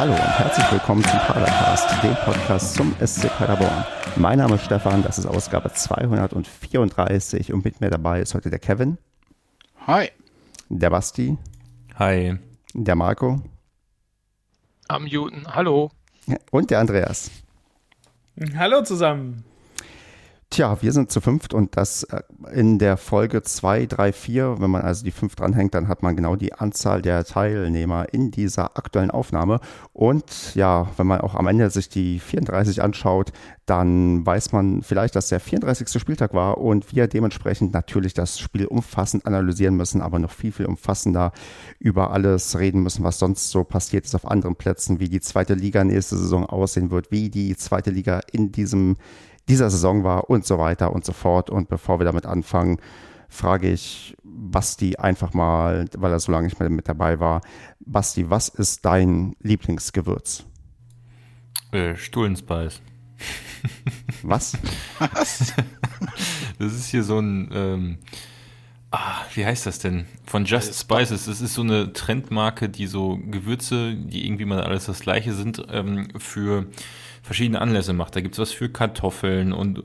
Hallo und herzlich willkommen zum Padercast, dem Podcast zum SC Paderborn. Mein Name ist Stefan, das ist Ausgabe 234 und mit mir dabei ist heute der Kevin. Hi. Der Basti. Hi. Der Marco. Am Juten. Hallo. Und der Andreas. Hallo zusammen. Tja, wir sind zu fünft und das äh, in der Folge 2, 3, 4. Wenn man also die fünf dranhängt, dann hat man genau die Anzahl der Teilnehmer in dieser aktuellen Aufnahme. Und ja, wenn man auch am Ende sich die 34 anschaut, dann weiß man vielleicht, dass der 34. Spieltag war und wir dementsprechend natürlich das Spiel umfassend analysieren müssen, aber noch viel, viel umfassender über alles reden müssen, was sonst so passiert ist auf anderen Plätzen, wie die zweite Liga nächste Saison aussehen wird, wie die zweite Liga in diesem dieser Saison war und so weiter und so fort. Und bevor wir damit anfangen, frage ich Basti einfach mal, weil er so lange nicht mehr mit dabei war. Basti, was ist dein Lieblingsgewürz? Äh, Stullenspice. Was? Was? Das ist hier so ein, ähm, ah, wie heißt das denn? Von Just Spices. Das ist so eine Trendmarke, die so Gewürze, die irgendwie mal alles das gleiche sind, ähm, für verschiedene Anlässe macht. Da gibt es was für Kartoffeln und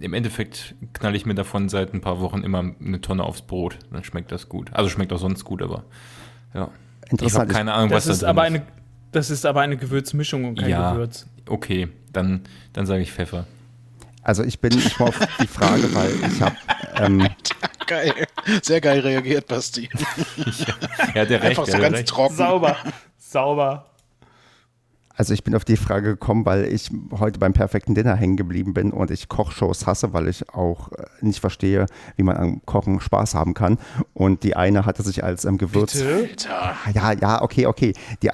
im Endeffekt knall ich mir davon seit ein paar Wochen immer eine Tonne aufs Brot. Dann schmeckt das gut. Also schmeckt auch sonst gut, aber ja. Ich habe keine Ahnung, das was ist da aber eine, Das ist aber eine Gewürzmischung und kein Ja. Gewürz. Okay, dann, dann sage ich Pfeffer. Also ich bin ich war auf die Frage, weil ich habe ähm, Geil. Sehr geil reagiert, Basti. Ja, der recht, Einfach so der ganz recht. trocken. Sauber. Sauber. Also ich bin auf die Frage gekommen, weil ich heute beim perfekten Dinner hängen geblieben bin und ich Kochshows hasse, weil ich auch äh, nicht verstehe, wie man am Kochen Spaß haben kann. Und die eine hatte sich als ähm, Gewürz. Alter. Ah, Ja, ja, okay, okay. Die,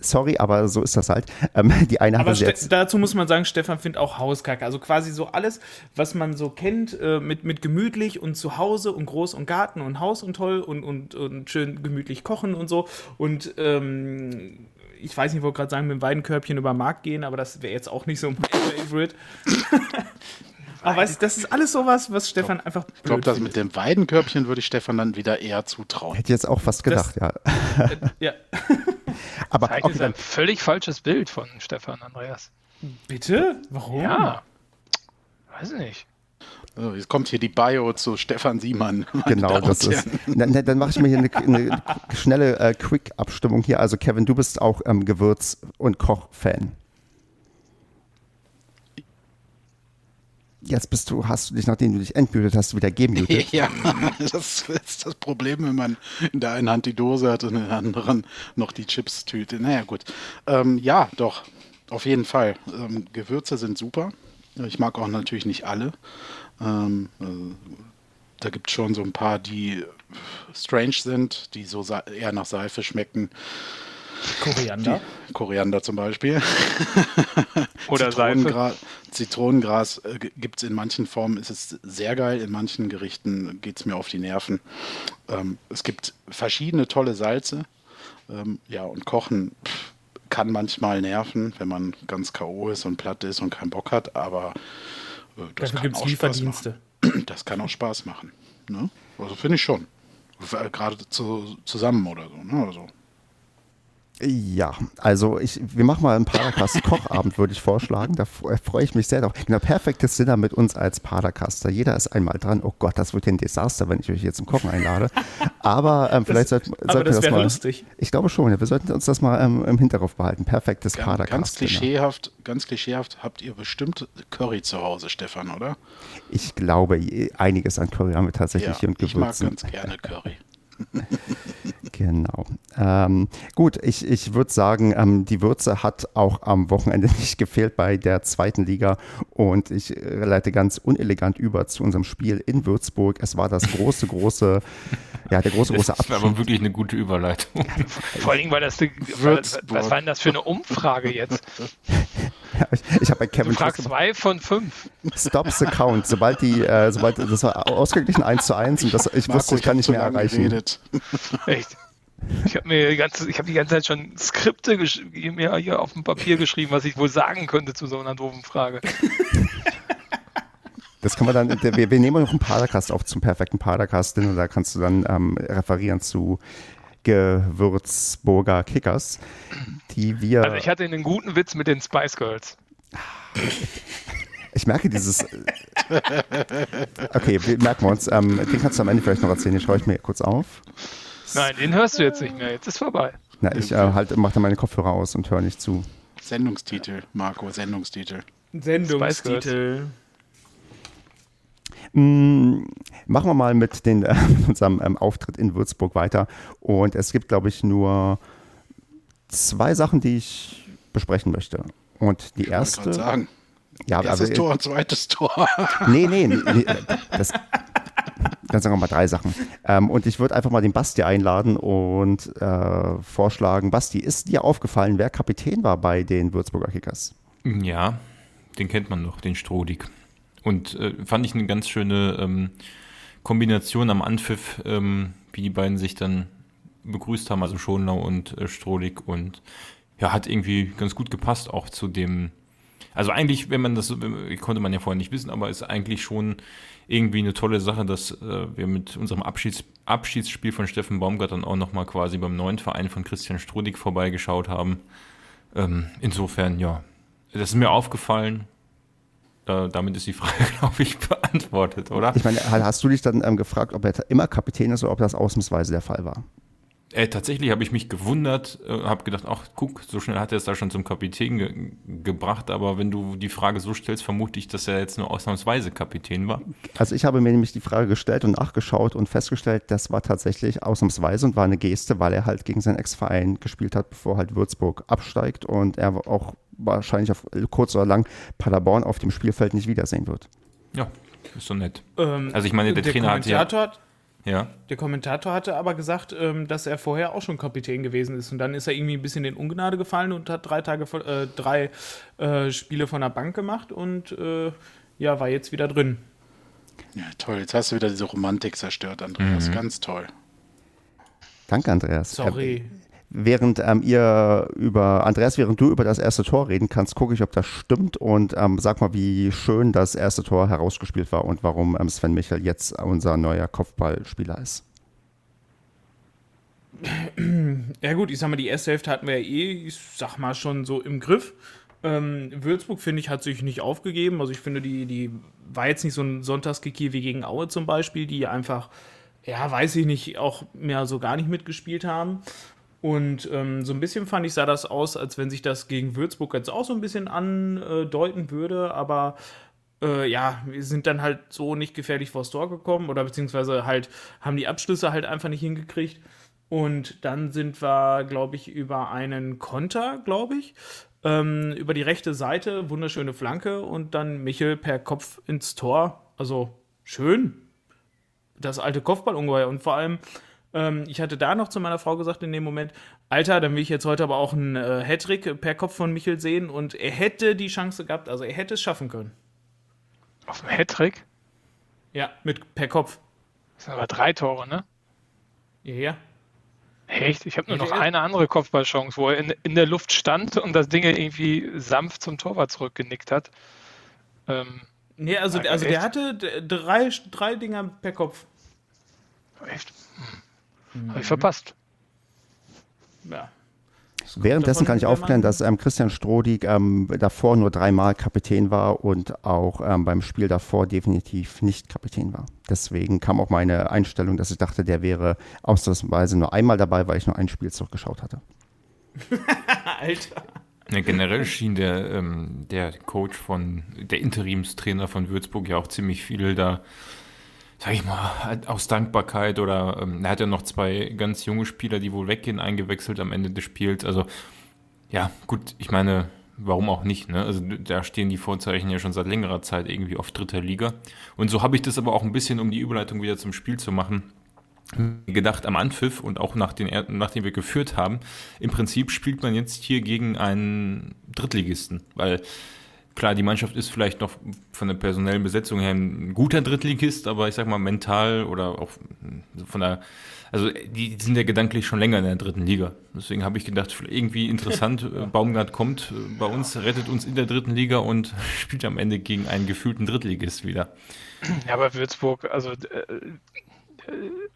sorry, aber so ist das halt. Ähm, die eine Aber hatte jetzt. dazu muss man sagen, Stefan findet auch Hauskacke. Also quasi so alles, was man so kennt, äh, mit, mit gemütlich und zu Hause und groß und Garten und Haus und toll und, und, und schön gemütlich kochen und so. Und ähm, ich weiß nicht, ich wollte gerade sagen, mit dem Weidenkörbchen über den Markt gehen, aber das wäre jetzt auch nicht so mein Favorite. aber weißt, du, das ist alles sowas, was Stefan einfach blöd Ich glaube, das mit dem Weidenkörbchen würde ich Stefan dann wieder eher zutrauen. Hätte jetzt auch fast gedacht, ja. Ja. Aber Zeigt okay, ist dann, ein völlig falsches Bild von Stefan Andreas. Bitte? Warum? Ja. Weiß nicht. So, jetzt kommt hier die Bio zu Stefan Siemann. genau, das ist. Dann, dann mache ich mir hier eine, eine schnelle äh, Quick-Abstimmung hier. Also Kevin, du bist auch ähm, Gewürz- und Koch-Fan. Jetzt bist du, hast du dich, nachdem du dich entmutet hast, wieder gemutet. Ja, das ist das Problem, wenn man in der einen Hand die Dose hat und in der anderen noch die Chips-Tüte. Naja, gut. Ähm, ja, doch, auf jeden Fall. Ähm, Gewürze sind super. Ich mag auch natürlich nicht alle. Ähm, äh, da gibt es schon so ein paar, die strange sind, die so eher nach Seife schmecken. Koriander. Koriander zum Beispiel. Oder Seife. Zitronengra Zitronengras äh, gibt es in manchen Formen, ist es sehr geil, in manchen Gerichten geht es mir auf die Nerven. Ähm, es gibt verschiedene tolle Salze. Ähm, ja, und Kochen pff, kann manchmal nerven, wenn man ganz K.O. ist und platt ist und keinen Bock hat, aber äh, das Dafür kann gibt es auch Spaß Lieferdienste. machen. Das kann auch Spaß machen. Ne? Also finde ich schon. Äh, Gerade zu, zusammen oder so. Ne? Also, Ja, also ich, wir machen mal einen Padercast Kochabend, würde ich vorschlagen. Da f- freue ich mich sehr drauf. Genau, perfektes Dinner mit uns als Padercaster. Jeder ist einmal dran. Oh Gott, das wird ja ein Desaster, wenn ich euch hier zum Kochen einlade. Aber ähm, vielleicht sollten, aber wir das das wäre mal. lustig. Ich glaube schon. Ja, wir sollten uns das mal ähm, im Hinterkopf behalten. Perfektes ganz, Padercast. ganz klischeehaft, ganz klischeehaft habt ihr bestimmt Curry zu Hause, Stefan, oder? Ich glaube, einiges an Curry haben wir tatsächlich hier und ich mag Gewürzen. ganz gerne Curry. Genau. Ähm, gut, ich, ich würde sagen, ähm, die Würze hat auch am Wochenende nicht gefehlt bei der zweiten Liga und ich äh, leite ganz unelegant über zu unserem Spiel in Würzburg. Es war das große, große, ja, der große, große Das war aber wirklich eine gute Überleitung. Vor allem, weil das, was, was war denn das für eine Umfrage jetzt? Ja, ich ich habe bei Du Kevin fragst zwei von fünf. Stops the Count. Sobald die, äh, sobald, das war ausgeglichen 1 zu 1 und das, ich wusste, ich kann nicht mehr erreichen. Echt. Ich habe mir die ganze, ich habe die ganze Zeit schon Skripte gesch- mir hier auf dem Papier geschrieben, was ich wohl sagen könnte zu so einer doofen Frage. Das kann man dann, wir, wir nehmen noch einen Padercast auf zum perfekten Padercast, denn da kannst du dann ähm, referieren zu Gewürzburger Kickers, die wir. Also ich hatte einen guten Witz mit den Spice Girls. Ich merke dieses. Okay, wir merken wir uns. Ähm, den kannst du am Ende vielleicht noch erzählen. Den schaue ich mir kurz auf. Nein, den hörst du jetzt nicht mehr. Jetzt ist vorbei. Na, ich äh, halt, mache dann meine Kopfhörer aus und höre nicht zu. Sendungstitel, Marco, Sendungstitel. Sendungstitel. Mm, machen wir mal mit, den, äh, mit unserem ähm, Auftritt in Würzburg weiter. Und es gibt, glaube ich, nur zwei Sachen, die ich besprechen möchte. Und die Ich wollte erste. gerade sagen. Ja, Erstes aber, Tor, zweites Tor. Nee, nee, nee, das, dann sagen wir mal drei Sachen. Ähm, und ich würde einfach mal den Basti einladen und äh, vorschlagen, Basti, ist dir aufgefallen, wer Kapitän war bei den Würzburger Kickers? Ja, den kennt man noch, den Strohdig. Und äh, fand ich eine ganz schöne ähm, Kombination am Anpfiff, ähm, wie die beiden sich dann begrüßt haben, also Schonlau und äh, Strohlig. Und ja, hat irgendwie ganz gut gepasst auch zu dem. Also eigentlich, wenn man das, konnte man ja vorher nicht wissen, aber ist eigentlich schon irgendwie eine tolle Sache, dass äh, wir mit unserem Abschieds, Abschiedsspiel von Steffen Baumgart dann auch nochmal quasi beim neuen Verein von Christian Strohlig vorbeigeschaut haben. Ähm, insofern, ja, das ist mir aufgefallen. Da, damit ist die Frage, glaube ich, beantwortet, oder? Ich meine, hast du dich dann ähm, gefragt, ob er immer Kapitän ist oder ob das ausnahmsweise der Fall war? Äh, tatsächlich habe ich mich gewundert, äh, habe gedacht, ach guck, so schnell hat er es da schon zum Kapitän ge gebracht, aber wenn du die Frage so stellst, vermute ich, dass er jetzt nur ausnahmsweise Kapitän war. Also ich habe mir nämlich die Frage gestellt und nachgeschaut und festgestellt, das war tatsächlich ausnahmsweise und war eine Geste, weil er halt gegen seinen Ex-Verein gespielt hat, bevor halt Würzburg absteigt und er auch wahrscheinlich auf kurz oder lang Paderborn auf dem Spielfeld nicht wiedersehen wird. Ja, ist so nett. Ähm, Also ich meine, der Trainer hat ja- hat Ja, Der Kommentator hatte aber gesagt, ähm, dass er vorher auch schon Kapitän gewesen ist. Und dann ist er irgendwie ein bisschen in Ungnade gefallen und hat drei Tage, äh, drei äh, Spiele von der Bank gemacht und äh, ja, war jetzt wieder drin. Ja, toll. Jetzt hast du wieder diese Romantik zerstört, Andreas. Ganz toll. Danke, Andreas. Sorry. Äh, während ähm, ihr über, Andreas, während du über das erste Tor reden kannst, gucke ich, ob das stimmt und ähm, sag mal, wie schön das erste Tor herausgespielt war und warum ähm, Sven Michel jetzt unser neuer Kopfballspieler ist. Ja gut, ich sag mal, die erste Hälfte hatten wir ja eh, ich sag mal, schon so im Griff. Ähm, Würzburg, finde ich, hat sich nicht aufgegeben. Also ich finde, die, die war jetzt nicht so ein Sonntagskicker wie gegen Aue zum Beispiel, die einfach, ja, weiß ich nicht, auch mehr so gar nicht mitgespielt haben. Und ähm, so ein bisschen fand ich, sah das aus, als wenn sich das gegen Würzburg jetzt auch so ein bisschen andeuten würde, aber äh, ja, wir sind dann halt so nicht gefährlich vors Tor gekommen oder beziehungsweise halt haben die Abschlüsse halt einfach nicht hingekriegt. Und dann sind wir, glaube ich, über einen Konter, glaube ich, ähm, über die rechte Seite, wunderschöne Flanke und dann Michel per Kopf ins Tor. Also schön. Das alte Kopfballungeheuer. Und vor allem, ähm, ich hatte da noch zu meiner Frau gesagt in dem Moment, Alter, dann will ich jetzt heute aber auch einen äh, Hattrick per Kopf von Michel sehen und er hätte die Chance gehabt, also er hätte es schaffen können. Auf dem Hattrick. Ja, mit per Kopf. Das sind aber drei Tore, ne? Ja, ja. Echt? Ich habe nur noch eine andere Kopfballchance, wo er in, in der Luft stand und das Ding irgendwie sanft zum Torwart zurückgenickt hat. Ähm, Nee, also, also der hatte drei, drei Dinger per Kopf. echt? Hm. Habe ich verpasst. Ja. Währenddessen kann ich aufklären, dass ähm, Christian Strodig ähm, davor nur dreimal Kapitän war und auch ähm, beim Spiel davor definitiv nicht Kapitän war. Deswegen kam auch meine Einstellung, dass ich dachte, der wäre ausnahmsweise nur einmal dabei, weil ich nur ein Spiel zurückgeschaut hatte. Alter. Ja, generell schien der, ähm, der Coach von, der Interimstrainer von Würzburg ja auch ziemlich viel da, sag ich mal, aus Dankbarkeit oder ähm, er hat ja noch zwei ganz junge Spieler, die wohl weggehen, eingewechselt am Ende des Spiels. Also, ja, gut, ich meine, warum auch nicht, ne? Also da stehen die Vorzeichen ja schon seit längerer Zeit irgendwie auf dritter Liga. Und so habe ich das aber auch ein bisschen, um die Überleitung wieder zum Spiel zu machen, gedacht am Anpfiff und auch nach den, nachdem wir geführt haben, im Prinzip spielt man jetzt hier gegen einen Drittligisten, weil klar, die Mannschaft ist vielleicht noch von der personellen Besetzung her ein guter Drittligist, aber ich sag mal mental oder auch von der, also die sind ja gedanklich schon länger in der dritten Liga. Deswegen habe ich gedacht, irgendwie interessant, Baumgart kommt äh, bei uns, rettet uns in der dritten Liga und spielt am Ende gegen einen gefühlten Drittligist wieder. Ja, aber Würzburg, also äh,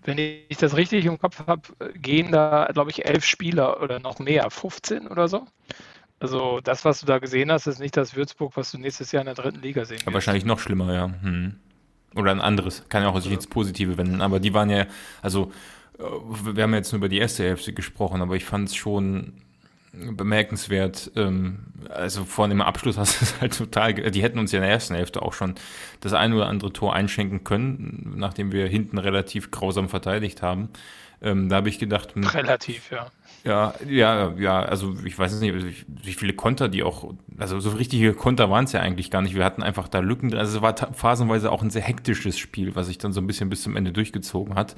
wenn ich das richtig im Kopf habe, gehen da, glaube ich, elf Spieler oder noch mehr, 15 oder so. Also das, was du da gesehen hast, ist nicht das Würzburg, was du nächstes Jahr in der dritten Liga sehen wirst. Wahrscheinlich noch schlimmer, ja. Hm. Oder ein anderes. Kann ja auch sich ins Positive wenden. Aber die waren ja, also äh, wir haben jetzt nur über die erste Hälfte gesprochen, aber ich fand es schon bemerkenswert. Ähm, also vor dem Abschluss hast du es halt total, die hätten uns ja in der ersten Hälfte auch schon das eine oder andere Tor einschenken können, nachdem wir hinten relativ grausam verteidigt haben. Ähm, da habe ich gedacht, hm, relativ, ja. Ja, ja, ja, also ich weiß nicht, wie viele Konter die auch, also so richtige Konter waren es ja eigentlich gar nicht. Wir hatten einfach da Lücken drin. Also es war phasenweise auch ein sehr hektisches Spiel, was sich dann so ein bisschen bis zum Ende durchgezogen hat.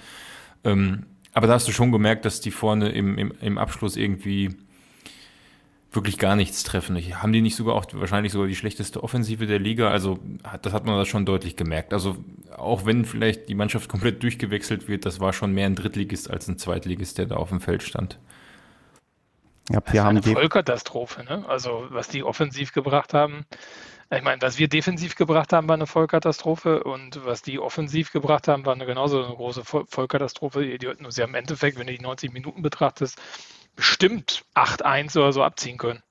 Ähm, aber da hast du schon gemerkt, dass die vorne im, im, im Abschluss irgendwie wirklich gar nichts treffen. Haben die nicht sogar auch wahrscheinlich sogar die schlechteste Offensive der Liga? Also das hat man da schon deutlich gemerkt. Also auch wenn vielleicht die Mannschaft komplett durchgewechselt wird, das war schon mehr ein Drittligist als ein Zweitligist, der da auf dem Feld stand. Ja, wir haben eine Vollkatastrophe, ne? Also was die offensiv gebracht haben. Ich meine, was wir defensiv gebracht haben, war eine Vollkatastrophe und was die offensiv gebracht haben, war eine genauso eine große Vollkatastrophe. Sie haben im Endeffekt, wenn du die 90 Minuten betrachtest, bestimmt 8-1 oder so abziehen können.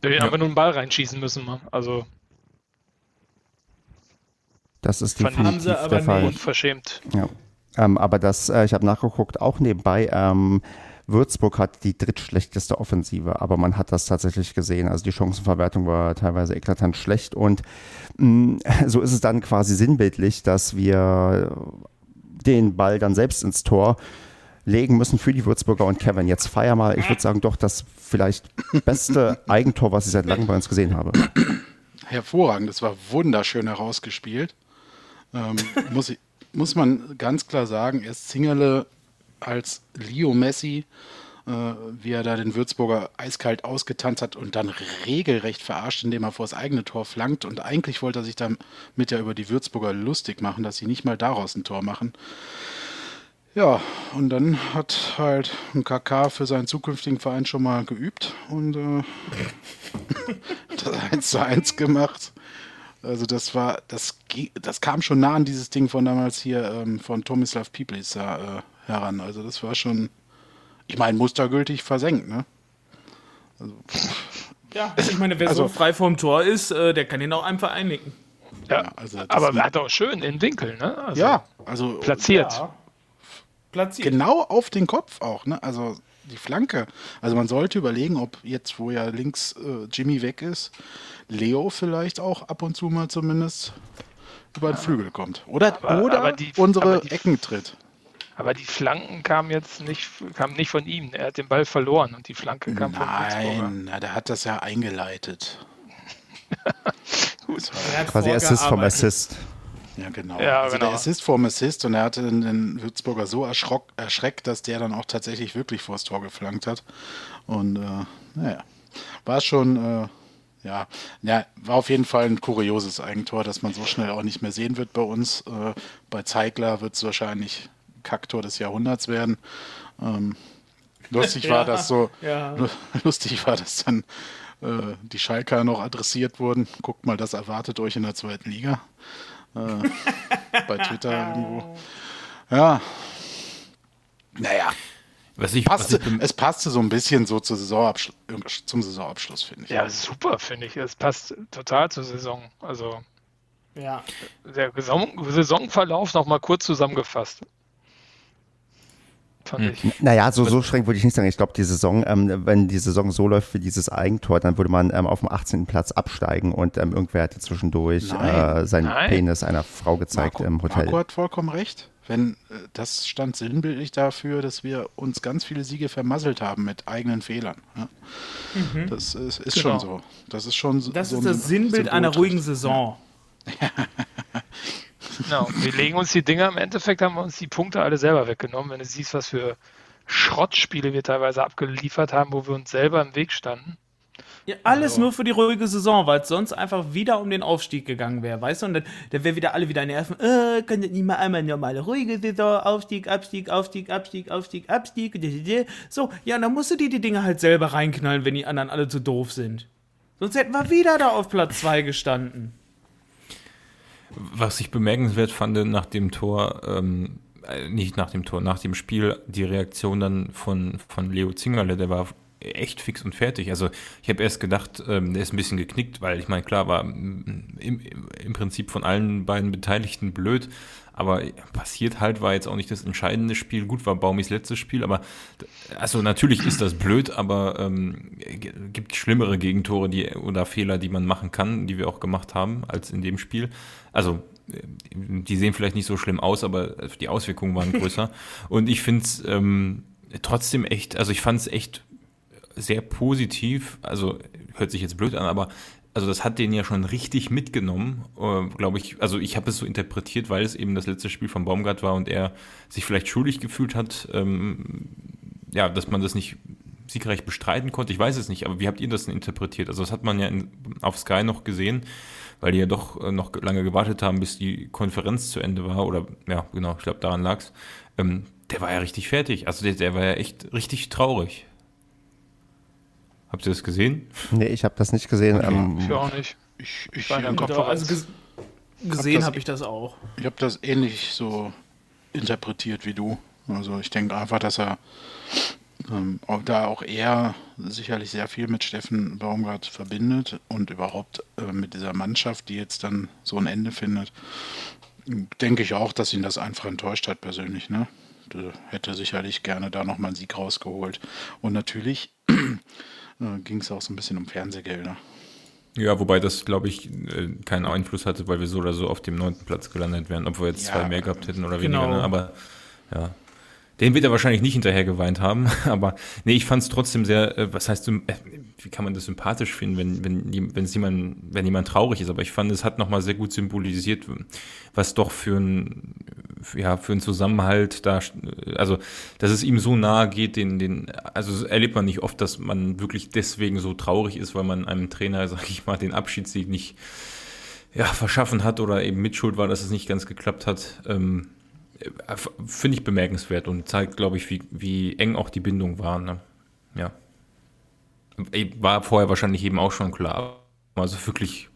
Wir ja. einfach nur einen Ball reinschießen müssen. Also. Das ist definitiv der Fall. Unverschämt. Ja. Ähm, aber das, äh, ich habe nachgeguckt, auch nebenbei, ähm, Würzburg hat die drittschlechteste Offensive, aber man hat das tatsächlich gesehen. Also die Chancenverwertung war teilweise eklatant schlecht und mh, mm, so ist es dann quasi sinnbildlich, dass wir den Ball dann selbst ins Tor legen müssen für die Würzburger und Kevin. Jetzt feier mal, ich würde sagen, doch das vielleicht beste Eigentor, was ich seit langem bei uns gesehen habe. Hervorragend, das war wunderschön herausgespielt. Ähm, muss, ich, muss man ganz klar sagen, erst Zingerle als Leo Messi, äh, wie er da den Würzburger eiskalt ausgetanzt hat und dann regelrecht verarscht, indem er vor das eigene Tor flankt. Und eigentlich wollte er sich damit ja über die Würzburger lustig machen, dass sie nicht mal daraus ein Tor machen. Ja, und dann hat halt ein KK für seinen zukünftigen Verein schon mal geübt und äh, das 1 zu 1 gemacht. Also das war, das, das kam schon nah an dieses Ding von damals hier ähm, von Tomislav Piplis äh, heran. Also das war schon, ich meine, mustergültig versenkt, ne? Also, ja, ich meine, wer also, so frei vom Tor ist, äh, der kann ihn auch einfach einnicken. Ja, also aber er hat auch schön in Winkel, ne? Also ja, also platziert. Ja platziert. Genau auf den Kopf auch, ne? Also die Flanke. Also man sollte überlegen, ob jetzt, wo ja links äh, Jimmy weg ist, Leo vielleicht auch ab und zu mal zumindest über den Flügel kommt. Oder, aber, oder aber die, unsere die, Ecken tritt. Aber die Flanken kamen jetzt nicht, kamen nicht von ihm. Er hat den Ball verloren und die Flanke kam Nein, von Nein, der hat das ja eingeleitet. Gut. Quasi Assist vom Assist. Ja, genau. Ja, also genau. der Assist vorm Assist und er hatte den, den Würzburger so erschrock, erschreckt, dass der dann auch tatsächlich wirklich vors Tor geflankt hat. Und äh, naja, war schon, äh, ja, ja, war auf jeden Fall ein kurioses Eigentor, das man so schnell auch nicht mehr sehen wird bei uns. Äh, bei Zeigler wird es wahrscheinlich Kacktor des Jahrhunderts werden. Ähm, lustig war ja, das so, ja. lustig war das dann äh, die Schalker noch adressiert wurden. Guckt mal, das erwartet euch in der zweiten Liga äh, bei Twitter irgendwo. Ja. Naja. Was ich, passte, was ich es passte so ein bisschen so zum Saisonabschluss, zum Saisonabschluss, finde ich. Ja, super, finde ich. Es passt total zur Saison. Also, ja. Der Saisonverlauf nochmal kurz zusammengefasst fand hm. ich. Naja, so, so streng würde ich nicht sagen. Ich glaube, die Saison, ähm, wenn die Saison so läuft für dieses Eigentor, dann würde man ähm, auf dem 18. Platz absteigen und ähm, irgendwer hätte zwischendurch äh, seinen Nein. Penis einer Frau gezeigt Marco, im Hotel. Marco hat vollkommen recht. Wenn, äh, das stand sinnbildlich dafür, dass wir uns ganz viele Siege vermasselt haben mit eigenen Fehlern. Ja. Mhm. Das ist, ist genau. schon so. Das ist schon so. Das ist das Sinnbild einer ruhigen Saison. Ja. Genau, wir legen uns die Dinger, im Endeffekt haben wir uns die Punkte alle selber weggenommen. Wenn du siehst, was für Schrottspiele wir teilweise abgeliefert haben, wo wir uns selber im Weg standen. Ja, alles also. nur für die ruhige Saison, weil es sonst einfach wieder um den Aufstieg gegangen wäre, weißt du? Und dann, dann wäre wieder alle wieder nerven, äh, kann das nicht mal einmal eine normale ruhige Saison, Aufstieg, Abstieg, Aufstieg, Abstieg, Aufstieg, Abstieg, so, ja, dann musst du dir die Dinge halt selber reinknallen, wenn die anderen alle zu doof sind. Sonst hätten wir wieder da auf Platz 2 gestanden. Was ich bemerkenswert fand nach dem Tor, ähm, äh, nicht nach dem Tor, nach dem Spiel, die Reaktion dann von, von Leo Zingerle, der war echt fix und fertig. Also ich habe erst gedacht, ähm, der ist ein bisschen geknickt, weil ich meine, klar, war im, im Prinzip von allen beiden Beteiligten blöd, aber passiert halt, war jetzt auch nicht das entscheidende Spiel. Gut, war Baumis letztes Spiel, aber also natürlich ist das blöd, aber ähm, gibt schlimmere Gegentore die, oder Fehler, die man machen kann, die wir auch gemacht haben, als in dem Spiel. Also die sehen vielleicht nicht so schlimm aus, aber die Auswirkungen waren größer. Und ich finde es ähm, trotzdem echt, also ich fand es echt sehr positiv, also hört sich jetzt blöd an, aber also das hat den ja schon richtig mitgenommen, äh, glaube ich. Also ich habe es so interpretiert, weil es eben das letzte Spiel von Baumgart war und er sich vielleicht schuldig gefühlt hat, ähm, ja, dass man das nicht siegreich bestreiten konnte. Ich weiß es nicht, aber wie habt ihr das denn interpretiert? Also das hat man ja in, auf Sky noch gesehen, weil die ja doch äh, noch lange gewartet haben, bis die Konferenz zu Ende war. Oder ja, genau, ich glaube, daran lag's. Ähm, der war ja richtig fertig. Also der, der war ja echt richtig traurig. Habt ihr das gesehen? Nee, ich habe das nicht gesehen. Okay. Ähm, ich auch nicht. Ich, ich war in der Konferenz. Also ges gesehen habe hab ich das auch. Ich habe das ähnlich so interpretiert wie du. Also ich denke einfach, dass er ähm, auch da auch er sicherlich sehr viel mit Steffen Baumgart verbindet und überhaupt äh, mit dieser Mannschaft, die jetzt dann so ein Ende findet, denke ich auch, dass ihn das einfach enttäuscht hat persönlich. Ne? Der hätte sicherlich gerne da nochmal einen Sieg rausgeholt. Und natürlich äh, ging es auch so ein bisschen um Fernsehgelder. Ja, wobei das, glaube ich, äh, keinen Einfluss hatte, weil wir so oder so auf dem neunten Platz gelandet wären, ob wir jetzt ja, zwei mehr gehabt hätten oder genau. weniger. Ne? Aber ja, den wird er wahrscheinlich nicht hinterher geweint haben, aber nee, ich fand es trotzdem sehr, äh, was heißt, äh, wie kann man das sympathisch finden, wenn, wenn, wenn jemand, wenn jemand traurig ist, aber ich fand, es hat nochmal sehr gut symbolisiert, was doch für ein, ja, für einen Zusammenhalt da, also, dass es ihm so nahe geht, den, den, also erlebt man nicht oft, dass man wirklich deswegen so traurig ist, weil man einem Trainer, sag ich mal, den Abschiedssieg nicht, ja, verschaffen hat oder eben mitschuld war, dass es nicht ganz geklappt hat. Ähm, finde ich bemerkenswert und zeigt, glaube ich, wie, wie eng auch die Bindung war. Ne? Ja. War vorher wahrscheinlich eben auch schon klar. Also wirklich,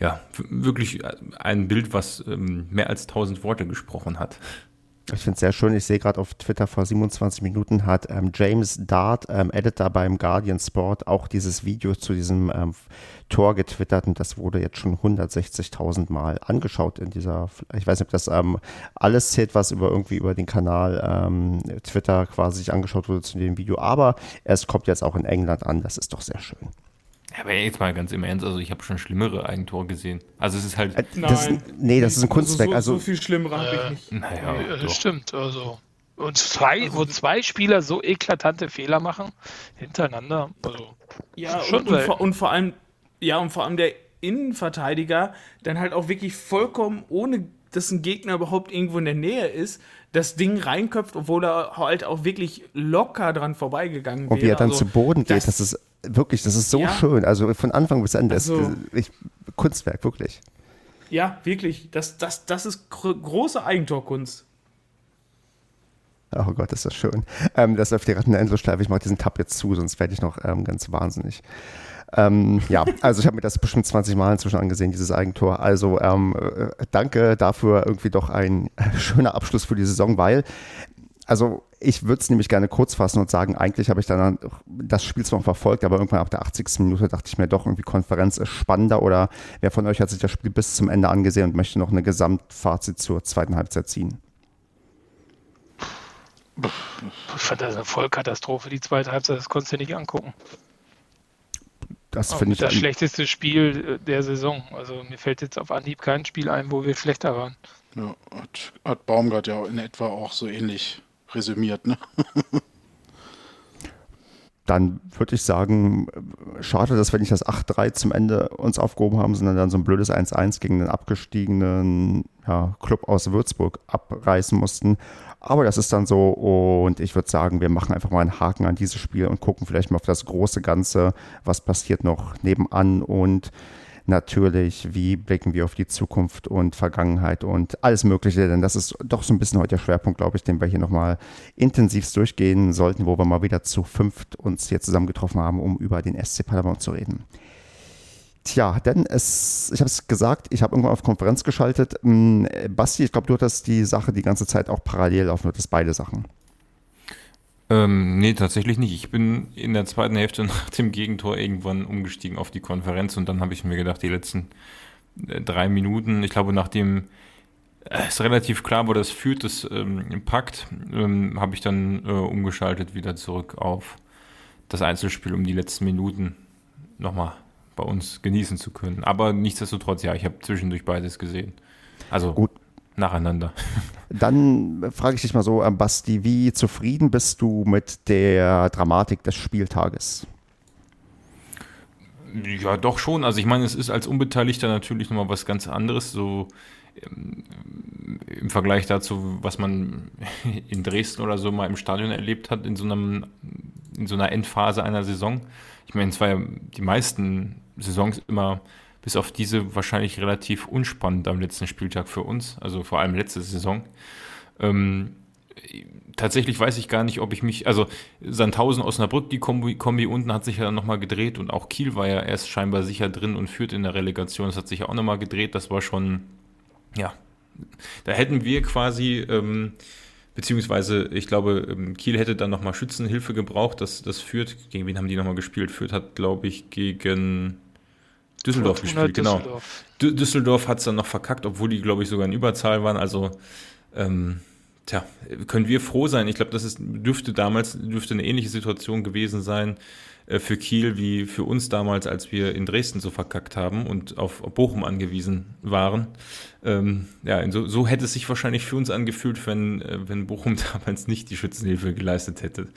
ja, wirklich ein Bild, was ähm, mehr als tausend Worte gesprochen hat. Ich finde es sehr schön. Ich sehe gerade auf Twitter vor 27 Minuten hat ähm, James Dart, ähm, Editor beim Guardian Sport, auch dieses Video zu diesem ähm, Tor getwittert und das wurde jetzt schon 160.000 Mal angeschaut in dieser, ich weiß nicht, ob das ähm, alles zählt, was über irgendwie über den Kanal ähm, Twitter quasi sich angeschaut wurde zu dem Video, aber es kommt jetzt auch in England an. Das ist doch sehr schön. Ja, aber jetzt mal ganz im Ernst, also ich habe schon schlimmere Eigentore gesehen. Also es ist halt. Äh, das, Nein. Nee, das ist ein Kunstwerk. So, also, so viel schlimmere habe ich nicht. Naja, ja, das stimmt. Also. Und zwei, wo zwei Spieler so eklatante Fehler machen hintereinander. Also, ja, und, und, vor, und vor allem, ja, und vor allem der Innenverteidiger dann halt auch wirklich vollkommen ohne dass ein Gegner überhaupt irgendwo in der Nähe ist, das Ding reinköpft, obwohl er halt auch wirklich locker dran vorbeigegangen wäre. Und wie er dann also, zu Boden geht, das, das ist wirklich, das ist so ja. schön. Also von Anfang bis Ende also, ist ich, Kunstwerk, wirklich. Ja, wirklich. Das, das, das ist große Eigentorkunst. Oh Gott, ist das schön. Ähm, das läuft gerade in der Endlosschleife. Ich mache diesen Tab jetzt zu, sonst werde ich noch ähm, ganz wahnsinnig. Ähm, ja, also ich habe mir das bestimmt 20 Mal inzwischen angesehen, dieses Eigentor. Also ähm, äh, danke dafür irgendwie doch ein äh, schöner Abschluss für die Saison, weil also ich würde es nämlich gerne kurz fassen und sagen, eigentlich habe ich dann das Spiel zwar verfolgt, aber irgendwann ab der 80. Minute dachte ich mir doch, irgendwie Konferenz ist spannender oder wer von euch hat sich das Spiel bis zum Ende angesehen und möchte noch eine Gesamtfazit zur zweiten Halbzeit ziehen? Ich fand das eine Vollkatastrophe, die zweite Halbzeit, das konntest du nicht angucken. Das finde ich. Das schlechteste Spiel der Saison. Also mir fällt jetzt auf Anhieb kein Spiel ein, wo wir schlechter waren. Ja, hat, hat Baumgart ja in etwa auch so ähnlich resümiert, ne? dann würde ich sagen, schade, dass wir nicht das 8-3 zum Ende uns aufgehoben haben, sondern dann so ein blödes 1-1 gegen den abgestiegenen ja, Club aus Würzburg abreißen mussten. Aber das ist dann so und ich würde sagen, wir machen einfach mal einen Haken an dieses Spiel und gucken vielleicht mal auf das große Ganze, was passiert noch nebenan und natürlich, wie blicken wir auf die Zukunft und Vergangenheit und alles Mögliche, denn das ist doch so ein bisschen heute der Schwerpunkt, glaube ich, den wir hier nochmal intensivst durchgehen sollten, wo wir mal wieder zu fünft uns hier zusammengetroffen haben, um über den SC Paderborn zu reden. Tja, denn es, ich habe es gesagt, ich habe irgendwann auf Konferenz geschaltet. Ähm, Basti, ich glaube, du hattest die Sache die ganze Zeit auch parallel laufen, du hattest beide Sachen. Ähm, nee, tatsächlich nicht. Ich bin in der zweiten Hälfte nach dem Gegentor irgendwann umgestiegen auf die Konferenz und dann habe ich mir gedacht, die letzten äh, drei Minuten, ich glaube, nachdem es relativ klar wurde, das führt das ähm, packt, ähm, habe ich dann äh, umgeschaltet wieder zurück auf das Einzelspiel, um die letzten Minuten nochmal bei uns genießen zu können. Aber nichtsdestotrotz, ja, ich habe zwischendurch beides gesehen. Also Gut. Nacheinander. Dann frage ich dich mal so, äh, Basti, wie zufrieden bist du mit der Dramatik des Spieltages? Ja, doch schon. Also ich meine, es ist als Unbeteiligter natürlich nochmal was ganz anderes. So ähm, im Vergleich dazu, was man in Dresden oder so mal im Stadion erlebt hat, in so, einem, in so einer Endphase einer Saison. Ich meine, es war ja die meisten Saisons immer bis auf diese wahrscheinlich relativ unspannend am letzten Spieltag für uns, also vor allem letzte Saison. Ähm, tatsächlich weiß ich gar nicht, ob ich mich, also Sandhausen, Osnabrück, die Kombi, Kombi unten hat sich ja nochmal gedreht und auch Kiel war ja erst scheinbar sicher drin und führt in der Relegation. Das hat sich ja auch nochmal gedreht. Das war schon ja, da hätten wir quasi, ähm, beziehungsweise ich glaube, ähm, Kiel hätte dann nochmal Schützenhilfe gebraucht. Das, das führt, gegen wen haben die nochmal gespielt? Führt hat, glaube ich, gegen Düsseldorf Fortuna gespielt, genau. Düsseldorf. genau. Düsseldorf hat es dann noch verkackt, obwohl die, glaube ich, sogar in Überzahl waren. Also, ähm, tja, können wir froh sein. Ich glaube, das ist, dürfte damals, dürfte eine ähnliche Situation gewesen sein äh, für Kiel wie für uns damals, als wir in Dresden so verkackt haben und auf Bochum angewiesen waren. Ähm, ja, so, so, hätte es sich wahrscheinlich für uns angefühlt, wenn, äh, wenn Bochum damals nicht die Schützenhilfe geleistet hätte.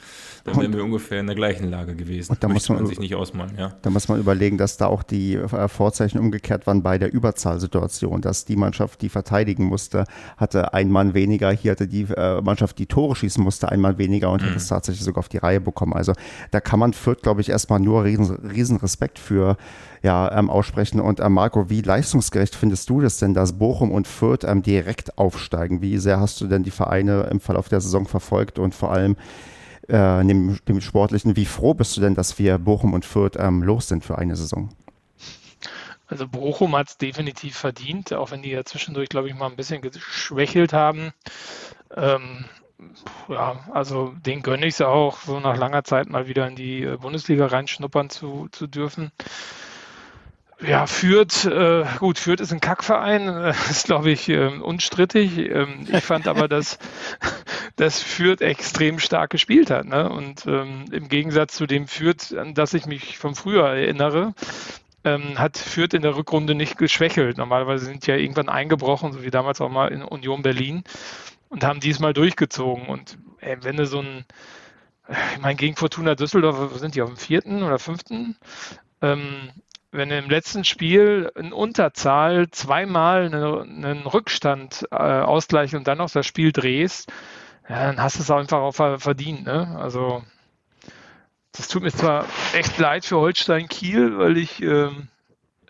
Dann wären wir ungefähr in der gleichen Lage gewesen. Und da muss man, man, sich nicht ausmalen, ja. Da muss man überlegen, dass da auch die äh, Vorzeichen umgekehrt waren bei der Überzahlsituation, dass die Mannschaft, die verteidigen musste, hatte ein Mann weniger, hier hatte die äh, Mannschaft, die Tore schießen musste, ein Mann weniger und mhm. hat es tatsächlich sogar auf die Reihe bekommen. Also da kann man Fürth, glaube ich, erstmal nur riesen, riesen Respekt für ja, ähm, aussprechen. Und äh, Marco, wie leistungsgerecht findest du das denn, dass Bochum und Fürth ähm, direkt aufsteigen? Wie sehr hast du denn die Vereine im Verlauf der Saison verfolgt und vor allem äh, dem, dem Sportlichen, wie froh bist du denn, dass wir Bochum und Fürth ähm, los sind für eine Saison? Also Bochum hat es definitiv verdient, auch wenn die ja zwischendurch, glaube ich, mal ein bisschen geschwächelt haben. Ähm, ja, also den gönne ich es auch, so nach langer Zeit mal wieder in die äh, Bundesliga reinschnuppern zu, zu dürfen. Ja, Fürth, äh, gut, Fürth ist ein Kackverein, äh, ist glaube ich äh, unstrittig. Ähm, ich fand aber, dass, dass Fürth extrem stark gespielt hat. Ne? Und ähm, im Gegensatz zu dem Fürth, an das ich mich vom Frühjahr erinnere, ähm, hat Fürth in der Rückrunde nicht geschwächelt. Normalerweise sind ja irgendwann eingebrochen, so wie damals auch mal in Union Berlin und haben diesmal durchgezogen. Und ey, wenn du so ein, ich meine, gegen Fortuna Düsseldorf sind die auf dem vierten oder fünften. Ähm, wenn du im letzten Spiel in Unterzahl zweimal einen, einen Rückstand äh, ausgleichen und dann noch das Spiel drehst, ja, dann hast du es einfach auch verdient. Ne? Also das tut mir zwar echt leid für Holstein Kiel, weil ich ähm,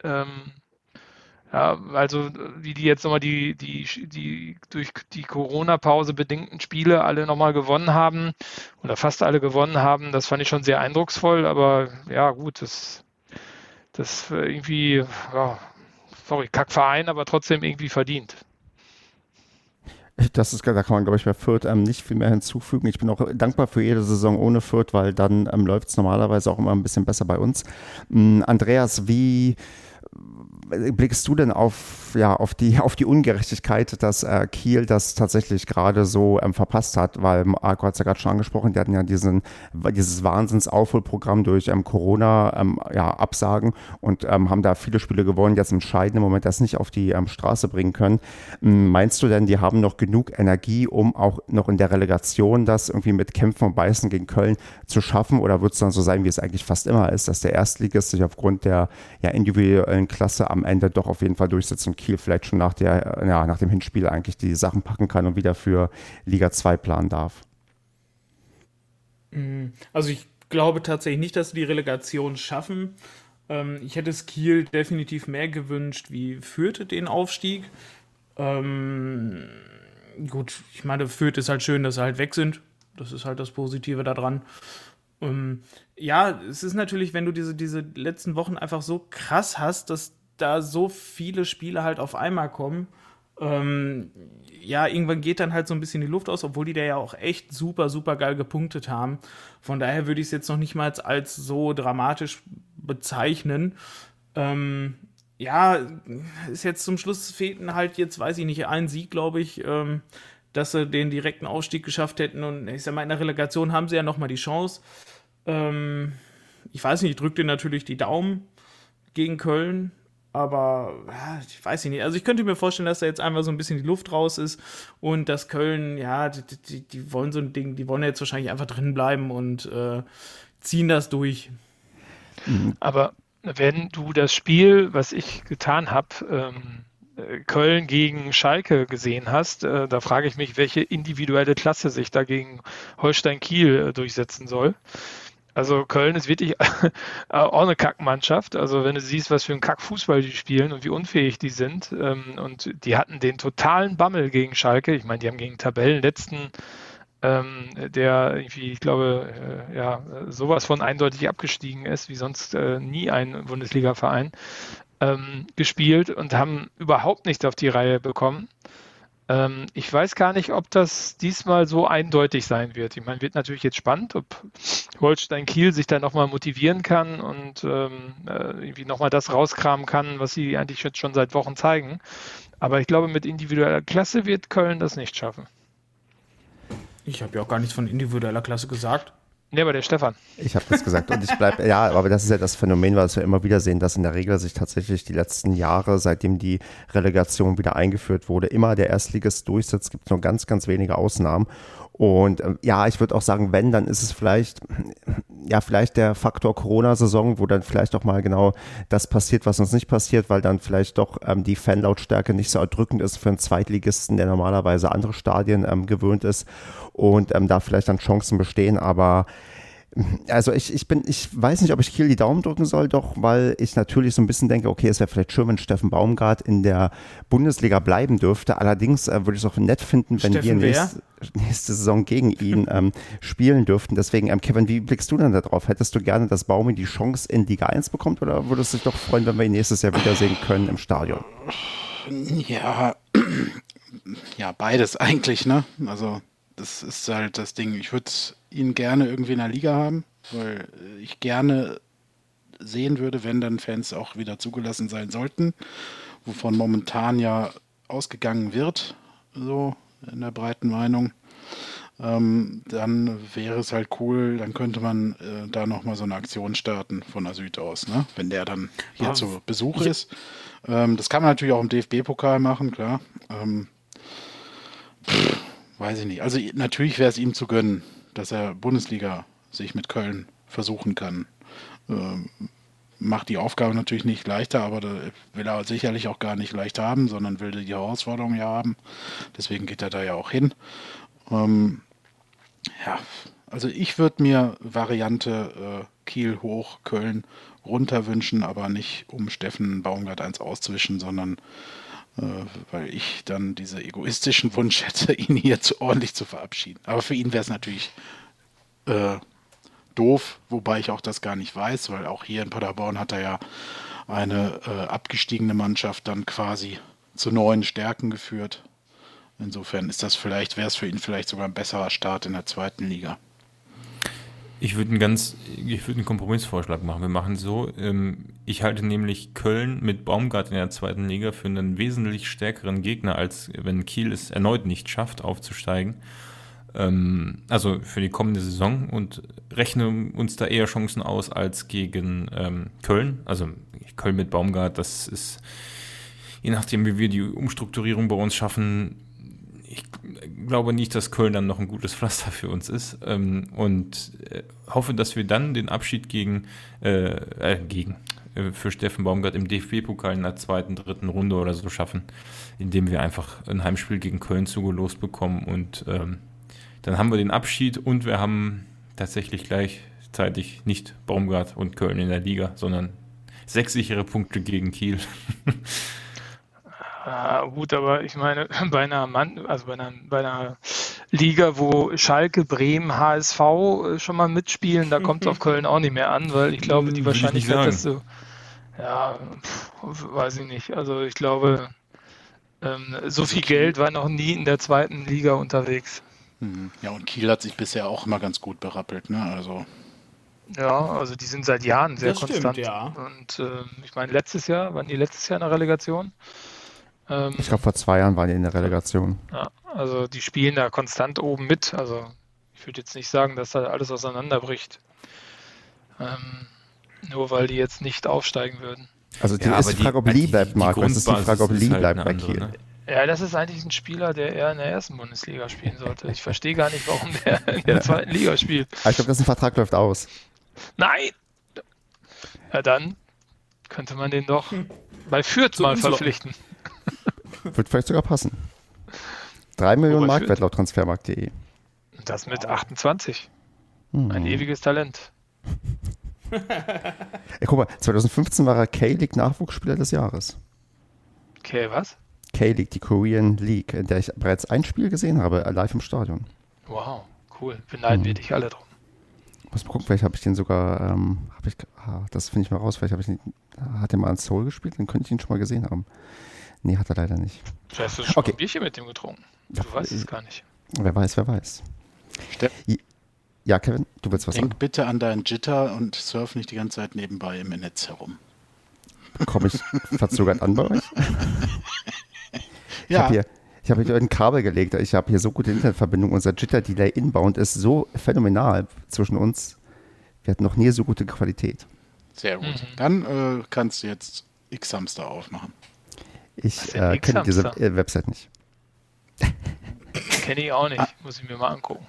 ähm, ja, also wie die jetzt nochmal die, die, die durch die Corona-Pause bedingten Spiele alle nochmal gewonnen haben oder fast alle gewonnen haben, das fand ich schon sehr eindrucksvoll, aber ja gut, das das irgendwie, ja, sorry, Kackverein, aber trotzdem irgendwie verdient. Das ist, da kann man, glaube ich, bei Fürth ähm, nicht viel mehr hinzufügen. Ich bin auch dankbar für jede Saison ohne Fürth, weil dann ähm, läuft es normalerweise auch immer ein bisschen besser bei uns. Ähm, Andreas, wie blickst du denn auf, ja, auf, die, auf die Ungerechtigkeit, dass äh, Kiel das tatsächlich gerade so ähm, verpasst hat? Weil Marco hat es ja gerade schon angesprochen, die hatten ja diesen, dieses Wahnsinnsaufholprogramm durch ähm, Corona ähm, ja, Absagen und ähm, haben da viele Spiele gewonnen, jetzt im entscheidenden Moment das nicht auf die ähm, Straße bringen können. Ähm, meinst du denn, die haben noch genug Energie, um auch noch in der Relegation das irgendwie mit Kämpfen und Beißen gegen Köln zu schaffen? Oder wird es dann so sein, wie es eigentlich fast immer ist, dass der Erstligist sich aufgrund der ja, individuellen Klasse am Ende doch auf jeden Fall durchsetzt und Kiel vielleicht schon nach, der, ja, nach dem Hinspiel eigentlich die Sachen packen kann und wieder für Liga 2 planen darf. Mm, also ich glaube tatsächlich nicht, dass sie die Relegation schaffen. Ähm, ich hätte es Kiel definitiv mehr gewünscht, wie Fürth den Aufstieg. Ähm, gut, ich meine, Fürth ist halt schön, dass sie halt weg sind. Das ist halt das Positive daran. Ähm, ja, es ist natürlich, wenn du diese, diese letzten Wochen einfach so krass hast, dass da so viele Spiele halt auf einmal kommen. Ähm, ja, irgendwann geht dann halt so ein bisschen die Luft aus, obwohl die da ja auch echt super, super geil gepunktet haben. Von daher würde ich es jetzt noch nicht mal als so dramatisch bezeichnen. Ähm, ja, ist jetzt zum Schluss fehlten halt jetzt, weiß ich nicht, ein Sieg, glaube ich, ähm, dass sie den direkten Aufstieg geschafft hätten. Und ich sag mal, in der Relegation haben sie ja nochmal die Chance. Ähm, ich weiß nicht, ich drücke dir natürlich die Daumen gegen Köln. Aber ja, ich weiß nicht. Also ich könnte mir vorstellen, dass da jetzt einfach so ein bisschen die Luft raus ist und dass Köln, ja, die, die, die wollen so ein Ding, die wollen jetzt wahrscheinlich einfach drin bleiben und äh, ziehen das durch. Aber wenn du das Spiel, was ich getan habe, ähm, äh, Köln gegen Schalke gesehen hast, äh, da frage ich mich, welche individuelle Klasse sich da gegen Holstein Kiel äh, durchsetzen soll. Also Köln ist wirklich auch eine Kackmannschaft. Also wenn du siehst, was für ein Kackfußball die spielen und wie unfähig die sind. Ähm, und die hatten den totalen Bammel gegen Schalke. Ich meine, die haben gegen Tabellenletzten ähm, der irgendwie, ich glaube, äh, ja, sowas von eindeutig abgestiegen ist, wie sonst äh, nie ein Bundesliga-Verein, ähm, gespielt und haben überhaupt nichts auf die Reihe bekommen. Ähm, ich weiß gar nicht, ob das diesmal so eindeutig sein wird. Ich meine, wird natürlich jetzt spannend, ob Holstein Kiel sich da nochmal motivieren kann und ähm, äh, irgendwie nochmal das rauskramen kann, was sie eigentlich jetzt schon seit Wochen zeigen. Aber ich glaube, mit individueller Klasse wird Köln das nicht schaffen. Ich habe ja auch gar nichts von individueller Klasse gesagt. Nee, aber der Stefan. Ich habe das gesagt und ich bleibe, ja, aber das ist ja das Phänomen, was wir immer wieder sehen, dass in der Regel sich tatsächlich die letzten Jahre, seitdem die Relegation wieder eingeführt wurde, immer der Erstligist durchsetzt. Es gibt nur ganz, ganz wenige Ausnahmen. Und äh, ja, ich würde auch sagen, wenn, dann ist es vielleicht, ja, vielleicht der Faktor Corona-Saison, wo dann vielleicht auch mal genau das passiert, was uns nicht passiert, weil dann vielleicht doch ähm, die Fanlautstärke nicht so erdrückend ist für einen Zweitligisten, der normalerweise andere Stadien ähm, gewöhnt ist und ähm, da vielleicht dann Chancen bestehen, aber also ich, ich bin, ich weiß nicht, ob ich Kiel die Daumen drücken soll, doch, weil ich natürlich so ein bisschen denke, okay, es wäre vielleicht schön, wenn Steffen Baumgart in der Bundesliga bleiben dürfte. Allerdings äh, würde ich es auch nett finden, wenn Steffen wir nächste, nächste, Saison gegen ihn ähm, spielen dürften. Deswegen, ähm, Kevin, wie blickst du denn da drauf? Hättest du gerne, dass Baumi die Chance in Liga 1 bekommt oder würdest du dich doch freuen, wenn wir ihn nächstes Jahr wiedersehen können im Stadion? Ja, ja, beides eigentlich, ne? Also das ist halt das Ding. Ich würde ihn gerne irgendwie in der Liga haben, weil ich gerne sehen würde, wenn dann Fans auch wieder zugelassen sein sollten, wovon momentan ja ausgegangen wird, so in der breiten Meinung. Ähm, dann wäre es halt cool, dann könnte man äh, da nochmal so eine Aktion starten von Süd aus, ne? wenn der dann hier ja, zu Besuch ist. Ähm, das kann man natürlich auch im DFB-Pokal machen, klar. Ähm, pff, weiß ich nicht. Also natürlich wäre es ihm zu gönnen, dass er Bundesliga sich mit Köln versuchen kann. Ähm, macht die Aufgabe natürlich nicht leichter, aber da will er sicherlich auch gar nicht leicht haben, sondern will die Herausforderung ja haben. Deswegen geht er da ja auch hin. Ähm, ja, also ich würde mir Variante äh, Kiel hoch, Köln runter wünschen, aber nicht um Steffen Baumgart eins auszuwischen, sondern weil ich dann diese egoistischen Wunsch hätte, ihn hier zu, ordentlich zu verabschieden. Aber für ihn wäre es natürlich äh, doof, wobei ich auch das gar nicht weiß, weil auch hier in Paderborn hat er ja eine äh, abgestiegene Mannschaft dann quasi zu neuen Stärken geführt. Insofern ist das vielleicht, wäre es für ihn vielleicht sogar ein besserer Start in der zweiten Liga. Ich würde einen ganz, ich würde einen Kompromissvorschlag machen. Wir machen so, ähm, ich halte nämlich Köln mit Baumgart in der zweiten Liga für einen wesentlich stärkeren Gegner, als wenn Kiel es erneut nicht schafft, aufzusteigen. Ähm, also für die kommende Saison und rechne uns da eher Chancen aus als gegen ähm, Köln. Also Köln mit Baumgart, das ist, je nachdem, wie wir die Umstrukturierung bei uns schaffen, ich glaube nicht, dass Köln dann noch ein gutes Pflaster für uns ist ähm, und äh, hoffe, dass wir dann den Abschied gegen, äh, äh, gegen äh, für Steffen Baumgart im DFB-Pokal in der zweiten, dritten Runde oder so schaffen, indem wir einfach ein Heimspiel gegen Köln zugelost bekommen und ähm, dann haben wir den Abschied und wir haben tatsächlich gleichzeitig nicht Baumgart und Köln in der Liga, sondern sechs sichere Punkte gegen Kiel. Ah, gut, aber ich meine, bei einer Mann, also bei einer, bei einer Liga, wo Schalke, Bremen, HSV äh, schon mal mitspielen, da kommt es auf Köln auch nicht mehr an, weil ich glaube, die Wahrscheinlichkeit, dass du, ja, pff, weiß ich nicht. Also ich glaube, ähm, so viel Geld war noch nie in der zweiten Liga unterwegs. Mhm. Ja, und Kiel hat sich bisher auch immer ganz gut berappelt, ne? Also. Ja, also die sind seit Jahren sehr Das stimmt, konstant. ja. Und äh, ich meine, letztes Jahr, waren die letztes Jahr in der Relegation? Ähm, Ich glaube, vor zwei Jahren waren die in der Relegation. ja, also die spielen da konstant oben mit. Also ich würde jetzt nicht sagen, dass da alles auseinanderbricht. Ähm, nur weil die jetzt nicht aufsteigen würden. Also die Ja, ist die Frage, ob Lee bleibt, Marco. Es ist die Frage, ob Lee halt bleibt bei Kiel. ne? Ja, das ist eigentlich ein Spieler, der eher in der ersten Bundesliga spielen sollte. Ich verstehe gar nicht, warum der in der zweiten Liga spielt. Aber ich glaube, dessen Vertrag läuft aus. Nein! Ja, dann könnte man den doch bei Fürth So mal verpflichten. Wird vielleicht sogar passen. Drei Millionen Wobei Marktwert laut transfermarkt.de. Das mit 28. Hm. Ein ewiges Talent. Ey, guck mal, 2015 war er K-League Nachwuchsspieler des Jahres. Okay, was? K-League, die Korean League, in der ich bereits ein Spiel gesehen habe, live im Stadion. Wow, cool. Beneiden Hm. wir dich alle drum. Muss mal gucken, vielleicht habe ich den sogar, ähm, ich, ah, das finde ich mal raus, vielleicht habe ich den, hat er mal an Soul gespielt, dann könnte ich ihn schon mal gesehen haben. Nee, hat er leider nicht. Vielleicht hast du schon Okay. ein Bierchen mit dem getrunken. Du Ja, weißt es äh, gar nicht. Wer weiß, wer weiß. Steff, Ja, Kevin, du willst was sagen? denk bitte an deinen Jitter und surf nicht die ganze Zeit nebenbei im Netz herum. Komme ich verzögert an bei euch? Ich Ja. habe hier, ich habe hier ein Kabel gelegt. Ich habe hier so gute Internetverbindung. Unser Jitter-Delay inbound ist so phänomenal zwischen uns. Wir hatten noch nie so gute Qualität. Sehr gut. Mhm. Dann äh, kannst du jetzt X-Hamster aufmachen. Ich äh, kenne diese äh, Website nicht. Kenne ich auch nicht. Muss ich mir mal angucken.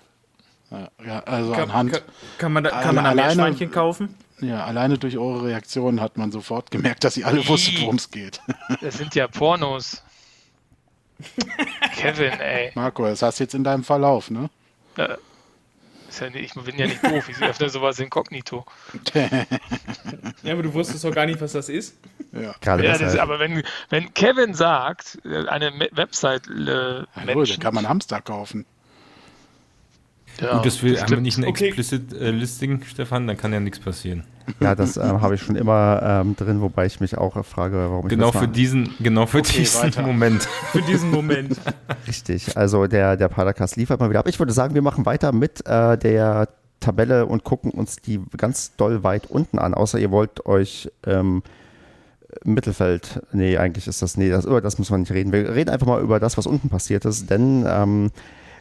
Ja, ja, also Kann, anhand, kann, kann man da, kann man da Alleine- Meerschweinchen kaufen? ja, alleine durch eure Reaktionen hat man sofort gemerkt, dass ihr alle wusstet, worum es geht. Das sind ja Pornos. Kevin, ey. Marco, das hast du jetzt in deinem Verlauf, ne? Ist ja nicht, ich bin ja nicht doof. Ich öffne sowas inkognito. Ja, aber du wusstest doch gar nicht, was das ist. Ja. Gerade Ja, das das, aber wenn, wenn Kevin sagt, äh, eine Website äh, Hallo, da Menschen, kann man Hamster kaufen. Ja, Gut, dass wir haben wir stimmt. nicht ein Okay. explicit äh, Listing, Stefan, dann kann ja nichts passieren. Ja, das ähm, habe ich schon immer ähm, drin, wobei ich mich auch frage, warum ich Genau das für mache. diesen, genau für Okay, diesen weiter. Moment. Für diesen Moment. Richtig. Also der, der Padercast liefert mal wieder ab. Ich würde sagen, wir machen weiter mit äh, der Tabelle und gucken uns die ganz doll weit unten an. Außer ihr wollt euch ähm, Mittelfeld, nee, eigentlich ist das, nee, das, über das müssen wir nicht reden. Wir reden einfach mal über das, was unten passiert ist, denn ähm,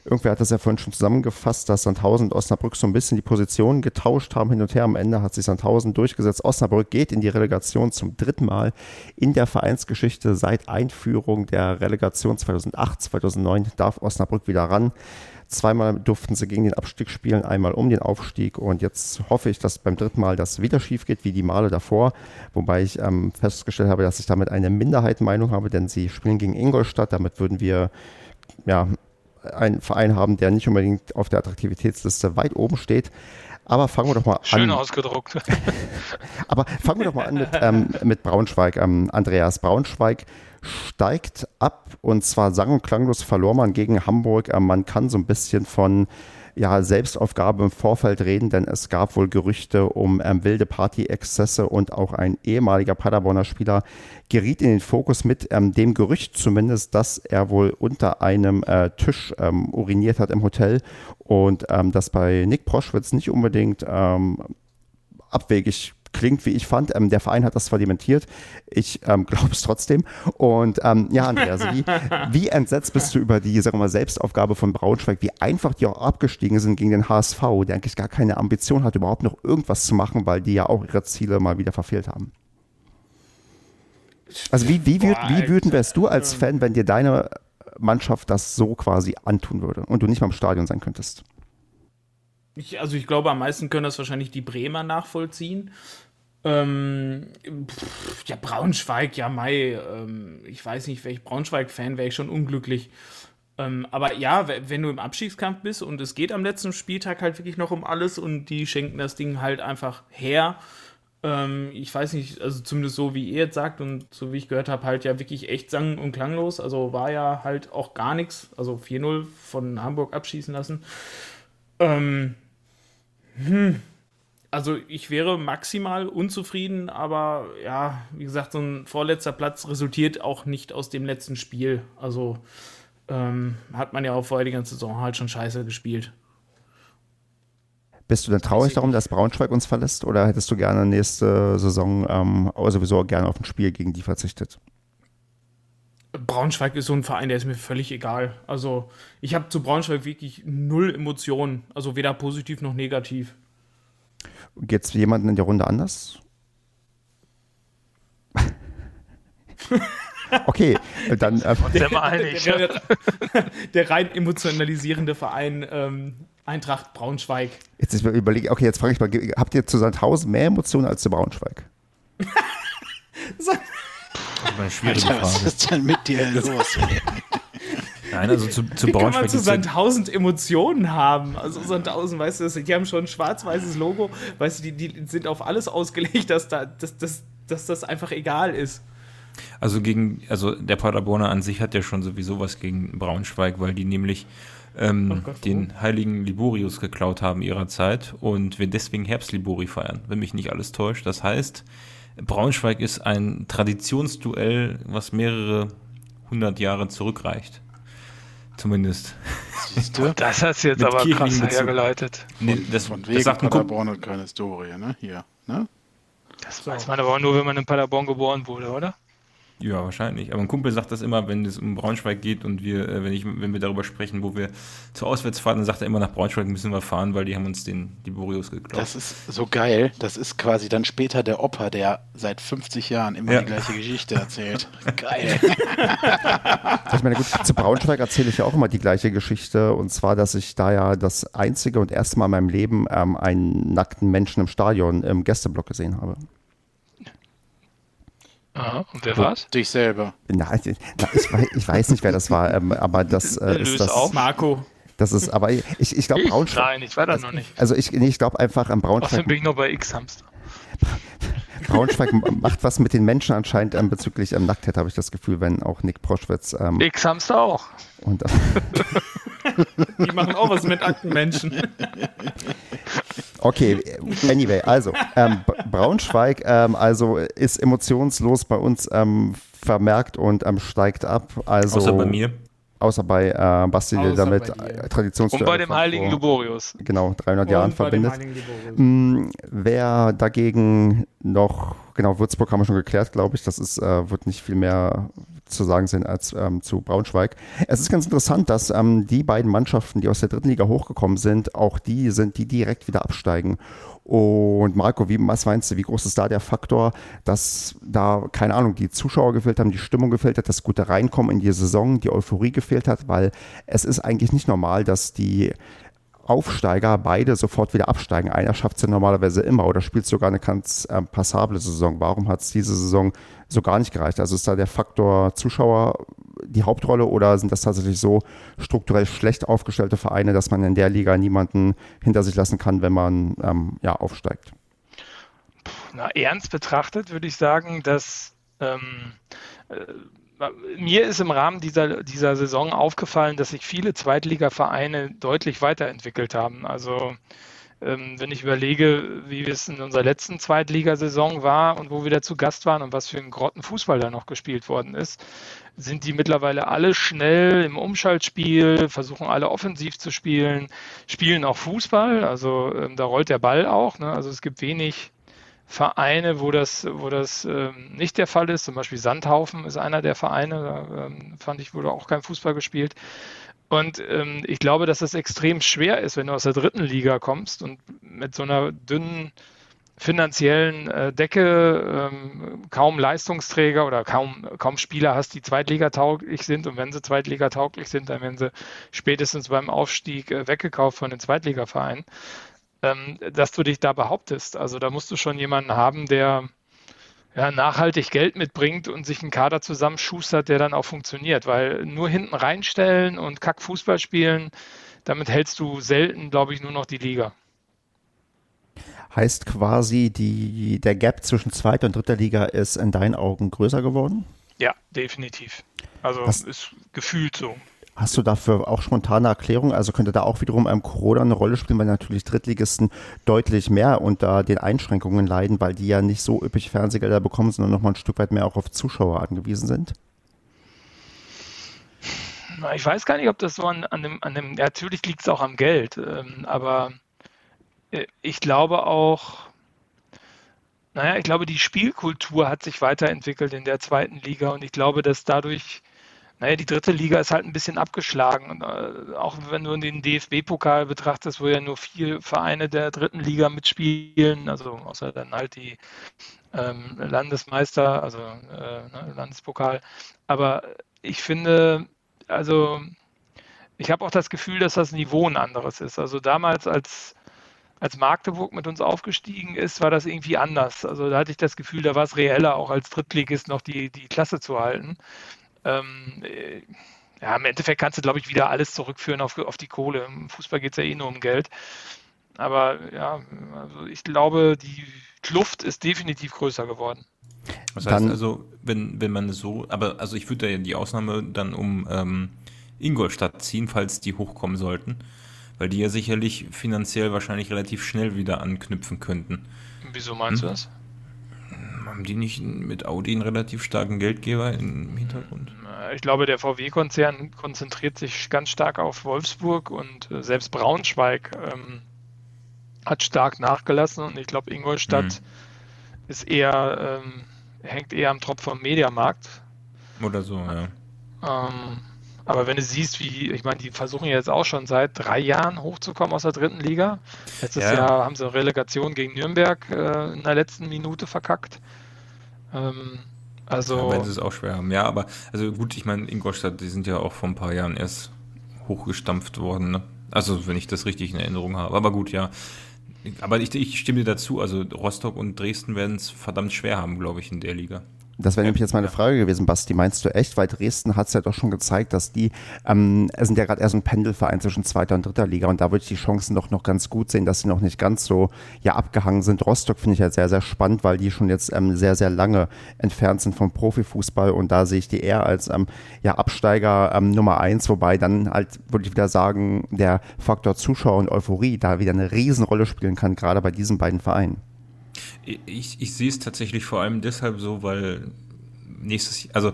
irgendwer hat das ja vorhin schon zusammengefasst, dass Sandhausen und Osnabrück so ein bisschen die Positionen getauscht haben hin und her. Am Ende hat sich Sandhausen durchgesetzt. Osnabrück geht in die Relegation zum dritten Mal in der Vereinsgeschichte seit Einführung der Relegation 2008, 2009 darf Osnabrück wieder ran. Zweimal durften sie gegen den Abstieg spielen, einmal um den Aufstieg und jetzt hoffe ich, dass beim dritten Mal das wieder schief geht wie die Male davor, wobei ich ähm, festgestellt habe, dass ich damit eine Minderheitenmeinung habe, denn sie spielen gegen Ingolstadt, damit würden wir ja einen Verein haben, der nicht unbedingt auf der Attraktivitätsliste weit oben steht. Aber fangen wir doch mal Schön an. ausgedruckt. Aber fangen wir doch mal an mit, ähm, mit Braunschweig. Ähm, Andreas Braunschweig steigt ab und zwar sang- und klanglos verlor man gegen Hamburg. Ähm, man kann so ein bisschen von ja, Selbstaufgabe im Vorfeld reden, denn es gab wohl Gerüchte um ähm, wilde Party-Exzesse und auch ein ehemaliger Paderborner Spieler geriet in den Fokus mit ähm, dem Gerücht zumindest, dass er wohl unter einem äh, Tisch ähm, uriniert hat im Hotel und ähm, das bei Nick Proschwitz nicht unbedingt ähm, abwegig klingt, wie ich fand. Ähm, der Verein hat das zwar dementiert, ich ähm, glaube es trotzdem. Und ähm, ja, Andreas, wie, wie entsetzt bist du über die, sagen wir mal, Selbstaufgabe von Braunschweig, wie einfach die auch abgestiegen sind gegen den HSV, der eigentlich gar keine Ambition hat, überhaupt noch irgendwas zu machen, weil die ja auch ihre Ziele mal wieder verfehlt haben. Also wie, wie, wüt- wie wütend wärst du als Fan, wenn dir deine Mannschaft das so quasi antun würde und du nicht mal im Stadion sein könntest? Ich, also ich glaube, am meisten können das wahrscheinlich die Bremer nachvollziehen. Ähm, pff, ja, Braunschweig, ja, Mai, ähm, ich weiß nicht, wäre ich Braunschweig-Fan, wäre ich schon unglücklich. Ähm, aber ja, wenn du im Abstiegskampf bist und es geht am letzten Spieltag halt wirklich noch um alles und die schenken das Ding halt einfach her, Ähm, ich weiß nicht, also zumindest so wie ihr jetzt sagt und so wie ich gehört habe, halt ja wirklich echt sang- und klanglos. Also war ja halt auch gar nichts. Also 4-0 von Hamburg abschießen lassen. Ähm, hm. Also ich wäre maximal unzufrieden, aber ja, wie gesagt, so ein vorletzter Platz resultiert auch nicht aus dem letzten Spiel. Also ähm, hat man ja auch vorher die ganze Saison halt schon scheiße gespielt. Bist du denn traurig darum, dass Braunschweig uns verlässt oder hättest du gerne nächste Saison ähm, sowieso gerne auf ein Spiel gegen die verzichtet? Braunschweig ist so ein Verein, der ist mir völlig egal. Also ich habe zu Braunschweig wirklich null Emotionen, also weder positiv noch negativ. Geht es jemanden in der Runde anders? okay, dann. Äh, der, der, der, rein emotionalisierende Verein ähm, Eintracht Braunschweig. Jetzt ist mir überlege, okay, jetzt frage ich mal, habt ihr zu Sandhausen mehr Emotionen als zu Braunschweig? das ist eine schwierige Alter, Frage. Was ist denn mit dir los? Nein, also zu, zu Wie Braunschweig. Kann man zu Sandhausen Emotionen haben? Also Sandhausen, weißt du, die haben schon ein schwarz-weißes Logo, weißt du, die, die sind auf alles ausgelegt, dass, da, dass, dass, dass das einfach egal ist. Also gegen, also der Paderborner an sich hat ja schon sowieso was gegen Braunschweig, weil die nämlich ähm, Gott, den oh. heiligen Liborius geklaut haben ihrer Zeit und wir deswegen Herbstlibori feiern, wenn mich nicht alles täuscht. Das heißt, Braunschweig ist ein Traditionsduell, was mehrere hundert Jahre zurückreicht. Zumindest. Siehst du? Das hast du jetzt aber krass hergeleitet. Nee, das, von wegen das sagt Paderborn und keine Historie, ne? Hier, ne? Das weiß man aber nur, wenn man in Paderborn geboren wurde, oder? Ja, wahrscheinlich. Aber ein Kumpel sagt das immer, wenn es um Braunschweig geht und wir, äh, wenn, ich, wenn wir darüber sprechen, wo wir zur Auswärtsfahrt, dann sagt er immer, nach Braunschweig müssen wir fahren, weil die haben uns den, die Boreos geklaut. Das ist so geil. Das ist quasi dann später der Opa, der seit 50 Jahren immer ja. die gleiche Geschichte erzählt. geil. ich meine, gut, zu Braunschweig erzähle ich ja auch immer die gleiche Geschichte. Und zwar, dass ich da ja das einzige und erste Mal in meinem Leben ähm, einen nackten Menschen im Stadion im Gästeblock gesehen habe. Aha, und wer war's? Dich selber. Na, ich, ich, weiß, ich, weiß, nicht, wer das war, ähm, aber das äh, ist das. Auch. Marco. Das ist, aber ich, ich glaube Braunschweig. Nein, ich war da noch nicht. Also ich, nee, ich glaube einfach am Braunschweig. Außerdem bin ich noch bei X-Hamster. Braunschweig macht was mit den Menschen anscheinend ähm, bezüglich ähm, Nacktheit, habe ich das Gefühl, wenn auch Nick Proschwitz. Ähm, X-Hamster auch. Und, äh, Die machen auch was mit nackten Menschen. Okay, anyway, also ähm, Braunschweig ähm, also ist emotionslos bei uns ähm, vermerkt und ähm, steigt ab. Also, Außer bei mir. Außer bei äh, Basti, der damit Traditionsduell. Und bei dem heiligen Luborius. Genau, 300 und Jahren verbindet. Mm, wer dagegen noch, genau, Würzburg haben wir schon geklärt, glaube ich. Das ist, äh, wird nicht viel mehr zu sagen sein als ähm, zu Braunschweig. Es ist ganz interessant, dass ähm, die beiden Mannschaften, die aus der dritten Liga hochgekommen sind, auch die sind, die direkt wieder absteigen. Und Marco, wie, was meinst du, wie groß ist da der Faktor, dass da, keine Ahnung, die Zuschauer gefehlt haben, die Stimmung gefehlt hat, das gute Reinkommen in die Saison, die Euphorie gefehlt hat, weil es ist eigentlich nicht normal, dass die Aufsteiger beide sofort wieder absteigen. Einer schafft es ja normalerweise immer oder spielt sogar eine ganz äh, passable Saison. Warum hat es diese Saison so gar nicht gereicht? Also ist da der Faktor Zuschauer die Hauptrolle oder sind das tatsächlich so strukturell schlecht aufgestellte Vereine, dass man in der Liga niemanden hinter sich lassen kann, wenn man ähm, ja, aufsteigt? Na, ernst betrachtet würde ich sagen, dass ähm, äh, mir ist im Rahmen dieser, dieser Saison aufgefallen, dass sich viele Zweitligavereine deutlich weiterentwickelt haben. Also ähm, wenn ich überlege, wie es in unserer letzten Zweitligasaison war und wo wir da zu Gast waren und was für ein Grottenfußball da noch gespielt worden ist, sind die mittlerweile alle schnell im Umschaltspiel, versuchen alle offensiv zu spielen, spielen auch Fußball, also ähm, da rollt der Ball auch. Ne? Also es gibt wenig Vereine, wo das, wo das ähm, nicht der Fall ist. Zum Beispiel Sandhaufen ist einer der Vereine, da ähm, fand ich, wurde auch kein Fußball gespielt. Und ähm, ich glaube, dass es extrem schwer ist, wenn du aus der dritten Liga kommst und mit so einer dünnen finanziellen äh, Decke ähm, kaum Leistungsträger oder kaum, kaum Spieler hast, die zweitligatauglich sind. Und wenn sie zweitligatauglich sind, dann werden sie spätestens beim Aufstieg äh, weggekauft von den Zweitligavereinen ähm, dass du dich da behauptest. Also da musst du schon jemanden haben, der ja, nachhaltig Geld mitbringt und sich einen Kader zusammenschustert, der dann auch funktioniert. Weil nur hinten reinstellen und Kack Fußball spielen, damit hältst du selten, glaube ich, nur noch die Liga. Heißt quasi, die, der Gap zwischen zweiter und dritter Liga ist in deinen Augen größer geworden? Ja, definitiv. Also Was? ist gefühlt so. Hast du dafür auch spontane Erklärungen? Also könnte da auch wiederum ähm, Corona eine Rolle spielen, weil natürlich Drittligisten deutlich mehr unter den Einschränkungen leiden, weil die ja nicht so üppig Fernsehgelder bekommen, sondern nochmal ein Stück weit mehr auch auf Zuschauer angewiesen sind? Ich weiß gar nicht, ob das so an, an dem, an dem, natürlich liegt es auch am Geld, ähm, aber äh, ich glaube auch, naja, ich glaube, die Spielkultur hat sich weiterentwickelt in der zweiten Liga und ich glaube, dass dadurch naja, die dritte Liga ist halt ein bisschen abgeschlagen. Und, äh, auch wenn du den DFB-Pokal betrachtest, wo ja nur vier Vereine der dritten Liga mitspielen, also außer dann halt die ähm, Landesmeister, also äh, ne, Landespokal. Aber ich finde, also ich habe auch das Gefühl, dass das Niveau ein anderes ist. Also damals, als als Magdeburg mit uns aufgestiegen ist, war das irgendwie anders. Also da hatte ich das Gefühl, da war es reeller, auch als Drittligist noch die, die Klasse zu halten. Ähm, äh, ja, im Endeffekt kannst du, glaube ich, wieder alles zurückführen auf, auf die Kohle. Im Fußball geht es ja eh nur um Geld. Aber ja, also ich glaube, die Kluft ist definitiv größer geworden. Was heißt dann, also, wenn, wenn man so, aber also ich würde ja die Ausnahme dann um ähm, Ingolstadt ziehen, falls die hochkommen sollten, weil die ja sicherlich finanziell wahrscheinlich relativ schnell wieder anknüpfen könnten. Wieso meinst hm? du das? Haben die nicht mit Audi einen relativ starken Geldgeber im Hintergrund? Ich glaube, der VW-Konzern konzentriert sich ganz stark auf Wolfsburg und äh, selbst Braunschweig ähm, hat stark nachgelassen und ich glaube, Ingolstadt mhm. ist eher, ähm, hängt eher am Tropf vom Mediamarkt. Oder so, ja. Ähm, aber wenn du siehst, wie, ich meine, die versuchen jetzt auch schon seit drei Jahren hochzukommen aus der dritten Liga. Letztes ja. Jahr haben sie eine Relegation gegen Nürnberg äh, in der letzten Minute verkackt. Ähm, also. Ja, wenn sie es auch schwer haben. Ja, aber, also gut, ich meine, Ingolstadt, die sind ja auch vor ein paar Jahren erst hochgestampft worden, ne? Also, wenn ich das richtig in Erinnerung habe. Aber gut, ja. Aber ich, ich stimme dir dazu, also Rostock und Dresden werden es verdammt schwer haben, glaube ich, in der Liga. Das wäre nämlich jetzt meine Frage gewesen, Basti. Meinst du echt? Weil Dresden hat es ja doch schon gezeigt, dass die, ähm, sind ja gerade eher so ein Pendelverein zwischen zweiter und dritter Liga und da würde ich die Chancen doch noch ganz gut sehen, dass sie noch nicht ganz so ja abgehangen sind. Rostock finde ich ja sehr, sehr spannend, weil die schon jetzt ähm, sehr, sehr lange entfernt sind vom Profifußball und da sehe ich die eher als ähm, ja, Absteiger ähm, Nummer eins, wobei dann halt, würde ich wieder sagen, der Faktor Zuschauer und Euphorie da wieder eine Riesenrolle spielen kann, gerade bei diesen beiden Vereinen. Ich, ich sehe es tatsächlich vor allem deshalb so, weil nächstes, Jahr, also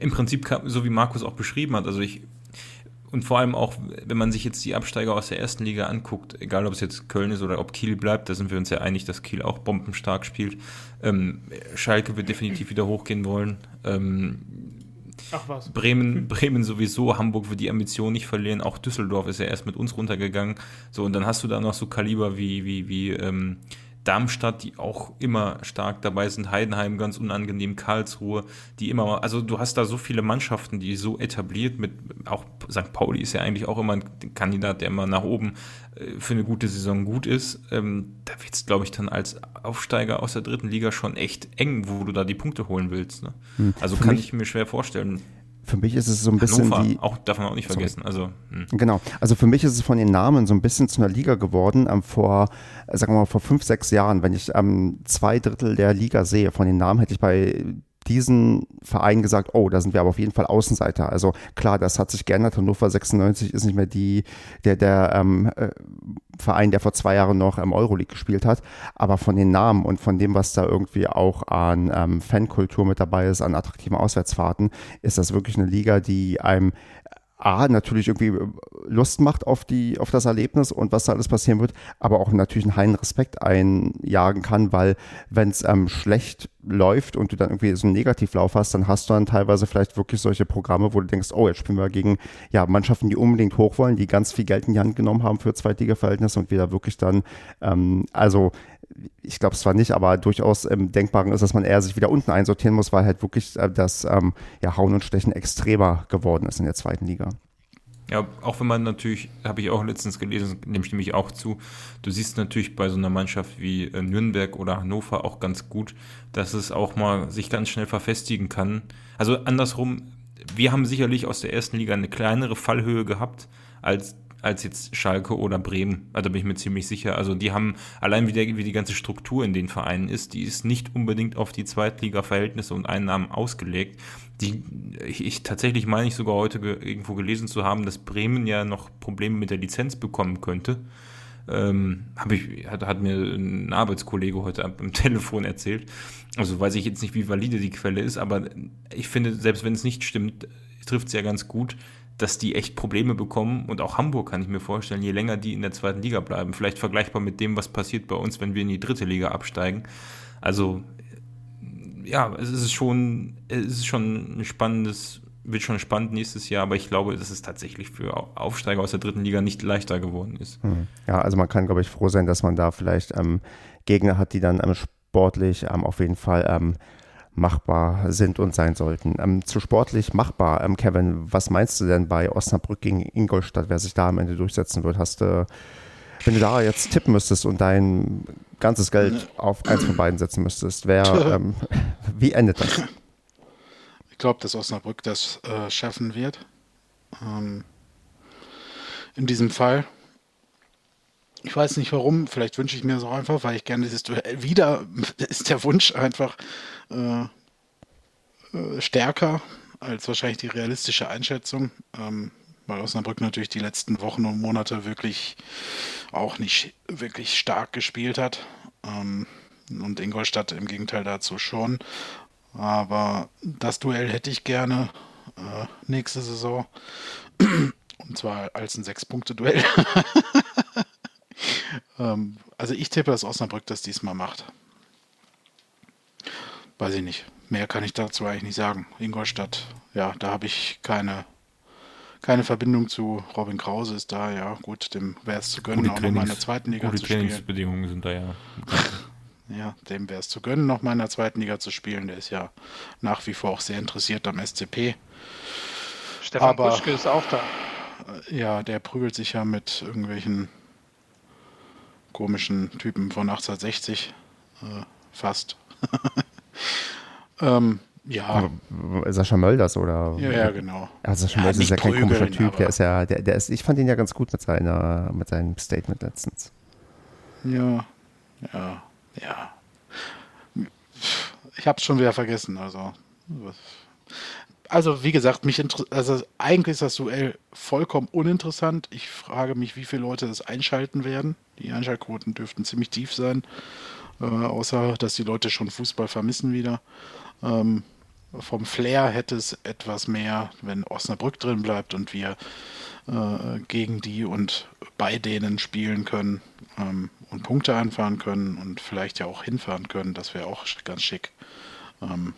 im Prinzip so wie Markus auch beschrieben hat, also ich und vor allem auch, wenn man sich jetzt die Absteiger aus der ersten Liga anguckt, egal ob es jetzt Köln ist oder ob Kiel bleibt, da sind wir uns ja einig, dass Kiel auch bombenstark spielt. Ähm, Schalke wird definitiv wieder hochgehen wollen. Ähm, Ach was. Bremen, Bremen sowieso, Hamburg wird die Ambition nicht verlieren, auch Düsseldorf ist ja erst mit uns runtergegangen. So, und dann hast du da noch so Kaliber wie, wie, wie ähm, Darmstadt, die auch immer stark dabei sind, Heidenheim ganz unangenehm, Karlsruhe, die immer, also du hast da so viele Mannschaften, die so etabliert mit, auch St. Pauli ist ja eigentlich auch immer ein Kandidat, der immer nach oben äh, für eine gute Saison gut ist. Ähm, da wird es, glaube ich, dann als Aufsteiger aus der dritten Liga schon echt eng, wo du da die Punkte holen willst. Ne? Hm. Also kann ich mir schwer vorstellen. Für mich ist es so ein bisschen Hannover, wie. Auch, darf man auch nicht vergessen. Also, hm. Genau. Also für mich ist es von den Namen so ein bisschen zu einer Liga geworden. Ähm, vor, sagen wir mal, vor fünf, sechs Jahren, wenn ich ähm, zwei Drittel der Liga sehe, von den Namen hätte ich bei diesen Verein gesagt, oh, da sind wir aber auf jeden Fall Außenseiter. Also klar, das hat sich geändert. Hannover 96 ist nicht mehr die, der, der ähm, äh, Verein, der vor zwei Jahren noch im Euroleague gespielt hat. Aber von den Namen und von dem, was da irgendwie auch an ähm, Fankultur mit dabei ist, an attraktiven Auswärtsfahrten, ist das wirklich eine Liga, die einem A, natürlich irgendwie äh, Lust macht auf, die, auf das Erlebnis und was da alles passieren wird, aber auch natürlich einen heilen Respekt einjagen kann, weil wenn es ähm, schlecht läuft und du dann irgendwie so einen Negativlauf hast, dann hast du dann teilweise vielleicht wirklich solche Programme, wo du denkst, oh, jetzt spielen wir gegen ja, Mannschaften, die unbedingt hoch wollen, die ganz viel Geld in die Hand genommen haben für Zweitliga-Verhältnisse und wieder wirklich dann, ähm, also ich glaube zwar nicht, aber durchaus ähm, denkbar ist, dass man eher sich wieder unten einsortieren muss, weil halt wirklich äh, das ähm, ja, Hauen und Stechen extremer geworden ist in der zweiten Liga. Ja, auch wenn man natürlich, habe ich auch letztens gelesen, nehme ich nämlich auch zu, du siehst natürlich bei so einer Mannschaft wie äh, Nürnberg oder Hannover auch ganz gut, dass es auch mal sich ganz schnell verfestigen kann. Also andersrum, wir haben sicherlich aus der ersten Liga eine kleinere Fallhöhe gehabt als als jetzt Schalke oder Bremen. Also da bin ich mir ziemlich sicher. Also die haben, allein wie, der, wie die ganze Struktur in den Vereinen ist, die ist nicht unbedingt auf die Zweitliga-Verhältnisse und Einnahmen ausgelegt. Die, ich, ich tatsächlich meine ich sogar heute ge, irgendwo gelesen zu haben, dass Bremen ja noch Probleme mit der Lizenz bekommen könnte. Ähm, ich, hat, hat mir ein Arbeitskollege heute am Telefon erzählt. Also weiß ich jetzt nicht, wie valide die Quelle ist, aber ich finde, selbst wenn es nicht stimmt, trifft es ja ganz gut, dass die echt Probleme bekommen und auch Hamburg kann ich mir vorstellen, je länger die in der zweiten Liga bleiben. Vielleicht vergleichbar mit dem, was passiert bei uns, wenn wir in die dritte Liga absteigen. Also ja, es ist schon, es ist schon ein spannendes, wird schon spannend nächstes Jahr, aber ich glaube, dass es tatsächlich für Aufsteiger aus der dritten Liga nicht leichter geworden ist. Hm. Ja, also man kann, glaube ich, froh sein, dass man da vielleicht ähm, Gegner hat, die dann ähm, sportlich ähm, auf jeden Fall ähm, machbar sind und sein sollten. Ähm, zu sportlich machbar, ähm, Kevin, was meinst du denn bei Osnabrück gegen Ingolstadt, wer sich da am Ende durchsetzen wird? Hast du, wenn du da jetzt tippen müsstest und dein ganzes Geld auf eins von beiden setzen müsstest, wer, ähm, wie endet das? Ich glaube, dass Osnabrück das äh, schaffen wird. Ähm, in diesem Fall. Ich weiß nicht warum, vielleicht wünsche ich mir so einfach, weil ich gerne dieses Duell wieder ist der Wunsch einfach äh, äh, stärker als wahrscheinlich die realistische Einschätzung, ähm, weil Osnabrück natürlich die letzten Wochen und Monate wirklich auch nicht wirklich stark gespielt hat. Ähm, und Ingolstadt im Gegenteil dazu schon. Aber das Duell hätte ich gerne äh, nächste Saison. Und zwar als ein Sechs-Punkte-Duell. ähm, also ich tippe, dass Osnabrück das diesmal macht. Weiß ich nicht. Mehr kann ich dazu eigentlich nicht sagen. Ingolstadt, ja, da habe ich keine, keine Verbindung zu. Robin Krause ist da, ja, gut, dem wäre es zu gönnen, auch noch mal in der zweiten Liga zu spielen. Trainingsbedingungen sind da ja. ja, dem wäre es zu gönnen, noch mal in der zweiten Liga zu spielen. Der ist ja nach wie vor auch sehr interessiert am SCP. Stefan Aber, Buschke ist auch da. Ja, der prügelt sich ja mit irgendwelchen komischen Typen von 1860 äh, fast. ähm, ja. Sascha Mölders oder? Ja, ja, genau. Also Sascha ja, Mölders ist ja kein komischer Typ. Der ist ja, der, der ist, ich fand ihn ja ganz gut mit seiner, mit seinem Statement letztens. Ja, ja, ja. Ich hab's schon wieder vergessen, also. Also, wie gesagt, mich also eigentlich ist das Duell vollkommen uninteressant. Ich frage mich, wie viele Leute das einschalten werden. Die Einschaltquoten dürften ziemlich tief sein, äh, außer dass die Leute schon Fußball vermissen wieder. Ähm, vom Flair hätte es etwas mehr, wenn Osnabrück drin bleibt und wir äh, gegen die und bei denen spielen können ähm, und Punkte einfahren können und vielleicht ja auch hinfahren können. Das wäre auch ganz schick. Ähm,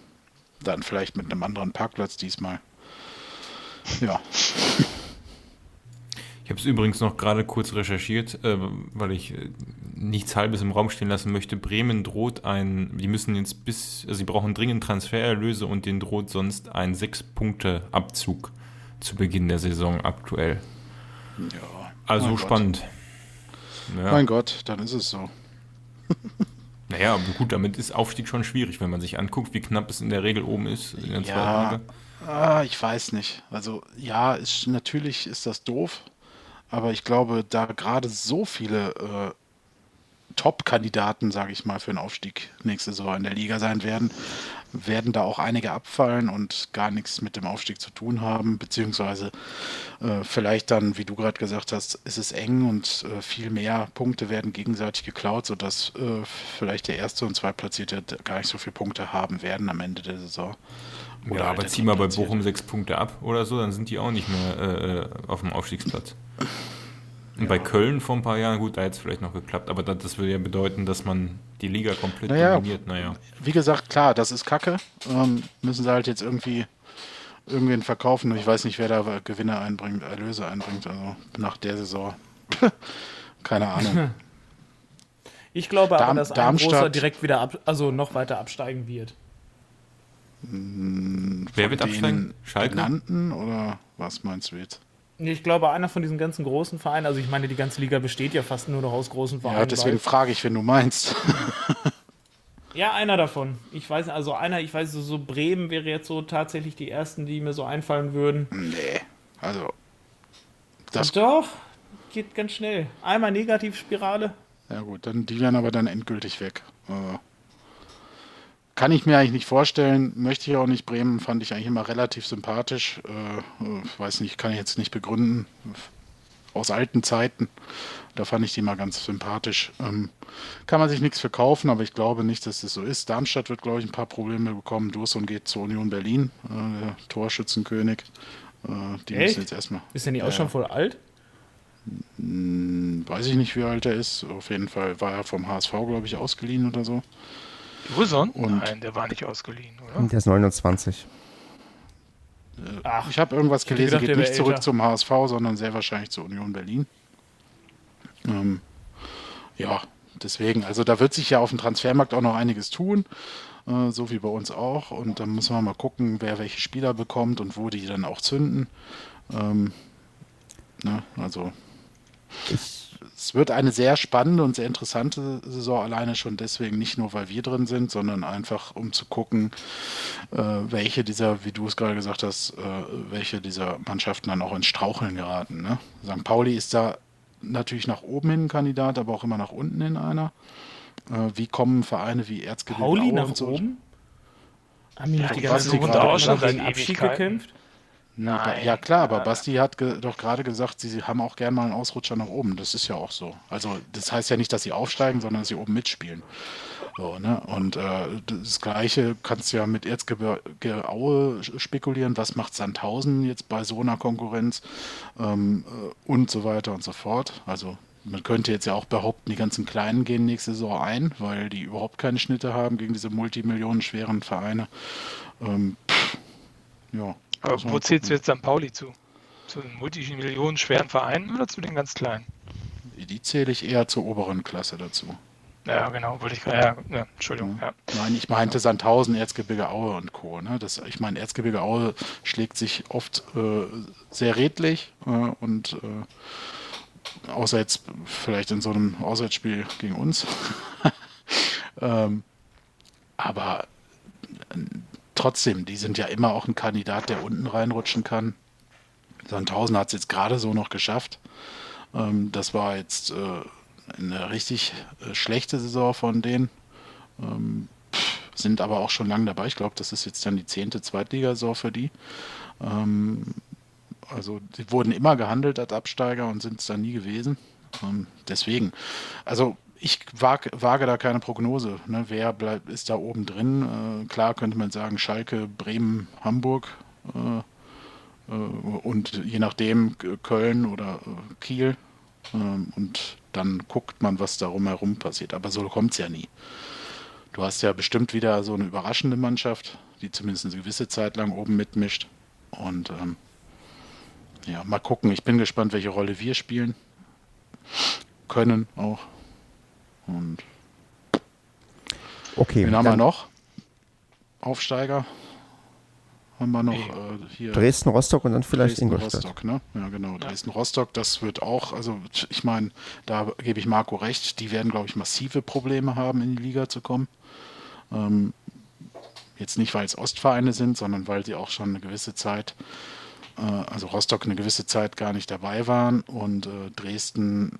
dann vielleicht mit einem anderen Parkplatz diesmal. Ja. Ich habe es übrigens noch gerade kurz recherchiert, äh, weil ich äh, nichts Halbes im Raum stehen lassen möchte. Bremen droht ein, die müssen jetzt bis, also sie brauchen dringend Transfererlöse und denen droht sonst ein Sechs-Punkte-Abzug zu Beginn der Saison aktuell. Ja. Also spannend. Ja. Mein Gott, dann ist es so. naja, gut, damit ist Aufstieg schon schwierig, wenn man sich anguckt, wie knapp es in der Regel oben ist in der ja, ah, ich weiß nicht. Also ja, ist, natürlich ist das doof, aber ich glaube, da gerade so viele äh, Top-Kandidaten, sage ich mal, für den Aufstieg nächste Saison in der Liga sein werden, werden da auch einige abfallen und gar nichts mit dem Aufstieg zu tun haben, beziehungsweise äh, vielleicht dann, wie du gerade gesagt hast, ist es eng und äh, viel mehr Punkte werden gegenseitig geklaut, sodass äh, vielleicht der erste und zweitplatzierte gar nicht so viele Punkte haben werden am Ende der Saison. Oder ja, aber zieh mal bei Bochum sechs Punkte ab oder so, dann sind die auch nicht mehr äh, auf dem Aufstiegsplatz. Und ja. bei Köln vor ein paar Jahren, gut, da hätte es vielleicht noch geklappt, aber das, das würde ja bedeuten, dass man die Liga komplett naja, dominiert. Naja. Wie gesagt, klar, das ist Kacke. Ähm, müssen sie halt jetzt irgendwie irgendwen verkaufen. Ich weiß nicht, wer da Gewinne einbringt, Erlöse einbringt, also nach der Saison. Keine Ahnung. Ich glaube Darm, aber, dass ein Darmstadt, großer direkt wieder ab, also noch weiter absteigen wird. Wer wird absteigen? Schalke? Genannten, oder was meinst du jetzt? Ich glaube, einer von diesen ganzen großen Vereinen, also ich meine, die ganze Liga besteht ja fast nur noch aus großen Vereinen. Ja, deswegen frage ich, wenn du meinst. ja, einer davon. Ich weiß, also einer, ich weiß, so Bremen wäre jetzt so tatsächlich die ersten, die mir so einfallen würden. Nee, also. Das doch. geht ganz schnell. Einmal Negativspirale. Ja gut, dann die werden aber dann endgültig weg. Äh, kann ich mir eigentlich nicht vorstellen, möchte ich auch nicht. Bremen fand ich eigentlich immer relativ sympathisch. Äh, äh weiß nicht, kann ich jetzt nicht begründen. Aus alten Zeiten, da fand ich die mal ganz sympathisch. Ähm, kann man sich nichts verkaufen, aber ich glaube nicht, dass das so ist. Darmstadt wird, glaube ich, ein paar Probleme bekommen. Dursun geht zur Union Berlin, äh, der Torschützenkönig. Äh, die Echt? müssen jetzt erstmal. Ist denn die auch schon voll alt? Hm, weiß ich nicht, wie alt er ist. Auf jeden Fall war er vom HSV, glaube ich, ausgeliehen oder so. Wilson? Nein, der war nicht ausgeliehen, oder? Der ist 29. Äh, Ach, ich habe irgendwas gelesen, gedacht, geht nicht zurück älter. zum HSV, sondern sehr wahrscheinlich zur Union Berlin. Ähm, ja, deswegen, also da wird sich ja auf dem Transfermarkt auch noch einiges tun, äh, so wie bei uns auch. Und dann müssen wir mal gucken, wer welche Spieler bekommt und wo die dann auch zünden. Ähm, ne, also ich, es wird eine sehr spannende und sehr interessante Saison, alleine schon deswegen, nicht nur weil wir drin sind, sondern einfach um zu gucken, äh, welche dieser, wie du es gerade gesagt hast, äh, welche dieser Mannschaften dann auch ins Straucheln geraten. Ne? St. Pauli ist da natürlich nach oben hin ein Kandidat, aber auch immer nach unten hin einer. Äh, wie kommen Vereine wie Erzgebirge Pauli nach so? oben? Haben die nicht die ganze Zeit auch schon gegen Abschied gekämpft? Nein. Ja klar, aber Basti hat doch gerade gesagt, sie haben auch gerne mal einen Ausrutscher nach oben. Das ist ja auch so. Also das heißt ja nicht, dass sie aufsteigen, sondern dass sie oben mitspielen. So, ne? Und äh, das Gleiche kannst du ja mit Erzgebirge Aue spekulieren. Was macht Sandhausen jetzt bei so einer Konkurrenz? Ähm, äh, und so weiter und so fort. Also man könnte jetzt ja auch behaupten, die ganzen Kleinen gehen nächste Saison ein, weil die überhaupt keine Schnitte haben gegen diese multimillionenschweren Vereine. Ähm, pff, ja. Aber wo zählst du jetzt St. Pauli zu? Zu den multimillionen schweren Vereinen oder zu den ganz kleinen? Die zähle ich eher zur oberen Klasse dazu. Ja, genau, wollte ich gerade. Ja, ja, Entschuldigung. Ja. Nein, ich meinte Sandhausen, Erzgebirge Aue und Co. Ne? Das, ich meine, Erzgebirge Aue schlägt sich oft äh, sehr redlich äh, und äh, außer jetzt vielleicht in so einem Auswärtsspiel gegen uns. ähm, aber trotzdem, die sind ja immer auch ein Kandidat, der unten reinrutschen kann. Sandhausen hat es jetzt gerade so noch geschafft. Ähm, das war jetzt äh, eine richtig äh, schlechte Saison von denen. Ähm, sind aber auch schon lange dabei. Ich glaube, das ist jetzt dann die zehnte Zweitligasaison für die. Ähm, also die wurden immer gehandelt als Absteiger und sind es dann nie gewesen. Ähm, deswegen, also ich wage, wage, da keine Prognose. Ne? Wer bleibt, ist da oben drin? Äh, klar könnte man sagen, Schalke, Bremen, Hamburg äh, äh, und je nachdem Köln oder äh, Kiel. Ähm, und dann guckt man, was darum herum passiert. Aber so kommt es ja nie. Du hast ja bestimmt wieder so eine überraschende Mannschaft, die zumindest eine gewisse Zeit lang oben mitmischt. Und ähm, ja, mal gucken. Ich bin gespannt, welche Rolle wir spielen können auch. Und okay. Wen haben wir noch? Aufsteiger. Haben wir noch äh, hier. Dresden, Rostock und dann vielleicht Dresden, Ingolstadt. Rostock, ne? Ja, genau. Ja. Dresden, Rostock, das wird auch, also ich meine, da gebe ich Marco recht, die werden, glaube ich, massive Probleme haben, in die Liga zu kommen. Ähm, jetzt nicht, weil es Ostvereine sind, sondern weil sie auch schon eine gewisse Zeit, äh, also Rostock eine gewisse Zeit gar nicht dabei waren und äh, Dresden,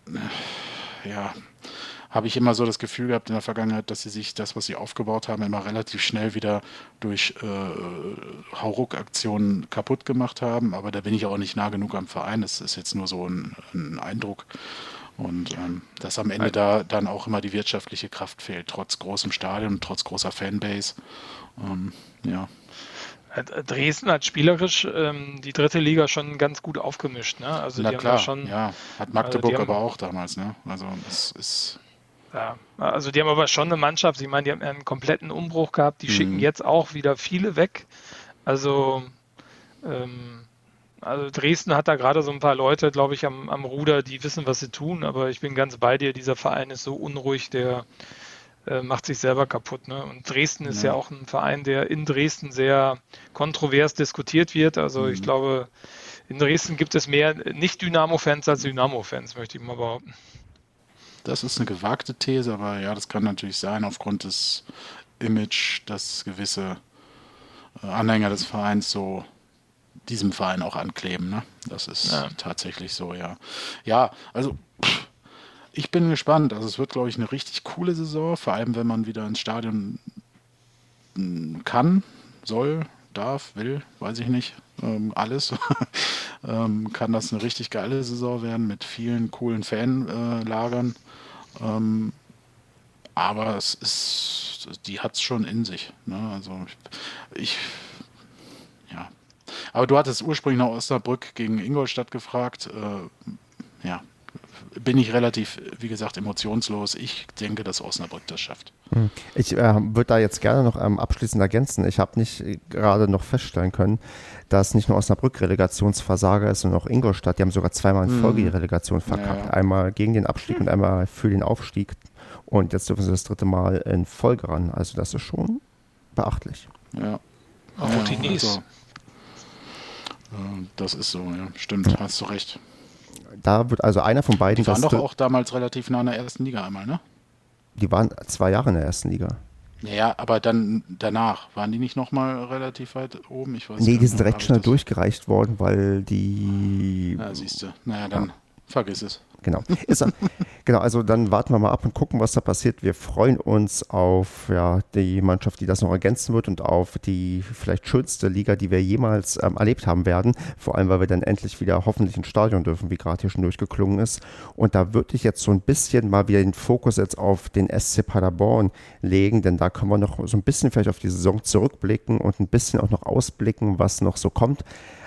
äh, ja, habe ich immer so das Gefühl gehabt in der Vergangenheit, dass sie sich das, was sie aufgebaut haben, immer relativ schnell wieder durch äh, Hauruck-Aktionen kaputt gemacht haben. Aber da bin ich auch nicht nah genug am Verein. Das ist jetzt nur so ein, ein Eindruck. Und ähm, dass am Ende da dann auch immer die wirtschaftliche Kraft fehlt, trotz großem Stadion, trotz großer Fanbase. Ähm, ja. Dresden hat spielerisch ähm, die dritte Liga schon ganz gut aufgemischt. Ne? Also Na die klar, haben schon, ja, hat Magdeburg also aber auch damals. Ne? Also es ist ja, also die haben aber schon eine Mannschaft, ich meine, die haben einen kompletten Umbruch gehabt, die mhm. schicken jetzt auch wieder viele weg. Also, ähm, also Dresden hat da gerade so ein paar Leute, glaube ich, am, am Ruder, die wissen, was sie tun, aber ich bin ganz bei dir, dieser Verein ist so unruhig, der äh, macht sich selber kaputt. Ne? Und Dresden ist ja. ja auch ein Verein, der in Dresden sehr kontrovers diskutiert wird. Also mhm. ich glaube, in Dresden gibt es mehr Nicht-Dynamo-Fans als Dynamo-Fans, möchte ich mal behaupten. Das ist eine gewagte These, aber ja, das kann natürlich sein aufgrund des Image, dass gewisse äh, Anhänger des Vereins so diesem Verein auch ankleben. Ne? Das ist ja. tatsächlich so, ja. Ja, also ich bin gespannt. Also es wird, glaube ich, eine richtig coole Saison, vor allem wenn man wieder ins Stadion hm, kann, soll, darf, will, weiß ich nicht, ähm, alles. ähm, kann das eine richtig geile Saison werden mit vielen coolen Fanlagern. Äh, ähm, aber es ist, die hat es schon in sich. Ne? Also ich, ja. Aber du hattest ursprünglich nach Osnabrück gegen Ingolstadt gefragt. Äh, ja, bin ich relativ, wie gesagt, emotionslos. Ich denke, dass Osnabrück das schafft. Hm. Ich äh, würde da jetzt gerne noch ähm, abschließend ergänzen. Ich habe nicht gerade noch feststellen können, dass nicht nur Osnabrück Relegationsversager ist, sondern auch Ingolstadt. Die haben sogar zweimal in hm. Folge die Relegation verkackt. Ja. Einmal gegen den Abstieg hm. und einmal für den Aufstieg. Und jetzt dürfen sie das dritte Mal in Folge ran. Also das ist schon beachtlich. Ja. Auch ja, also, äh, das ist so, ja. Stimmt, ja. hast du recht da wird also einer von beiden. Die waren doch auch damals relativ nah in der ersten Liga einmal, ne? Die waren zwei Jahre in der ersten Liga. Ja, aber dann danach waren die nicht nochmal relativ weit oben? Ich weiß nee, die sind recht schnell durchgereicht worden, weil die. Ja, siehst du. Naja, dann ja. vergiss es. Genau. Ist, genau, also dann warten wir mal ab und gucken, was da passiert. Wir freuen uns auf ja, die Mannschaft, die das noch ergänzen wird und auf die vielleicht schönste Liga, die wir jemals ähm, erlebt haben werden. Vor allem, weil wir dann endlich wieder hoffentlich ins Stadion dürfen, wie gerade hier schon durchgeklungen ist. Und da würde ich jetzt so ein bisschen mal wieder den Fokus jetzt auf den SC Paderborn legen, denn da können wir noch so ein bisschen vielleicht auf die Saison zurückblicken und ein bisschen auch noch ausblicken, was noch so kommt.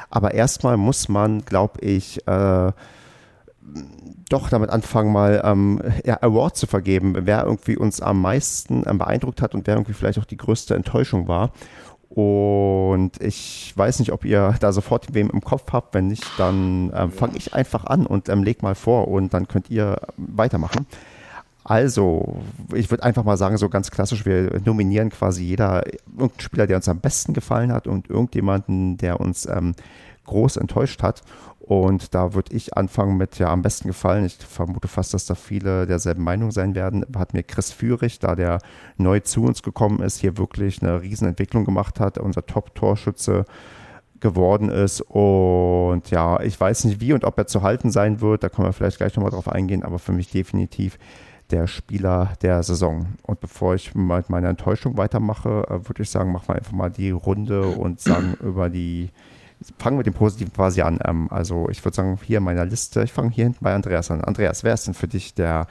Aber erstmal muss man, glaube ich, äh, doch damit anfangen, mal ähm, ja, Award zu vergeben, wer irgendwie uns am meisten ähm, beeindruckt hat und wer irgendwie vielleicht auch die größte Enttäuschung war. Und ich weiß nicht, ob ihr da sofort wem im Kopf habt. Wenn nicht, dann ähm, fange ich einfach an und ähm, leg mal vor und dann könnt ihr weitermachen. Also, ich würde einfach mal sagen, so ganz klassisch, wir nominieren quasi jeder irgendeinen Spieler, der uns am besten gefallen hat und irgendjemanden, der uns ähm, groß enttäuscht hat. Und da würde ich anfangen mit, ja, am besten gefallen. Ich vermute fast, dass da viele derselben Meinung sein werden. Hat mir Chris Führig, da der neu zu uns gekommen ist, hier wirklich eine Riesenentwicklung gemacht hat, unser Top-Torschütze geworden ist. Und ja, ich weiß nicht, wie und ob er zu halten sein wird. Da können wir vielleicht gleich nochmal drauf eingehen, aber für mich definitiv der Spieler der Saison. Und bevor ich mit meiner Enttäuschung weitermache, äh, würde ich sagen, machen wir einfach mal die Runde und sagen über die fangen mit dem Positiven quasi an. Ähm, also ich würde sagen, hier in meiner Liste, ich fange hier hinten bei Andreas an. Andreas, wer ist denn für dich der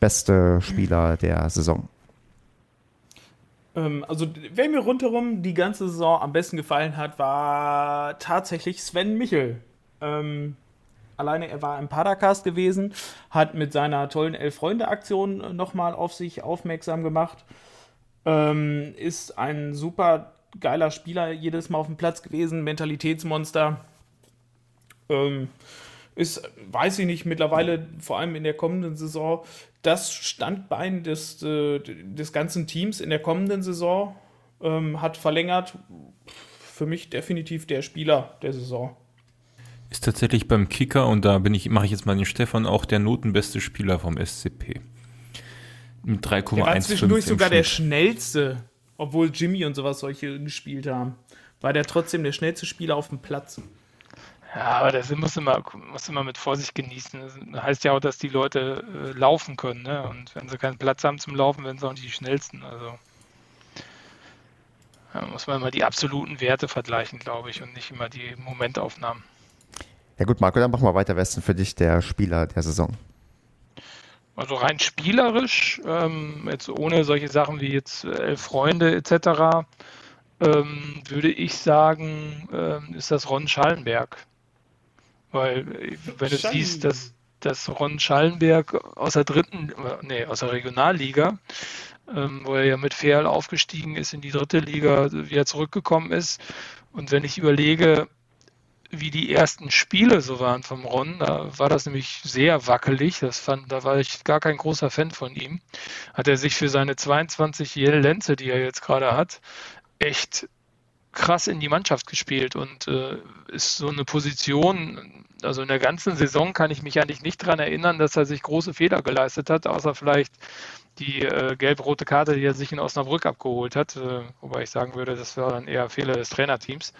beste Spieler der Saison? Ähm, also wer mir rundherum die ganze Saison am besten gefallen hat, war tatsächlich Sven Michel. Ähm, alleine er war im Padercast gewesen, hat mit seiner tollen Elf-Freunde-Aktion nochmal auf sich aufmerksam gemacht. Ähm, ist ein super geiler Spieler jedes Mal auf dem Platz gewesen, Mentalitätsmonster. Ähm, ist, weiß ich nicht, mittlerweile, vor allem in der kommenden Saison, das Standbein des, äh, des ganzen Teams in der kommenden Saison ähm, hat verlängert. Für mich definitiv der Spieler der Saison. Ist tatsächlich beim Kicker, und da bin ich, mache ich jetzt mal den Stefan, auch der notenbeste Spieler vom SCP. Mit 3,1. Der war zwischendurch sogar der schnellste obwohl Jimmy und sowas solche gespielt haben. War der trotzdem der schnellste Spieler auf dem Platz. Ja, aber das muss immer, muss immer mit Vorsicht genießen. Das heißt ja auch, dass die Leute äh, laufen können. Ne? Und wenn sie keinen Platz haben zum Laufen, werden sie auch nicht die schnellsten. Also da muss man immer die absoluten Werte vergleichen, glaube ich, und nicht immer die Momentaufnahmen. Ja gut, Marco, dann machen wir weiter. Wer ist denn für dich der Spieler der Saison? Also rein spielerisch, ähm, jetzt ohne solche Sachen wie jetzt äh, Freunde etc., ähm, würde ich sagen, ähm, ist das Ron Schallenberg. Weil, äh, wenn du siehst, dass, dass Ron Schallenberg aus der dritten, nee, aus der Regionalliga, ähm, wo er ja mit Ferl aufgestiegen ist in die dritte Liga, wieder zurückgekommen ist. Und wenn ich überlege, wie die ersten Spiele so waren vom Ron. Da war das nämlich sehr wackelig. Das fand, da war ich gar kein großer Fan von ihm. Hat er sich für seine 22 Jell Lenze, die er jetzt gerade hat, echt krass in die Mannschaft gespielt und äh, ist so eine Position, also in der ganzen Saison kann ich mich eigentlich nicht daran erinnern, dass er sich große Fehler geleistet hat, außer vielleicht die äh, gelb-rote Karte, die er sich in Osnabrück abgeholt hat, äh, wobei ich sagen würde, das war dann eher Fehler des Trainerteams.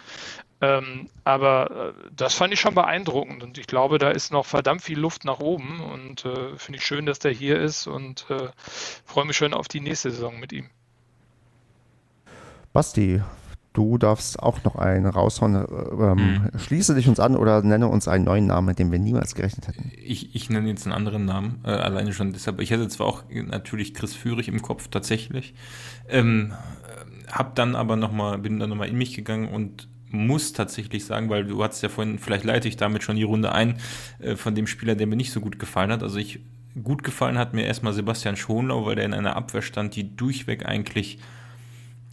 Ähm, aber äh, das fand ich schon beeindruckend und ich glaube, da ist noch verdammt viel Luft nach oben und äh, finde ich schön, dass der hier ist und äh, freue mich schon auf die nächste Saison mit ihm. Basti, du darfst auch noch einen raushauen. Ähm, hm. Schließe dich uns an oder nenne uns einen neuen Namen, mit dem wir niemals gerechnet hätten. Ich, ich nenne jetzt einen anderen Namen, äh, alleine schon deshalb. Ich hätte zwar auch natürlich Chris Führig im Kopf, tatsächlich. Ähm, hab dann aber noch mal, bin dann nochmal in mich gegangen und muss tatsächlich sagen, weil du hattest ja vorhin, vielleicht leite ich damit schon die Runde ein, äh, von dem Spieler, der mir nicht so gut gefallen hat. Also ich, gut gefallen hat mir erstmal Sebastian Schonlau, weil der in einer Abwehr stand, die durchweg eigentlich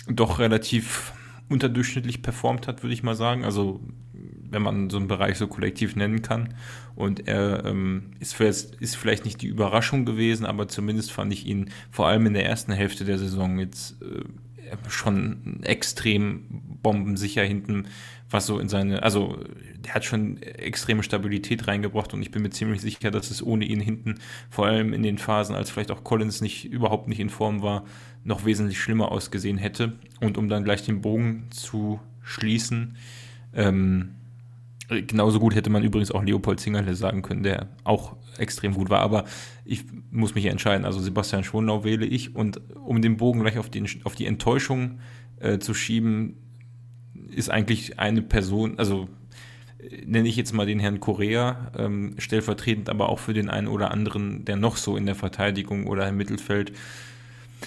doch relativ unterdurchschnittlich performt hat, würde ich mal sagen. Also wenn man so einen Bereich so kollektiv nennen kann. Und er ähm, ist, vielleicht, ist vielleicht nicht die Überraschung gewesen, aber zumindest fand ich ihn vor allem in der ersten Hälfte der Saison jetzt äh, schon extrem bombensicher hinten, was so in seine, also der hat schon extreme Stabilität reingebracht und ich bin mir ziemlich sicher, dass es ohne ihn hinten, vor allem in den Phasen, als vielleicht auch Collins nicht überhaupt nicht in Form war, noch wesentlich schlimmer ausgesehen hätte. Und um dann gleich den Bogen zu schließen, ähm, genauso gut hätte man übrigens auch Leopold Zingerle sagen können, der auch extrem gut war. Aber ich muss mich entscheiden. Also Sebastian Schonlau wähle ich. Und um den Bogen gleich auf, den, auf die Enttäuschung äh, zu schieben, ist eigentlich eine Person, also äh, nenne ich jetzt mal den Herrn Korea, ähm, stellvertretend aber auch für den einen oder anderen, der noch so in der Verteidigung oder im Mittelfeld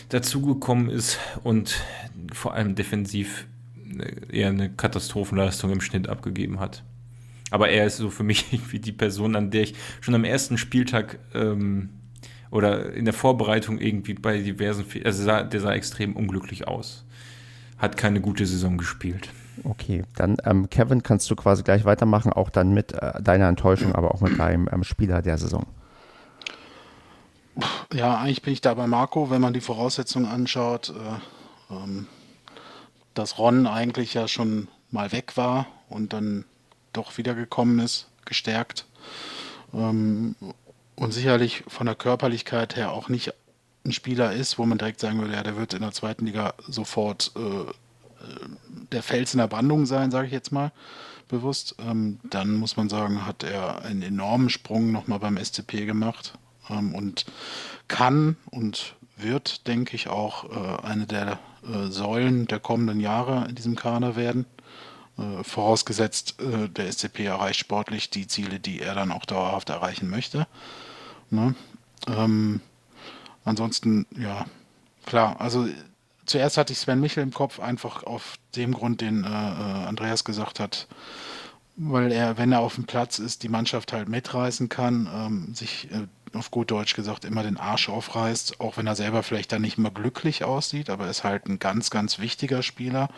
dazugekommen ist und vor allem defensiv äh, eher eine Katastrophenleistung im Schnitt abgegeben hat. Aber er ist so für mich irgendwie die Person, an der ich schon am ersten Spieltag ähm, oder in der Vorbereitung irgendwie bei diversen, also sah, der sah extrem unglücklich aus. Hat keine gute Saison gespielt. Okay, dann ähm, Kevin, kannst du quasi gleich weitermachen, auch dann mit äh, deiner Enttäuschung, aber auch mit deinem ähm, Spieler der Saison. Ja, eigentlich bin ich da bei Marco, wenn man die Voraussetzungen anschaut, äh, ähm, dass Ron eigentlich ja schon mal weg war und dann doch wiedergekommen ist, gestärkt. Ähm, und sicherlich von der Körperlichkeit her auch nicht ein Spieler ist, wo man direkt sagen würde, ja, der wird in der zweiten Liga sofort äh, äh der Fels in der Brandung sein, sage ich jetzt mal bewusst. Ähm, dann muss man sagen, hat er einen enormen Sprung nochmal beim SCP gemacht ähm, und kann und wird, denke ich, auch äh, eine der äh, Säulen der kommenden Jahre in diesem Kader werden. Äh, vorausgesetzt, äh, der SCP erreicht sportlich die Ziele, die er dann auch dauerhaft erreichen möchte. Ne? Ähm, ansonsten, ja, klar, also zuerst hatte ich Sven Michel im Kopf, einfach auf dem Grund, den äh, äh, Andreas gesagt hat, weil er, wenn er auf dem Platz ist, die Mannschaft halt mitreißen kann, ähm, sich äh, auf gut Deutsch gesagt immer den Arsch aufreißt, auch wenn er selber vielleicht dann nicht immer glücklich aussieht, aber er ist halt ein ganz, ganz wichtiger Spieler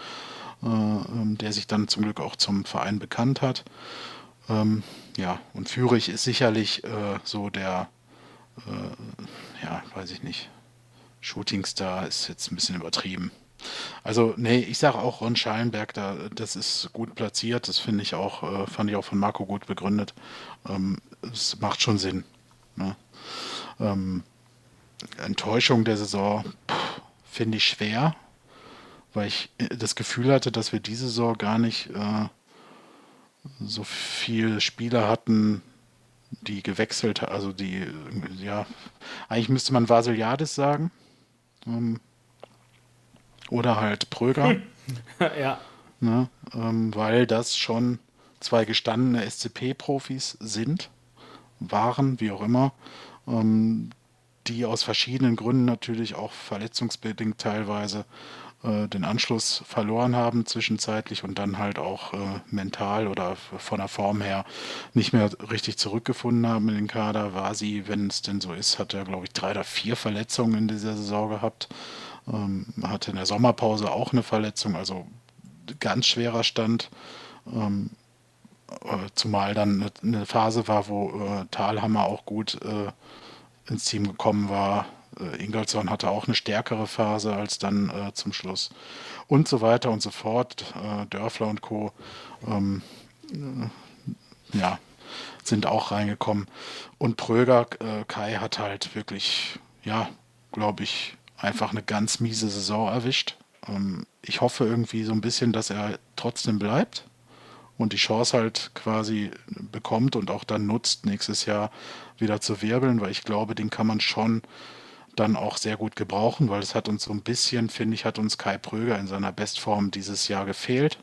der sich dann zum Glück auch zum Verein bekannt hat. Ähm, ja, und Fürich ist sicherlich äh, so der, äh, ja, weiß ich nicht, Shootingstar ist jetzt ein bisschen übertrieben. Also, nee, ich sage auch Ron Schallenberg, da, das ist gut platziert. Das finde ich auch, äh, fand ich auch von Marco gut begründet. Ähm, es macht schon Sinn. Ne? Ähm, Enttäuschung der Saison finde ich schwer, weil ich äh, das Gefühl hatte, dass wir diese Saison gar nicht äh, so viele Spieler hatten, die gewechselt, also die, ja, eigentlich müsste man Vasiliadis sagen. Ähm, oder halt Pröger. ja. Ne, ähm, weil das schon zwei gestandene SCP-Profis sind, waren, wie auch immer, ähm, die aus verschiedenen Gründen natürlich auch verletzungsbedingt teilweise äh, den Anschluss verloren haben zwischenzeitlich und dann halt auch äh, mental oder von der Form her nicht mehr richtig zurückgefunden haben in den Kader. War sie, wenn es denn so ist, hat er, glaube ich, drei oder vier Verletzungen in dieser Saison gehabt. Ähm, hatte in der Sommerpause auch eine Verletzung, also ganz schwerer Stand. Ähm, äh, zumal dann eine Phase war, wo äh, Talhammer auch gut äh, ins Team gekommen war, äh, Ingolson hatte auch eine stärkere Phase als dann äh, zum Schluss. Und so weiter und so fort. Äh, Dörfler und Co. Ähm, äh, ja, sind auch reingekommen. Und Pröger, äh, Kai hat halt wirklich, ja, glaube ich, einfach eine ganz miese Saison erwischt. Ähm, ich hoffe irgendwie so ein bisschen, dass er trotzdem bleibt und die Chance halt quasi bekommt und auch dann nutzt, nächstes Jahr wieder zu wirbeln, weil ich glaube, den kann man schon dann auch sehr gut gebrauchen, weil es hat uns so ein bisschen, finde ich, hat uns Kai Pröger in seiner Bestform dieses Jahr gefehlt.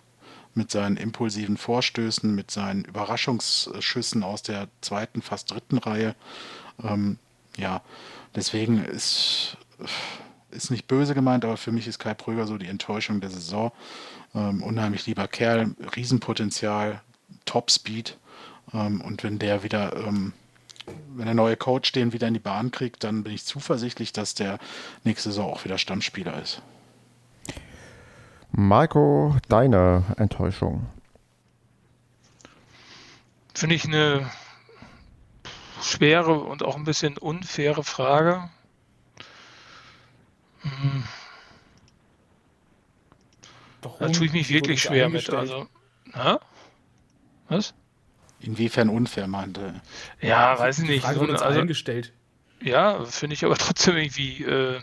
Mit seinen impulsiven Vorstößen, mit seinen Überraschungsschüssen aus der zweiten, fast dritten Reihe. Ähm, ja, deswegen ist, ist nicht böse gemeint, aber für mich ist Kai Pröger so die Enttäuschung der Saison. Ähm, unheimlich lieber Kerl, Riesenpotenzial, Top-Speed. Ähm, und wenn der wieder ähm, wenn der neue Coach den wieder in die Bahn kriegt, dann bin ich zuversichtlich, dass der nächste Saison auch wieder Stammspieler ist. Marco, deine Enttäuschung? Finde ich eine schwere und auch ein bisschen unfaire Frage. Hm. Da tue ich mich wirklich schwer mit. Also, na? Was? Inwiefern unfair meinte? Ja, ja weiß ich nicht. Frage wurde also, eingestellt. Ja, finde ich aber trotzdem irgendwie, äh,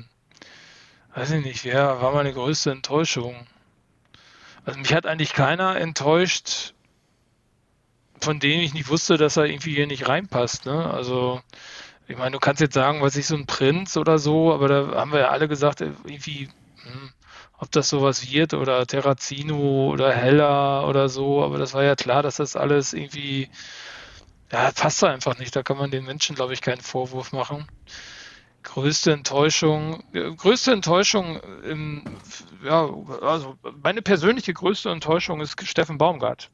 weiß ich nicht, wer war meine größte Enttäuschung? Also mich hat eigentlich keiner enttäuscht, von dem ich nicht wusste, dass er irgendwie hier nicht reinpasst. Ne? Also ich meine, du kannst jetzt sagen, was ich so ein Prinz oder so, aber da haben wir ja alle gesagt, irgendwie, hm, ob das sowas wird oder Terrazino oder Heller oder so, aber das war ja klar, dass das alles irgendwie, ja, passt da einfach nicht. Da kann man den Menschen, glaube ich, keinen Vorwurf machen. Größte Enttäuschung, größte Enttäuschung, im, ja, also meine persönliche größte Enttäuschung ist Steffen Baumgart,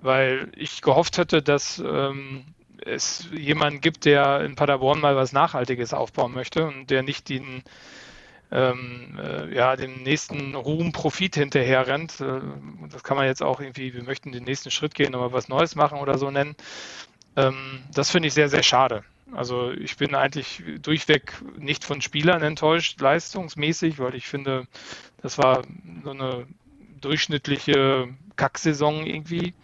weil ich gehofft hätte, dass ähm, es jemanden gibt, der in Paderborn mal was Nachhaltiges aufbauen möchte und der nicht den ähm, äh, ja, dem nächsten Ruhm, Profit hinterher rennt. Äh, das kann man jetzt auch irgendwie, wir möchten den nächsten Schritt gehen, aber was Neues machen oder so nennen. Ähm, das finde ich sehr, sehr schade. Also ich bin eigentlich durchweg nicht von Spielern enttäuscht, leistungsmäßig, weil ich finde, das war so eine durchschnittliche Kacksaison irgendwie.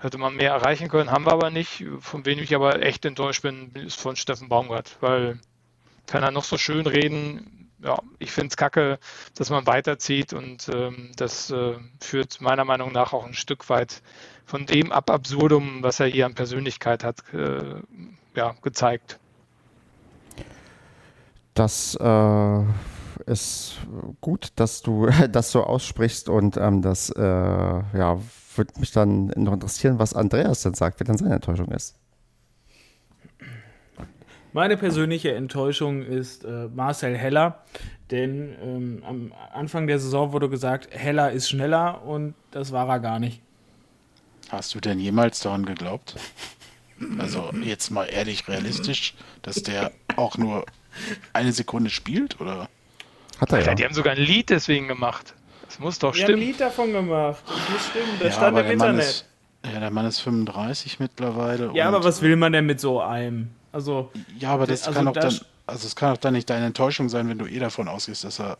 Hätte man mehr erreichen können, haben wir aber nicht. Von wem ich aber echt enttäuscht bin, ist von Steffen Baumgart, weil kann er noch so schön reden, ja, ich finde es kacke, dass man weiterzieht und ähm, das äh, führt meiner Meinung nach auch ein Stück weit von dem ab absurdum, was er hier an Persönlichkeit hat, äh, ja, gezeigt. Das äh, ist gut, dass du das so aussprichst und ähm, das äh, ja, würde mich dann noch interessieren, was Andreas denn sagt, wer dann seine Enttäuschung ist. Meine persönliche Enttäuschung ist äh, Marcel Heller, denn ähm, am Anfang der Saison wurde gesagt, Heller ist schneller und das war er gar nicht. Hast du denn jemals daran geglaubt? Also jetzt mal ehrlich realistisch, dass der auch nur eine Sekunde spielt, oder? Hat er ja. Die haben sogar ein Lied deswegen gemacht. Das muss doch stimmen. Die haben ein Lied davon gemacht. Das muss stimmen. Das ja, stand im Internet. Ist, ja, der Mann ist 35 mittlerweile. Ja, aber was will man denn mit so einem? Also, ja, aber das also kann auch dann, also es kann auch dann nicht deine Enttäuschung sein, wenn du eh davon ausgehst, dass er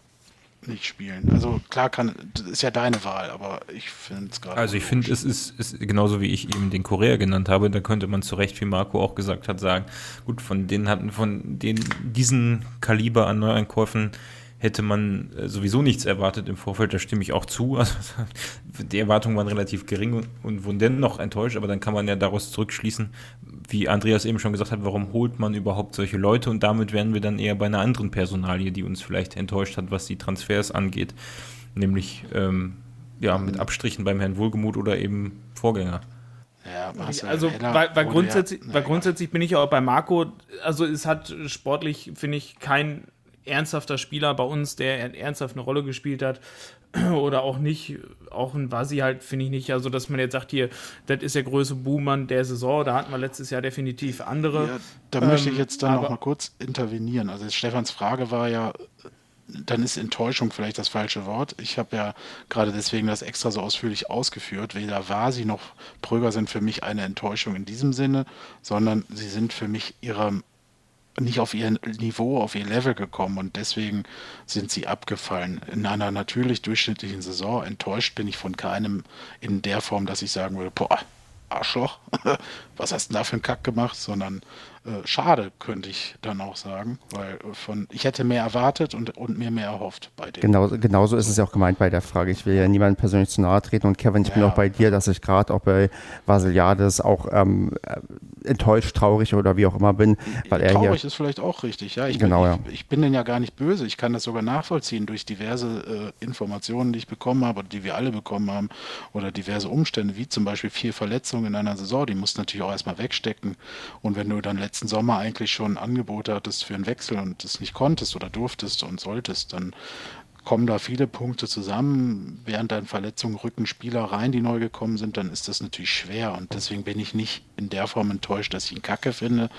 nicht spielen. Also klar kann, das ist ja deine Wahl, aber ich finde es gerade. Also ich finde, es ist, ist genauso wie ich eben den Korea genannt habe, da könnte man zu Recht, wie Marco auch gesagt hat, sagen, gut, von denen hatten, von den, diesen Kaliber an Neueinkäufen hätte man äh, sowieso nichts erwartet im Vorfeld, da stimme ich auch zu. Also, die Erwartungen waren relativ gering und wurden dennoch enttäuscht, aber dann kann man ja daraus zurückschließen, wie Andreas eben schon gesagt hat, warum holt man überhaupt solche Leute und damit wären wir dann eher bei einer anderen Personalie, die uns vielleicht enttäuscht hat, was die Transfers angeht, nämlich ähm, ja, mit Abstrichen beim Herrn Wohlgemuth oder eben Vorgänger. Ja, also weil, weil grundsätzlich, ja, weil grundsätzlich bin ich auch bei Marco, also es hat sportlich, finde ich, kein ernsthafter Spieler bei uns, der ernsthaft eine Rolle gespielt hat oder auch nicht, auch ein Vasi halt, finde ich nicht, also dass man jetzt sagt, hier, das ist der größte Buhmann der Saison, da hatten wir letztes Jahr definitiv andere. Ja, da ähm, möchte ich jetzt dann noch mal kurz intervenieren. Also Stefans Frage war ja, dann ist Enttäuschung vielleicht das falsche Wort. Ich habe ja gerade deswegen das extra so ausführlich ausgeführt. Weder Vasi noch Pröger sind für mich eine Enttäuschung in diesem Sinne, sondern sie sind für mich ihrem nicht auf ihr Niveau, auf ihr Level gekommen und deswegen sind sie abgefallen. In einer natürlich durchschnittlichen Saison enttäuscht bin ich von keinem in der Form, dass ich sagen würde, boah, Arschloch, was hast du denn da für einen Kack gemacht, sondern äh, schade, könnte ich dann auch sagen, weil äh, von ich hätte mehr erwartet und, und mir mehr erhofft bei dem. Genau, genauso ist es ja auch gemeint bei der Frage. Ich will ja niemandem persönlich zu nahe treten und Kevin, ich ja. bin auch bei dir, dass ich gerade auch bei Vasiliades auch ähm, äh, enttäuscht, traurig oder wie auch immer bin, weil er Traurig ist vielleicht auch richtig, ja. Ich genau, bin, ich, ich, bin denn ja gar nicht böse. Ich kann das sogar nachvollziehen durch diverse äh, Informationen, die ich bekommen habe oder die wir alle bekommen haben oder diverse Umstände, wie zum Beispiel vier Verletzungen in einer Saison. Die musst du natürlich auch erstmal wegstecken. Und wenn du dann letztendlich letzten Sommer eigentlich schon Angebote hattest für einen Wechsel und das nicht konntest oder durftest und solltest, dann kommen da viele Punkte zusammen. Während deiner Verletzung rücken Spieler rein, die neu gekommen sind, dann ist das natürlich schwer. Und deswegen bin ich nicht in der Form enttäuscht, dass ich ihn kacke finde,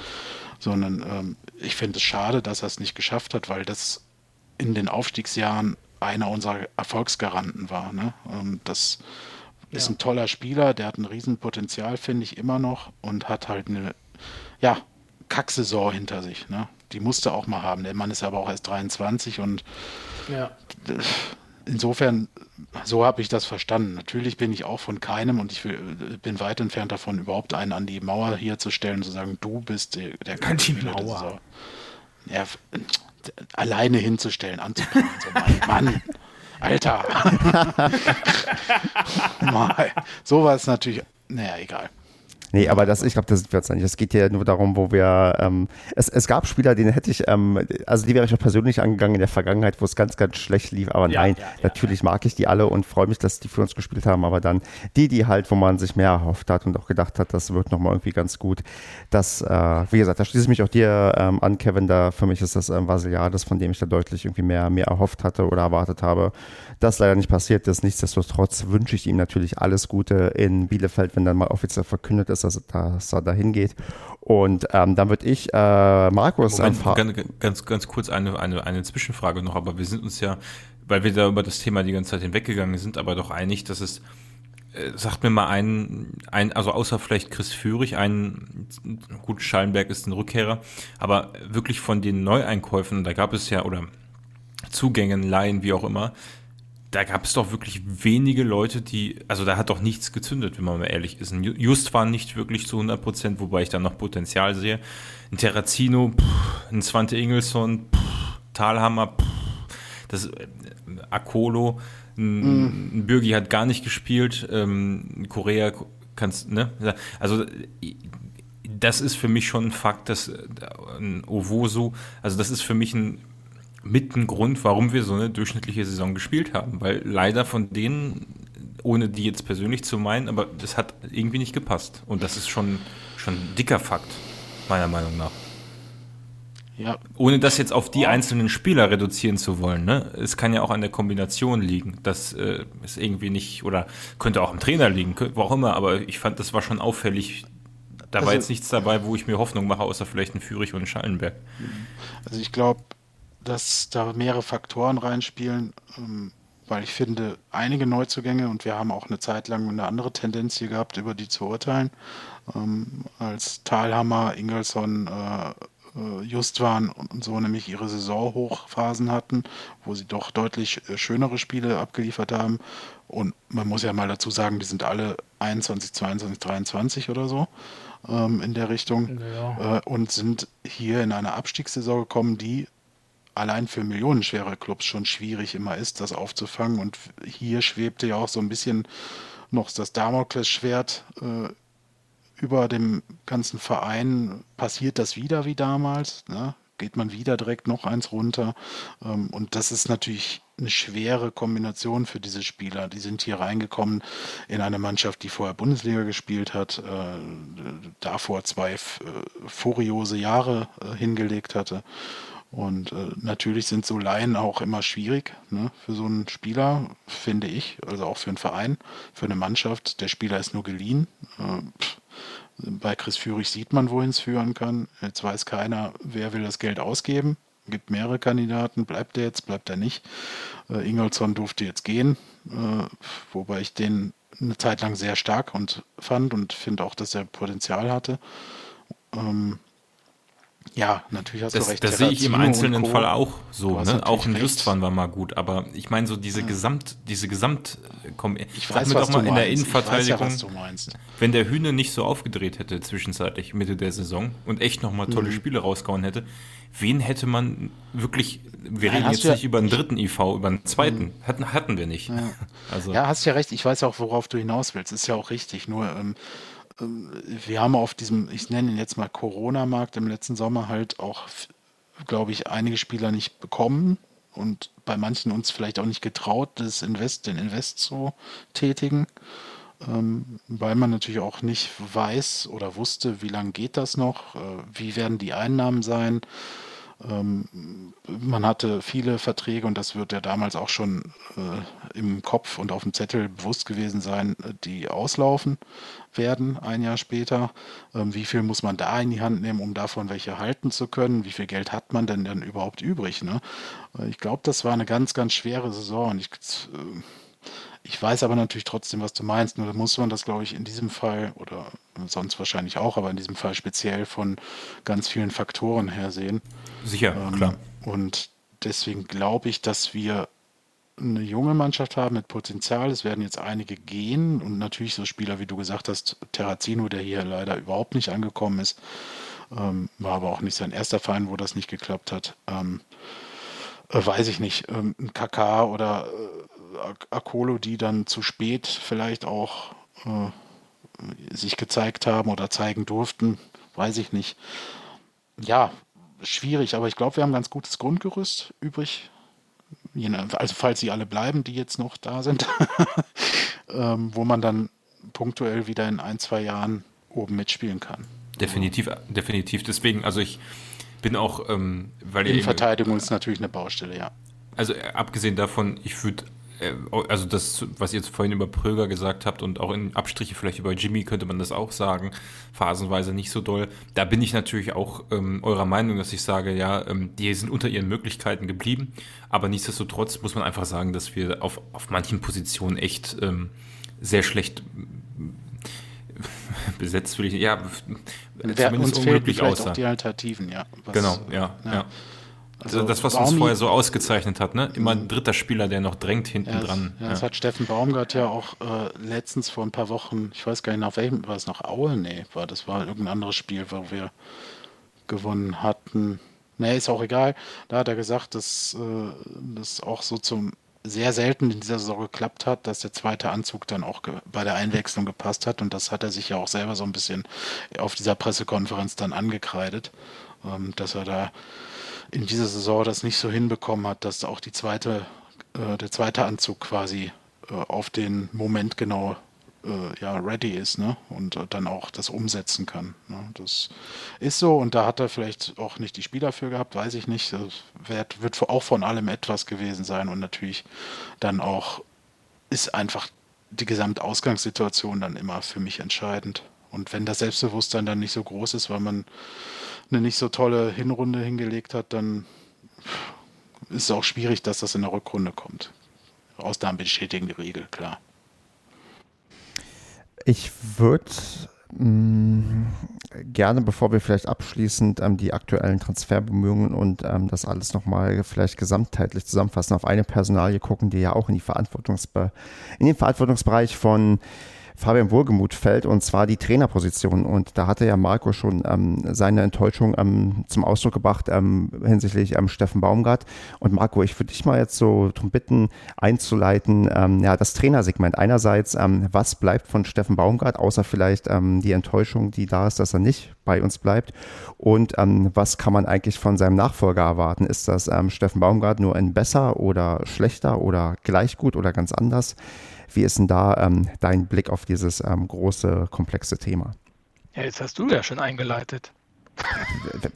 sondern ähm, ich finde es schade, dass er es nicht geschafft hat, weil das in den Aufstiegsjahren einer unserer Erfolgsgaranten war. Ne? Ähm, das ist ja. ein toller Spieler, der hat ein Riesenpotenzial, finde ich immer noch, und hat halt eine, ja, Kacksaison hinter sich. Ne? Die musste auch mal haben. Der Mann ist aber auch erst 23 und ja. insofern, so habe ich das verstanden. Natürlich bin ich auch von keinem und ich will, bin weit entfernt davon, überhaupt einen an die Mauer hier zu stellen und zu sagen, du bist der, der die Mauer. Ja, alleine hinzustellen, anzufangen. So, Mann, Mann. Alter. Mal. Sowas natürlich, naja, egal. Nee, aber das, ich glaube, das wird es nicht. Es geht hier nur darum, wo wir, ähm, es, es gab Spieler, denen hätte ich, ähm, also die wäre ich auch persönlich angegangen in der Vergangenheit, wo es ganz, ganz schlecht lief. Aber ja, nein, ja, natürlich ja, mag ich die alle und freue mich, dass die für uns gespielt haben. Aber dann die, die halt, wo man sich mehr erhofft hat und auch gedacht hat, das wird nochmal irgendwie ganz gut. Das, äh, wie gesagt, da schließe ich mich auch dir ähm, an, Kevin. Da für mich ist das ähm, Vasiliades, von dem ich da deutlich irgendwie mehr, mehr erhofft hatte oder erwartet habe. Das leider nicht passiert ist. Nichtsdestotrotz wünsche ich ihm natürlich alles Gute in Bielefeld, wenn dann mal offiziell verkündet ist, dass, dass er dahin geht. Und ähm, dann würde ich äh, Markus Moment, ganz, ganz, ganz kurz eine, eine, eine Zwischenfrage noch, aber wir sind uns ja, weil wir da über das Thema die ganze Zeit hinweggegangen sind, aber doch einig, dass es äh, sagt mir mal ein, ein, also außer vielleicht Chris Führig, ein, gut, Schallenberg ist ein Rückkehrer, aber wirklich von den Neueinkäufen, da gab es ja, oder Zugängen, Laien, wie auch immer, da gab es doch wirklich wenige Leute, die, also da hat doch nichts gezündet, wenn man mal ehrlich ist. Ein Just war nicht wirklich zu 100 Prozent, wobei ich da noch Potenzial sehe. Ein Terrazino, pff, ein Svante Ingelsson, pff, Talhammer, pff, das äh, Akolo, ein, mm. ein Bürgi hat gar nicht gespielt, ähm, Korea kannst, ne? Also das ist für mich schon ein Fakt, dass äh, ein Ovoso, also das ist für mich ein mit ein Grund, warum wir so eine durchschnittliche Saison gespielt haben. Weil leider von denen, ohne die jetzt persönlich zu meinen, aber das hat irgendwie nicht gepasst. Und das ist schon, schon ein dicker Fakt, meiner Meinung nach. Ja. Ohne das jetzt auf die einzelnen Spieler reduzieren zu wollen. Ne? Es kann ja auch an der Kombination liegen. Das äh, ist irgendwie nicht, oder könnte auch am Trainer liegen, wo auch immer, aber ich fand, das war schon auffällig. Da also, war jetzt nichts dabei, wo ich mir Hoffnung mache, außer vielleicht ein Führig und ein Schallenberg. Also ich glaube, dass da mehrere Faktoren reinspielen, ähm, weil ich finde, einige Neuzugänge, und wir haben auch eine Zeit lang eine andere Tendenz hier gehabt, über die zu urteilen, ähm, als Thalhammer, Ingelsson, äh, äh, Justwan und so nämlich ihre Saisonhochphasen hatten, wo sie doch deutlich äh, schönere Spiele abgeliefert haben. Und man muss ja mal dazu sagen, die sind alle 21, 22, 23 oder so ähm, in der Richtung ja. und sind hier in eine Abstiegssaison gekommen, die allein für millionenschwere Clubs schon schwierig immer ist, das aufzufangen. Und hier schwebte ja auch so ein bisschen noch das Damoklesschwert äh, über dem ganzen Verein. Passiert das wieder wie damals? Ne? Geht man wieder direkt noch eins runter? Ähm, und das ist natürlich eine schwere Kombination für diese Spieler. Die sind hier reingekommen in eine Mannschaft, die vorher Bundesliga gespielt hat, äh, davor zwei äh, furiose Jahre äh, hingelegt hatte und äh, natürlich sind so Laien auch immer schwierig ne, für so einen Spieler, finde ich, also auch für einen Verein, für eine Mannschaft. Der Spieler ist nur geliehen. Äh, bei Chris Führig sieht man, wohin es führen kann. Jetzt weiß keiner, wer will das Geld ausgeben. Gibt mehrere Kandidaten. Bleibt er jetzt, bleibt er nicht? Äh, Ingolson durfte jetzt gehen, äh, wobei ich den eine Zeit lang sehr stark und fand und finde auch, dass er Potenzial hatte. Ähm, Ja, natürlich hast das, du recht. Das sehe ich im einzelnen Fall auch so. Ne? Auch ein Justwan war mal gut, aber ich meine so diese ja. Gesamt, diese Gesamt, komm, ich weiß mir doch mal in der Innenverteidigung, ja, wenn der Hühne nicht so aufgedreht hätte zwischenzeitlich Mitte der Saison und echt noch mal tolle mhm. Spiele rausgehauen hätte, wen hätte man wirklich, wir reden jetzt nicht über einen dritten IV, über einen zweiten, mhm. hatten, hatten wir nicht. Ja. Also. ja, hast ja recht, ich weiß auch, worauf du hinaus willst, ist ja auch richtig, nur ähm, wir haben auf diesem, ich nenne ihn jetzt mal Corona-Markt im letzten Sommer halt auch, glaube ich, einige Spieler nicht bekommen und bei manchen uns vielleicht auch nicht getraut, das Invest, den Invest zu tätigen, ähm, weil man natürlich auch nicht weiß oder wusste, wie lange geht das noch, äh, wie werden die Einnahmen sein. Ähm, man hatte viele Verträge und das wird ja damals auch schon äh, im Kopf und auf dem Zettel bewusst gewesen sein, äh, die auslaufen werden ein Jahr später. Ähm, wie viel muss man da in die Hand nehmen, um davon welche halten zu können? Wie viel Geld hat man denn dann überhaupt übrig? Ne? Äh, ich glaube, das war eine ganz, ganz schwere Saison. Ich, äh, ich weiß aber natürlich trotzdem, was du meinst. Nur muss man das, glaube ich, in diesem Fall oder sonst wahrscheinlich auch, aber in diesem Fall speziell von ganz vielen Faktoren her sehen. Sicher, ähm, klar. Und deswegen glaube ich, dass wir eine junge Mannschaft haben mit Potenzial. Es werden jetzt einige gehen und natürlich so Spieler, wie du gesagt hast, Terrazino, der hier leider überhaupt nicht angekommen ist, ähm, war aber auch nicht sein erster Verein, wo das nicht geklappt hat. Ähm, äh, weiß ich nicht, ähm, KK oder äh, Akolo, die dann zu spät vielleicht auch äh, sich gezeigt haben oder zeigen durften, weiß ich nicht. Ja, schwierig, aber ich glaube, wir haben ein ganz gutes Grundgerüst übrig. Also falls sie alle bleiben, die jetzt noch da sind, ähm, wo man dann punktuell wieder in ein, zwei Jahren oben mitspielen kann. Definitiv, definitiv. Deswegen, also ich bin auch, ähm, weil in Verteidigung ist natürlich eine Baustelle, ja. Also äh, abgesehen davon, ich würde äh, also das, was ihr jetzt vorhin über Pröger gesagt habt und auch in Abstriche vielleicht über Jimmy könnte man das auch sagen, phasenweise nicht so doll. Da bin ich natürlich auch ähm, eurer Meinung, dass ich sage, ja, ähm, die sind unter ihren Möglichkeiten geblieben, aber nichtsdestotrotz muss man einfach sagen, dass wir auf, auf manchen Positionen echt ähm, sehr schlecht besetzt, würde ich, ja, zumindest uns unglücklich aussah. die Alternativen, ja. Was, genau, ja, ja. ja. Also das, was Baumi, uns vorher so ausgezeichnet hat, ne? Immer ein dritter Spieler, der noch drängt hinten ja, dran. Ja, das hat Steffen Baumgart ja auch äh, letztens vor ein paar Wochen, ich weiß gar nicht nach welchem, war es nach Aue? Nee, war das war irgendein anderes Spiel, wo wir gewonnen hatten. Nee, ist auch egal. Da hat er gesagt, dass äh, das auch so zum sehr selten in dieser Saison geklappt hat, dass der zweite Anzug dann auch bei der Einwechslung gepasst hat. Und das hat er sich ja auch selber so ein bisschen auf dieser Pressekonferenz dann angekreidet, ähm, dass er da in dieser Saison das nicht so hinbekommen hat, dass auch die zweite, äh, der zweite Anzug quasi äh, auf den Moment genau äh, ja, ready ist ne? und äh, dann auch das umsetzen kann. Ne? Das ist so und da hat er vielleicht auch nicht die Spieler für gehabt, weiß ich nicht. Das wird, wird auch von allem etwas gewesen sein und natürlich dann auch ist einfach die Gesamtausgangssituation dann immer für mich entscheidend. Und wenn das Selbstbewusstsein dann nicht so groß ist, weil man eine nicht so tolle Hinrunde hingelegt hat, dann ist es auch schwierig, dass das in der Rückrunde kommt. Ausnahmen bestätigen die Regel, klar. Ich würde mm, gerne, bevor wir vielleicht abschließend ähm, die aktuellen Transferbemühungen und ähm, das alles nochmal vielleicht gesamtheitlich zusammenfassen, auf eine Personalie gucken, die ja auch in, die Verantwortungsbe in den Verantwortungsbereich von Fabian Wohlgemuth fällt, und zwar die Trainerposition. Und da hatte ja Marco schon ähm, seine Enttäuschung ähm, zum Ausdruck gebracht ähm, hinsichtlich ähm, Steffen Baumgart. Und Marco, ich würde dich mal jetzt so darum bitten, einzuleiten, ähm, ja, das Trainersegment. Einerseits, ähm, was bleibt von Steffen Baumgart, außer vielleicht die Enttäuschung, die da ist, dass er nicht bei uns bleibt? Und was kann man eigentlich von seinem Nachfolger erwarten? Ist das Steffen Baumgart nur ein besser oder schlechter oder gleich gut oder ganz anders? Wie ist denn da ähm, dein Blick auf dieses ähm, große, komplexe Thema? Ja, jetzt hast du ja schon eingeleitet.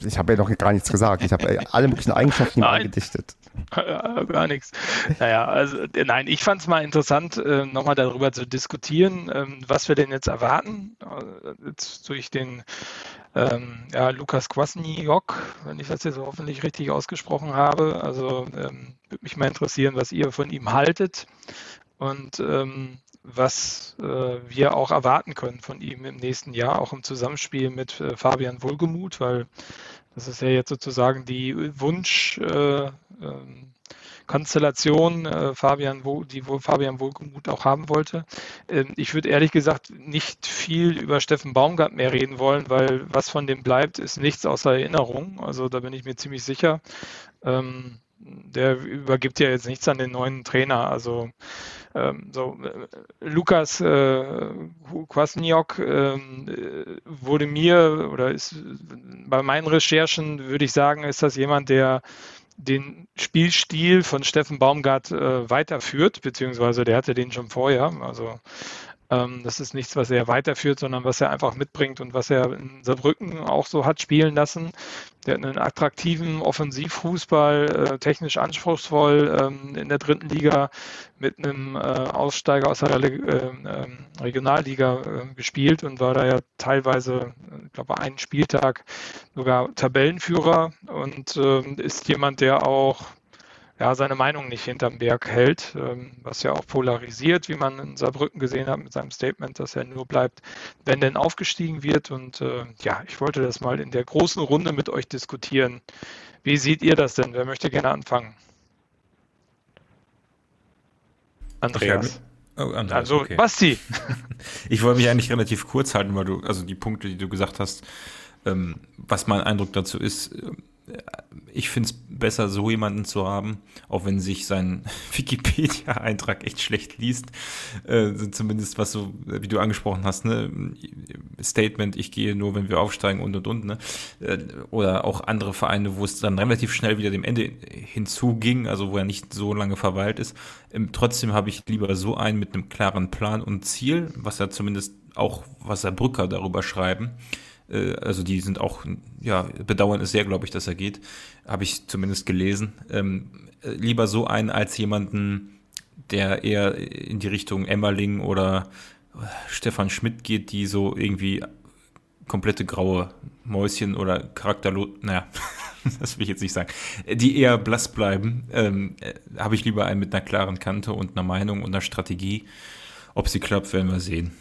Ich habe ja noch gar nichts gesagt. Ich habe äh, alle möglichen Eigenschaften eingedichtet. Ja, gar nichts. Naja, also äh, nein, ich fand es mal interessant, äh, nochmal darüber zu diskutieren, ähm, was wir denn jetzt erwarten. Jetzt durch den ähm, ja, Lukas Kwasniok, wenn ich das jetzt hoffentlich richtig ausgesprochen habe. Also ähm, würde mich mal interessieren, was ihr von ihm haltet und ähm, was äh, wir auch erwarten können von ihm im nächsten Jahr, auch im Zusammenspiel mit äh, Fabian Wohlgemuth, weil Das ist ja jetzt sozusagen die Wunsch. Äh, ähm, Konstellation, äh, Fabian, wo, die wo Fabian Wohlgemuth auch haben wollte. Ähm, ich würde ehrlich gesagt nicht viel über Steffen Baumgart mehr reden wollen, weil was von dem bleibt, ist nichts außer Erinnerung. Also da bin ich mir ziemlich sicher. Ähm, der übergibt ja jetzt nichts an den neuen Trainer. Also ähm, so äh, Lukas äh, Kwasniok ähm, äh, wurde mir oder ist bei meinen Recherchen würde ich sagen, ist das jemand, der den Spielstil von Steffen Baumgart äh, weiterführt, beziehungsweise der hatte den schon vorher. Also das ist nichts, was er weiterführt, sondern was er einfach mitbringt und was er in Saarbrücken auch so hat spielen lassen. Der hat einen attraktiven Offensivfußball, äh, technisch anspruchsvoll ähm, in der dritten Liga mit einem äh, Aussteiger aus der äh, ähm, Regionalliga äh, gespielt und war da ja teilweise, ich glaube, einen Spieltag sogar Tabellenführer und ähm, ist jemand, der auch ja, seine Meinung nicht hinterm Berg hält, ähm, was ja auch polarisiert, wie man in Saarbrücken gesehen hat mit seinem Statement, dass er nur bleibt, wenn denn aufgestiegen wird. Und äh, ja, ich wollte das mal in der großen Runde mit euch diskutieren. Wie seht ihr das denn? Wer möchte gerne anfangen? Andreas. Oh, Andreas also, okay. Basti. ich wollte mich eigentlich relativ kurz halten, weil du, also die Punkte, die du gesagt hast, ähm, was mein Eindruck dazu ist, ich finde es besser, so jemanden zu haben, auch wenn sich sein Wikipedia-Eintrag echt schlecht liest. Äh, zumindest was so, wie du angesprochen hast, ne? Statement, ich gehe nur, wenn wir aufsteigen und und und. Ne? Äh, oder auch andere Vereine, wo es dann relativ schnell wieder dem Ende hinzuging, also wo er nicht so lange verweilt ist. Ähm, trotzdem habe ich lieber so einen mit einem klaren Plan und Ziel, was er zumindest auch, was er Brücker darüber schreiben äh, also die sind auch, ja, bedauern es sehr, glaube ich, dass er geht. Habe ich zumindest gelesen. Ähm, äh, lieber so einen als jemanden, der eher in die Richtung Emmerling oder äh, Stefan Schmidt geht, die so irgendwie komplette graue Mäuschen oder charakterlos, naja, das will ich jetzt nicht sagen, die eher blass bleiben, ähm, habe ich lieber einen mit einer klaren Kante und einer Meinung und einer Strategie. Ob sie klappt, werden wir sehen.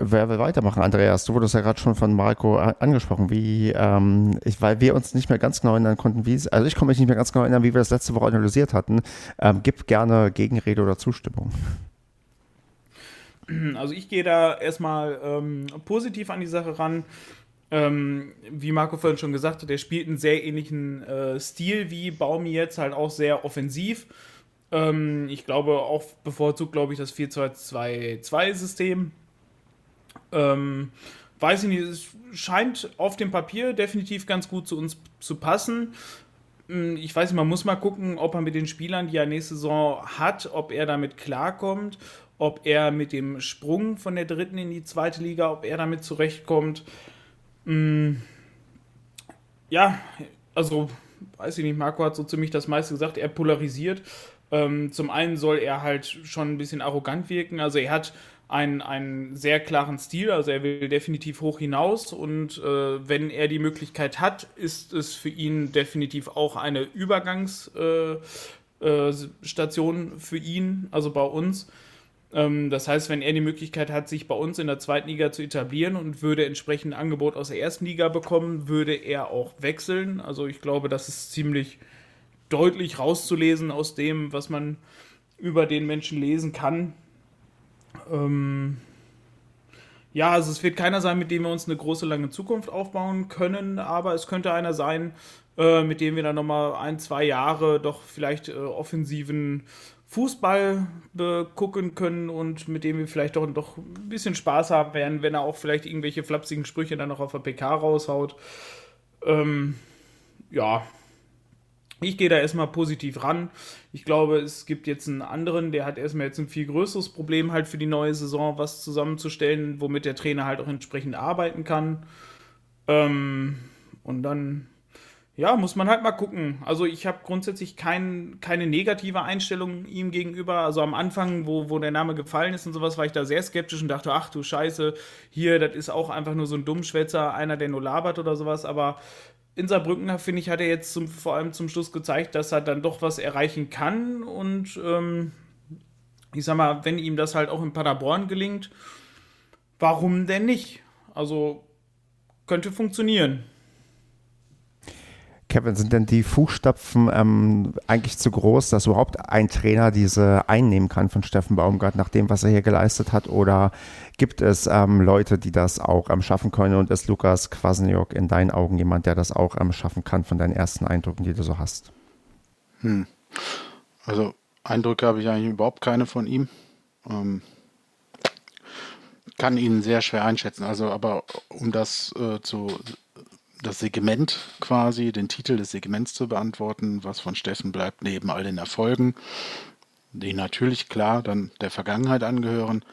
Wer will weitermachen? Andreas, du wurdest ja gerade schon von Marco angesprochen, wie, ähm, ich, weil wir uns nicht mehr ganz genau erinnern konnten, wie es, also ich komme mich nicht mehr ganz genau erinnern, wie wir das letzte Woche analysiert hatten. Ähm, gib gerne Gegenrede oder Zustimmung. Also ich gehe da erstmal ähm, positiv an die Sache ran. Ähm, wie Marco vorhin schon gesagt hat, der spielt einen sehr ähnlichen äh, Stil wie Baumi jetzt, halt auch sehr offensiv. Ähm, ich glaube auch bevorzugt, glaube ich, das 4-2-2-2-System. Ähm, weiß ich nicht, es scheint auf dem Papier definitiv ganz gut zu uns zu passen. Hm, ich weiß nicht, man muss mal gucken, ob er mit den Spielern, die er nächste Saison hat, ob er damit klarkommt, ob er mit dem Sprung von der dritten in die zweite Liga, ob er damit zurechtkommt. Hm, ja, also weiß ich nicht, Marco hat so ziemlich das meiste gesagt, er polarisiert. Ähm, zum einen soll er halt schon ein bisschen arrogant wirken, also er hat einen, einen sehr klaren Stil, also er will definitiv hoch hinaus und äh, wenn er die Möglichkeit hat, ist es für ihn definitiv auch eine Übergangsstation äh, äh, für ihn, also bei uns. Ähm, das heißt, wenn er die Möglichkeit hat, sich bei uns in der zweiten Liga zu etablieren und würde entsprechend ein Angebot aus der ersten Liga bekommen, würde er auch wechseln. Also ich glaube, das ist ziemlich deutlich rauszulesen aus dem, was man über den Menschen lesen kann. Ähm, ja, also es wird keiner sein, mit dem wir uns eine große, lange Zukunft aufbauen können, aber es könnte einer sein, äh, mit dem wir dann nochmal ein, zwei Jahre doch vielleicht äh, offensiven Fußball gucken können und mit dem wir vielleicht doch, doch ein bisschen Spaß haben werden, wenn er auch vielleicht irgendwelche flapsigen Sprüche dann noch auf der PK raushaut. Ähm, ja, ich gehe da erstmal positiv ran. Ich glaube, es gibt jetzt einen anderen, der hat erstmal jetzt ein viel größeres Problem halt für die neue Saison, was zusammenzustellen, womit der Trainer halt auch entsprechend arbeiten kann. Ähm, und dann, ja, muss man halt mal gucken. Also ich habe grundsätzlich kein, keine negative Einstellung ihm gegenüber. Also am Anfang, wo, wo der Name gefallen ist und sowas, war ich da sehr skeptisch und dachte, ach du Scheiße, hier, das ist auch einfach nur so ein Dummschwätzer, einer, der nur labert oder sowas. Aber in Saarbrücken, finde ich, hat er jetzt zum, vor allem zum Schluss gezeigt, dass er dann doch was erreichen kann. Und ähm, ich sag mal, wenn ihm das halt auch in Paderborn gelingt, warum denn nicht? Also könnte funktionieren. Kevin, sind denn die Fußstapfen ähm, eigentlich zu groß, dass überhaupt ein Trainer diese einnehmen kann von Steffen Baumgart nach dem, was er hier geleistet hat? Oder gibt es ähm, Leute, die das auch ähm, schaffen können? Und ist Lukas Kwasniok in deinen Augen jemand, der das auch ähm, schaffen kann von deinen ersten Eindrücken, die du so hast? Hm. Also Eindrücke habe ich eigentlich überhaupt keine von ihm. Ähm, kann ihn sehr schwer einschätzen. Also, aber um das äh, zu das Segment quasi, den Titel des Segments zu beantworten, was von Steffen bleibt, neben all den Erfolgen, die natürlich klar dann der Vergangenheit angehören,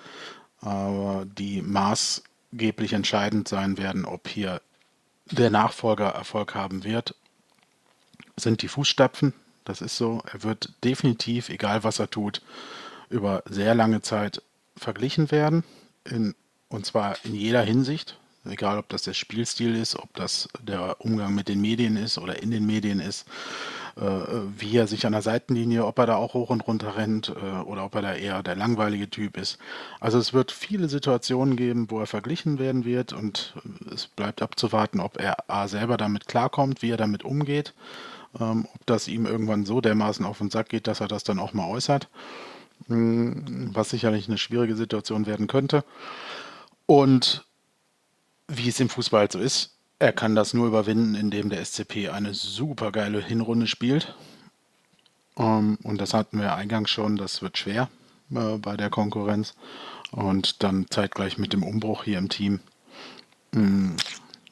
aber die maßgeblich entscheidend sein werden, ob hier der Nachfolger Erfolg haben wird, sind die Fußstapfen. Das ist so. Er wird definitiv, egal was er tut, über sehr lange Zeit verglichen werden. In, und zwar in jeder Hinsicht egal ob das der Spielstil ist, ob das der Umgang mit den Medien ist oder in den Medien ist, äh, wie er sich an der Seitenlinie, ob er da auch hoch und runter rennt äh, oder ob er da eher der langweilige Typ ist. Also es wird viele Situationen geben, wo er verglichen werden wird und es bleibt abzuwarten, ob er A selber damit klarkommt, wie er damit umgeht, ähm, ob das ihm irgendwann so dermaßen auf den Sack geht, dass er das dann auch mal äußert, hm, was sicherlich eine schwierige Situation werden könnte. Und wie es im Fußball halt so ist, er kann das nur überwinden, indem der SCP eine super geile Hinrunde spielt. Um, ähm, und das hatten wir eingangs schon, das wird schwer äh, bei der Konkurrenz. Und dann zeitgleich mit dem Umbruch hier im Team. Mm,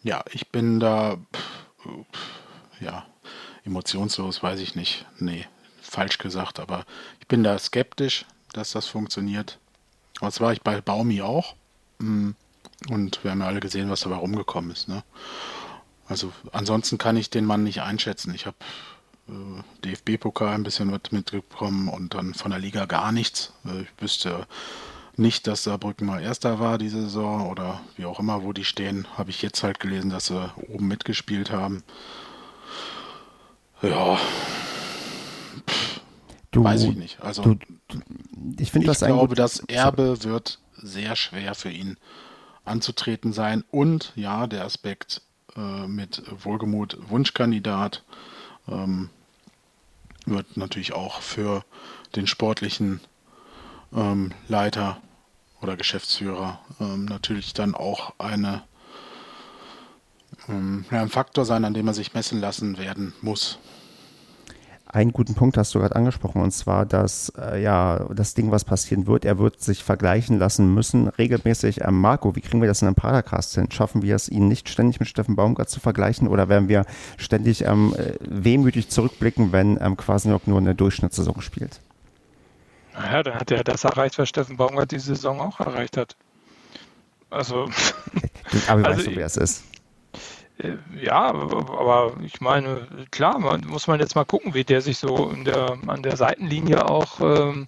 ja, ich bin da, pff, ja, emotionslos, weiß ich nicht. Nee, falsch gesagt, aber ich bin da skeptisch, dass das funktioniert. Das war ich bei Baumi auch. Mm, und wir haben ja alle gesehen, was dabei rumgekommen ist. Ne? Also ansonsten kann ich den Mann nicht einschätzen. Ich habe äh, DFB-Pokal ein bisschen mitbekommen und dann von der Liga gar nichts. Äh, ich wüsste nicht, dass Saarbrücken mal Erster war diese Saison oder wie auch immer, wo die stehen. Habe ich jetzt halt gelesen, dass sie oben mitgespielt haben. Ja. du, weiß ich nicht. Also du, ich, ich das glaube, das Erbe wird sehr schwer für ihn anzutreten sein. Und ja, der Aspekt äh, mit Wohlgemut Wunschkandidat ähm, wird natürlich auch für den sportlichen ähm, Leiter oder Geschäftsführer ähm, natürlich dann auch eine, ähm, ein Faktor sein, an dem man sich messen lassen werden muss. Einen guten Punkt hast du gerade angesprochen, und zwar, dass äh, ja das Ding, was passieren wird, er wird sich vergleichen lassen müssen, regelmäßig. Äh, Marco, wie kriegen wir das in einem Padercast hin? Schaffen wir es, ihn nicht ständig mit Steffen Baumgart zu vergleichen oder werden wir ständig ähm, äh, wehmütig zurückblicken, wenn ähm, Quasniok nur eine Durchschnittssaison spielt? Naja, dann hat er das erreicht, was Steffen Baumgart diese Saison auch erreicht hat. Also. Aber also, weißt du, wer es ist? Äh, ja, aber ich meine, klar, man, muss man jetzt mal gucken, wie der sich so der, an der Seitenlinie auch ähm,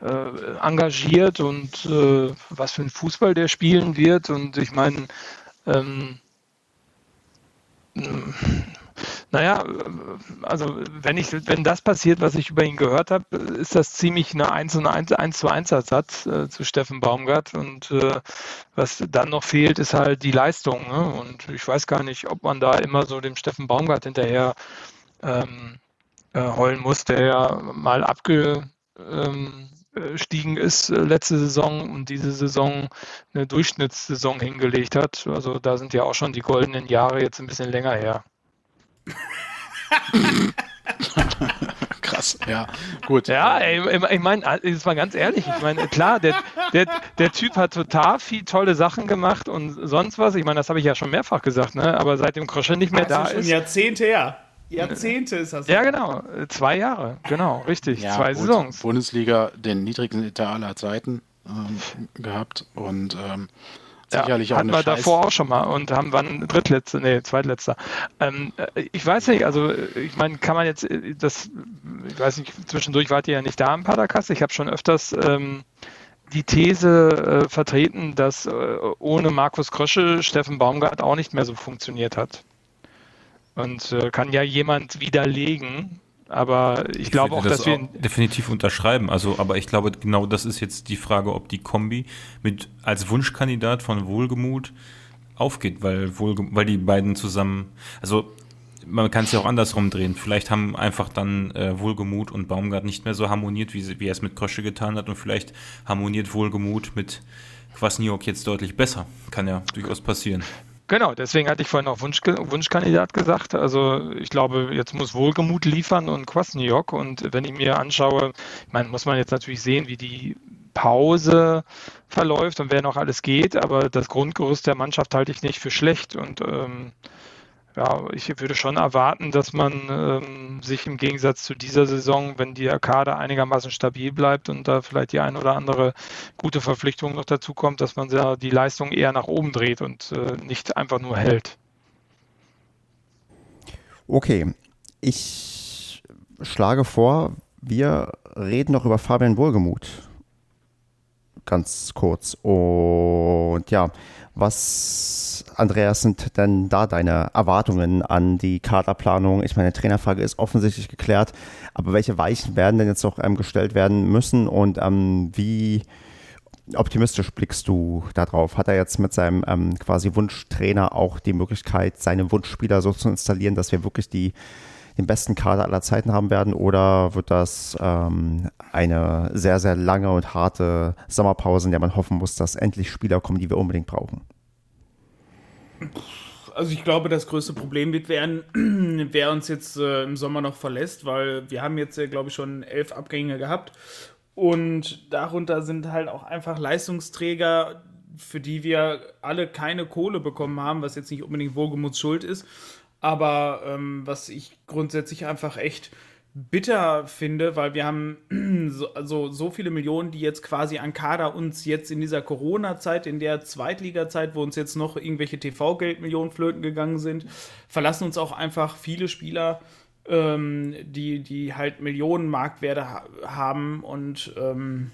äh, engagiert und äh, was für ein Fußball der spielen wird. Und ich meine, ähm, naja, also wenn ich, wenn das passiert, was ich über ihn gehört habe, ist das ziemlich eine 1 und 1, 1 zu 1 Ersatz äh, zu Steffen Baumgart. Und äh, was dann noch fehlt, ist halt die Leistung. Ne? Und ich weiß gar nicht, ob man da immer so dem Steffen Baumgart hinterher ähm, äh, heulen muss, der ja mal abgestiegen ist äh, letzte Saison und diese Saison eine Durchschnittssaison hingelegt hat. Also da sind ja auch schon die goldenen Jahre jetzt ein bisschen länger her. Krass, ja, gut. Ja, ey, ich meine, jetzt mal ganz ehrlich, ich meine, klar, der, der, der Typ hat total viel tolle Sachen gemacht und sonst was. Ich meine, das habe ich ja schon mehrfach gesagt, ne? aber seit dem Krosche nicht mehr also da schon ist. Jahrzehnte her. Jahrzehnte ist das. Ja, genau. Zwei Jahre, genau, richtig. Ja, Zwei gut. Saisons. Bundesliga, den niedrigsten Etat aller Zeiten ähm, gehabt und ähm, sicherlich ja, auch hatten wir Scheiß davor auch schon mal und haben wann drittletzter, nee, zweitletzter. Ähm, äh, ich weiß nicht, also ich meine, kann man jetzt äh, das, ich weiß nicht, zwischendurch wart ihr ja nicht da im Paderkast. Ich habe schon öfters ähm, die These äh, vertreten, dass äh, ohne Markus Krösche Steffen Baumgart auch nicht mehr so funktioniert hat. Und äh, kann ja jemand widerlegen, aber ich, ich glaube auch, das dass wir auch definitiv unterschreiben. Also, aber ich glaube, genau das ist jetzt die Frage, ob die Kombi mit als Wunschkandidat von Wohlgemut aufgeht, weil wohl, weil die beiden zusammen, also man kann es ja auch andersrum drehen. Vielleicht haben einfach dann äh, Wohlgemut und Baumgart nicht mehr so harmoniert, wie, sie, wie er es mit Krösche getan hat und vielleicht harmoniert Wohlgemut mit Kwasniok jetzt deutlich besser. Kann ja durchaus passieren. Genau, deswegen hatte ich vorhin auch Wunsch, Wunschkandidat gesagt. Also ich glaube, jetzt muss Wohlgemut liefern und Kwasniok. Und wenn ich mir anschaue, ich muss man jetzt natürlich sehen, wie die Pause verläuft und wer noch alles geht, aber das Grundgerüst der Mannschaft halte ich nicht für schlecht. Und ähm, ja, ich würde schon erwarten, dass man ähm, sich im Gegensatz zu dieser Saison, wenn die Kader einigermaßen stabil bleibt und da vielleicht die ein oder andere gute Verpflichtung noch dazu kommt, dass man ja die Leistung eher nach oben dreht und äh, nicht einfach nur hält. Okay, ich schlage vor, wir reden noch über Fabian Wohlgemuth. Ganz kurz. Und ja, was, Andreas, sind denn da deine Erwartungen an die Kaderplanung? Ich meine, Trainerfrage ist offensichtlich geklärt, aber welche Weichen werden denn jetzt noch ähm, gestellt werden müssen und ähm, wie optimistisch blickst du darauf? Hat er jetzt mit seinem ähm, quasi Wunschtrainer auch die Möglichkeit, seine Wunschspieler so zu installieren, dass wir wirklich die den besten Kader aller Zeiten haben werden oder wird das ähm, eine sehr, sehr lange und harte Sommerpause, in der man hoffen muss, dass endlich Spieler kommen, die wir unbedingt brauchen? Also ich glaube, das größte Problem wird werden, wer uns jetzt äh, im Sommer noch verlässt, weil wir haben jetzt, äh, glaube ich, schon elf Abgänge gehabt und darunter sind halt auch einfach Leistungsträger, für die wir alle keine Kohle bekommen haben, was jetzt nicht unbedingt Wohlgemuts Schuld ist. Aber ähm, was ich grundsätzlich einfach echt bitter finde, weil wir haben so, also so viele Millionen, die jetzt quasi an Kader uns jetzt in dieser Corona-Zeit, in der Zweitliga-Zeit, wo uns jetzt noch irgendwelche TV-Geldmillionen flöten gegangen sind, verlassen uns auch einfach viele Spieler, ähm, die, die halt Millionen Marktwerte ha haben und ähm,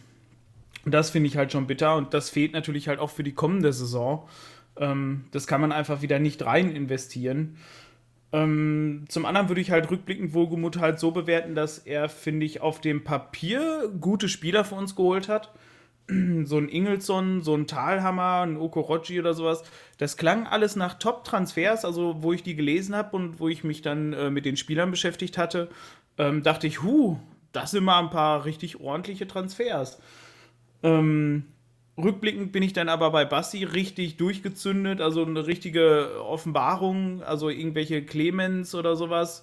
das finde ich halt schon bitter und das fehlt natürlich halt auch für die kommende Saison. Ähm, das kann man einfach wieder nicht rein investieren. Ähm, zum anderen würde ich halt rückblickend Wohlgemut halt so bewerten, dass er, finde ich, auf dem Papier gute Spieler für uns geholt hat. so ein Ingelsson, so ein Talhammer, ein Okorochi oder sowas. Das klang alles nach Top-Transfers, also wo ich die gelesen habe und wo ich mich dann äh, mit den Spielern beschäftigt hatte, ähm, dachte ich, hu, das sind mal ein paar richtig ordentliche Transfers. Ähm, Rückblickend bin ich dann aber bei Bassi richtig durchgezündet, also eine richtige Offenbarung, also irgendwelche Clemens oder sowas.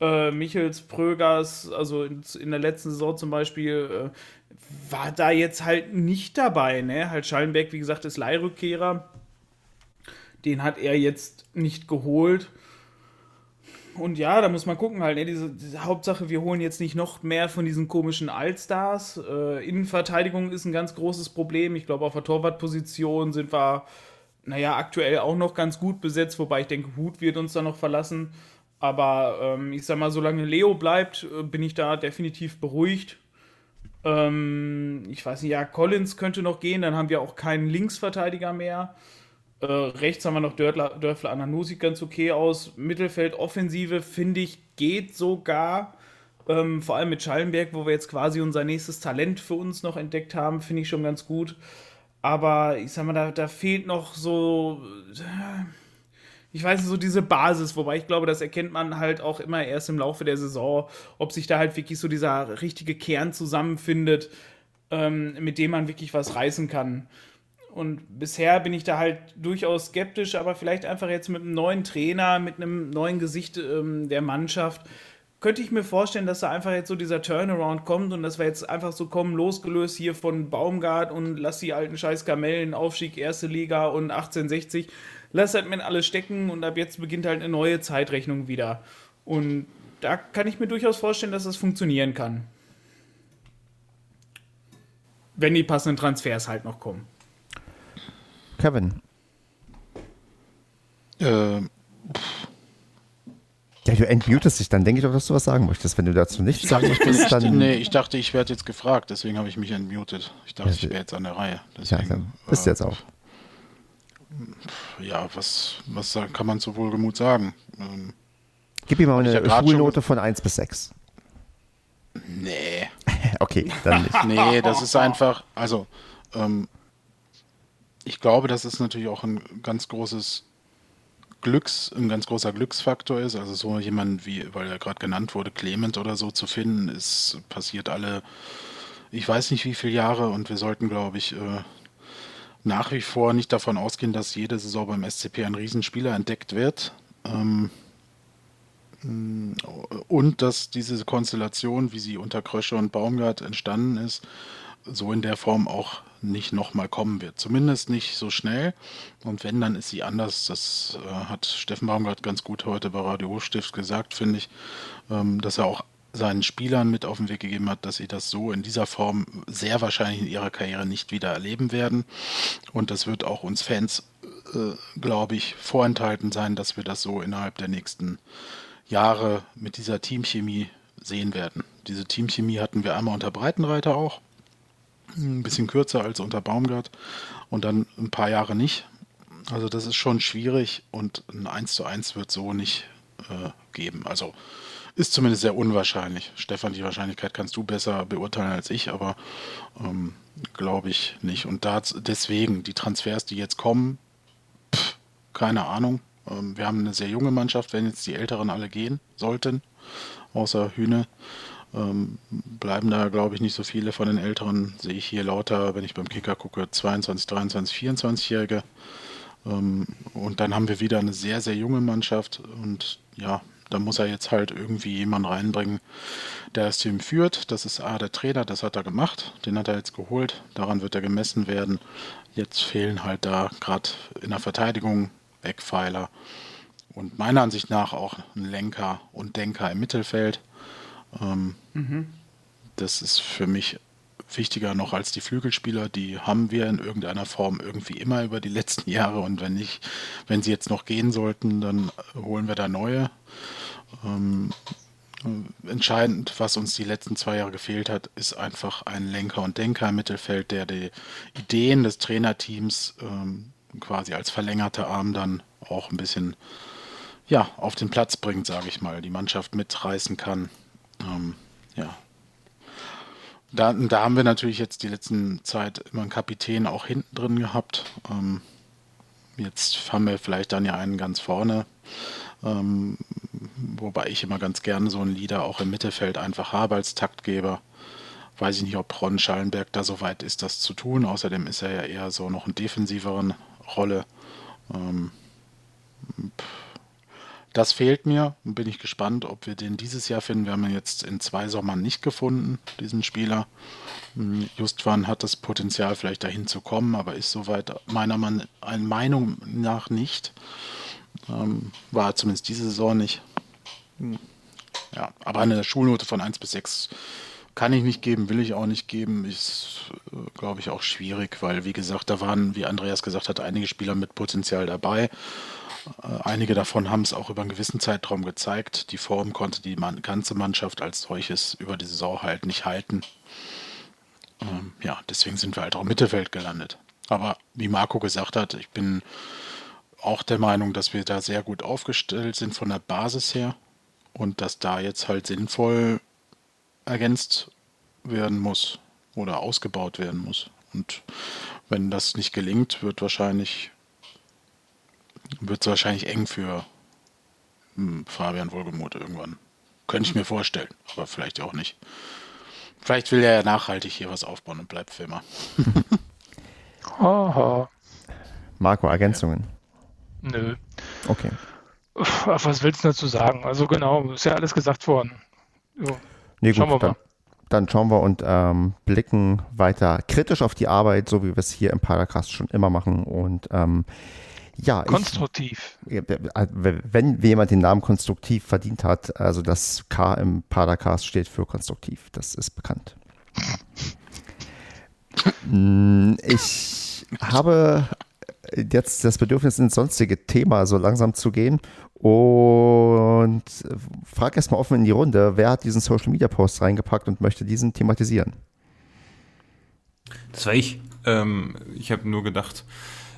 Äh, Michels, Prögers, also in, in, der letzten Saison zum Beispiel, äh, war da jetzt halt nicht dabei. Ne? Halt Schallenberg, wie gesagt, ist Leihrückkehrer. Den hat er jetzt nicht geholt. Und ja, da muss man gucken halt. Ne? Diese, diese, Hauptsache, wir holen jetzt nicht noch mehr von diesen komischen Allstars. Äh, Innenverteidigung ist ein ganz großes Problem. Ich glaube, auf der Torwartposition sind wir, naja, aktuell auch noch ganz gut besetzt, wobei ich denke, Hut wird uns da noch verlassen. Aber ähm, ich sag mal, solange Leo bleibt, äh, bin ich da definitiv beruhigt. Ähm, ich weiß nicht, ja, Collins könnte noch gehen, dann haben wir auch keinen Linksverteidiger mehr. Äh, rechts haben wir noch Dörfler, Dörfler Ananou, sieht ganz okay aus. Mittelfeld, Offensive, finde ich, geht sogar. Ähm, vor allem mit Schallenberg, wo wir jetzt quasi unser nächstes Talent für uns noch entdeckt haben, finde ich schon ganz gut. Aber ich sag mal, da, da fehlt noch so. Ich weiß nicht, so diese Basis, wobei ich glaube, das erkennt man halt auch immer erst im Laufe der Saison, ob sich da halt wirklich so dieser richtige Kern zusammenfindet, ähm, mit dem man wirklich was reißen kann. Und bisher bin ich da halt durchaus skeptisch, aber vielleicht einfach jetzt mit einem neuen Trainer, mit einem neuen Gesicht ähm, der Mannschaft, könnte ich mir vorstellen, dass da einfach jetzt so dieser Turnaround kommt und dass wir jetzt einfach so kommen, losgelöst hier von Baumgart und lass die alten scheiß Kamellen, Aufstieg, erste Liga und 1860, lass halt mit alles stecken und ab jetzt beginnt halt eine neue Zeitrechnung wieder. Und da kann ich mir durchaus vorstellen, dass das funktionieren kann. Wenn die passenden Transfers halt noch kommen. Kevin. Äh, ja, du entmutest dich, dann denke ich doch, dass du was sagen möchtest. Wenn du dazu nichts sagen möchtest, dann. Nee, ich dachte, ich werde jetzt gefragt, deswegen habe ich mich entmutet. Ich dachte, ich wäre jetzt an der Reihe. Deswegen, ja, dann bist du jetzt auch. Ja, was, was kann man zu Wohlgemut sagen? Ähm, Gib ihm mal eine Schulnote von 1 bis 6. Nee. okay, dann nicht. Nee, das ist einfach, also, ähm, ich glaube, dass es natürlich auch ein ganz großes Glücks, ein ganz großer Glücksfaktor ist. Also so jemand wie, weil er gerade genannt wurde, Clement oder so zu finden, ist passiert alle, ich weiß nicht wie viele Jahre und wir sollten, glaube ich, äh, nach wie vor nicht davon ausgehen, dass jede Saison beim SCP ein Riesenspieler entdeckt wird. Ähm, und dass diese Konstellation, wie sie unter Krösche und Baumgart entstanden ist, so in der Form auch nicht nochmal kommen wird. Zumindest nicht so schnell. Und wenn, dann ist sie anders. Das äh, hat Steffen Baumgart ganz gut heute bei Radio Hochstift gesagt, finde ich, ähm, dass er auch seinen Spielern mit auf den Weg gegeben hat, dass sie das so in dieser Form sehr wahrscheinlich in ihrer Karriere nicht wieder erleben werden. Und das wird auch uns Fans, äh, glaube ich, vorenthalten sein, dass wir das so innerhalb der nächsten Jahre mit dieser Teamchemie sehen werden. Diese Teamchemie hatten wir einmal unter Breitenreiter auch, ein bisschen kürzer als unter Baumgart und dann ein paar Jahre nicht. Also das ist schon schwierig und ein 1 zu 1 wird so nicht äh, geben. Also ist zumindest sehr unwahrscheinlich. Stefan, die Wahrscheinlichkeit kannst du besser beurteilen als ich, aber ähm, glaube ich nicht. Und deswegen, die Transfers, die jetzt kommen, pff, keine Ahnung. Ähm, wir haben eine sehr junge Mannschaft, wenn jetzt die Älteren alle gehen sollten, außer Hühne. Ähm, bleiben da, glaube ich, nicht so viele von den Älteren. Sehe ich hier lauter, wenn ich beim Kicker gucke, 22, 23, 24-Jährige. Ähm, und dann haben wir wieder eine sehr, sehr junge Mannschaft. Und ja, da muss er jetzt halt irgendwie jemanden reinbringen, der das Team führt. Das ist A, der Trainer, das hat er gemacht. Den hat er jetzt geholt. Daran wird er gemessen werden. Jetzt fehlen halt da gerade in der Verteidigung Eckpfeiler und meiner Ansicht nach auch ein Lenker und Denker im Mittelfeld. Ähm, mhm. Das ist für mich wichtiger noch als die Flügelspieler. Die haben wir in irgendeiner Form irgendwie immer über die letzten Jahre und wenn nicht, wenn sie jetzt noch gehen sollten, dann holen wir da neue. Ähm, entscheidend, was uns die letzten zwei Jahre gefehlt hat, ist einfach ein Lenker und Denker im Mittelfeld, der die Ideen des Trainerteams ähm, quasi als verlängerter Arm dann auch ein bisschen ja, auf den Platz bringt, sage ich mal, die Mannschaft mitreißen kann. Ähm, ja. Da, da haben wir natürlich jetzt die letzten Zeit immer einen Kapitän auch hinten drin gehabt. Ähm, jetzt haben wir vielleicht dann ja einen ganz vorne. Ähm, wobei ich immer ganz gerne so einen Leader auch im Mittelfeld einfach habe als Taktgeber. Weiß ich nicht, ob Ron Schallenberg da so weit ist, das zu tun. Außerdem ist er ja eher so noch einen defensiveren Rolle. Ähm, das fehlt mir. Bin ich gespannt, ob wir den dieses Jahr finden. Wir haben ihn jetzt in zwei Sommern nicht gefunden, diesen Spieler. Hm, Justwan hat das Potenzial, vielleicht dahin zu kommen, aber ist soweit meiner Meinung nach nicht. Ähm, war zumindest diese Saison nicht. Hm, ja, aber eine Schulnote von 1 bis 6 kann ich nicht geben, will ich auch nicht geben. Ist, äh, glaube ich, auch schwierig, weil, wie gesagt, da waren, wie Andreas gesagt hat, einige Spieler mit Potenzial dabei. Äh, einige davon haben es auch über einen gewissen Zeitraum gezeigt. Die Form konnte die ganze Mannschaft als solches über die Saison halt nicht halten. Ähm, ja, deswegen sind wir halt auch im Mittelfeld gelandet. Aber wie Marco gesagt hat, ich bin auch der Meinung, dass wir da sehr gut aufgestellt sind von der Basis her und dass da jetzt halt sinnvoll ergänzt werden muss oder ausgebaut werden muss. Und wenn das nicht gelingt, wird wahrscheinlich wird es wahrscheinlich eng für hm, Fabian Wohlgemuth irgendwann. Könnte ich mir vorstellen, aber vielleicht auch nicht. Vielleicht will er ja nachhaltig hier was aufbauen und bleibt Filmer. Haha. Marco, Ergänzungen? Nö. Okay. Was willst du dazu sagen? Also genau, ist ja alles gesagt worden. Jo. Nee, schauen gut, wir mal. Dann, dann schauen wir und ähm, blicken weiter kritisch auf die Arbeit, so wie wir es hier im Paracast schon immer machen. Und ähm, ja, konstruktiv. Ich, äh, wenn jemand den Namen konstruktiv verdient hat, also das K im Paracast steht für konstruktiv, das ist bekannt. Hm, ich habe jetzt das Bedürfnis, ins sonstige Thema so langsam zu gehen und frage erstmal offen in die Runde, wer hat diesen Social Media Post reingepackt und möchte diesen thematisieren? Das war ich. Ähm, ich habe nur gedacht,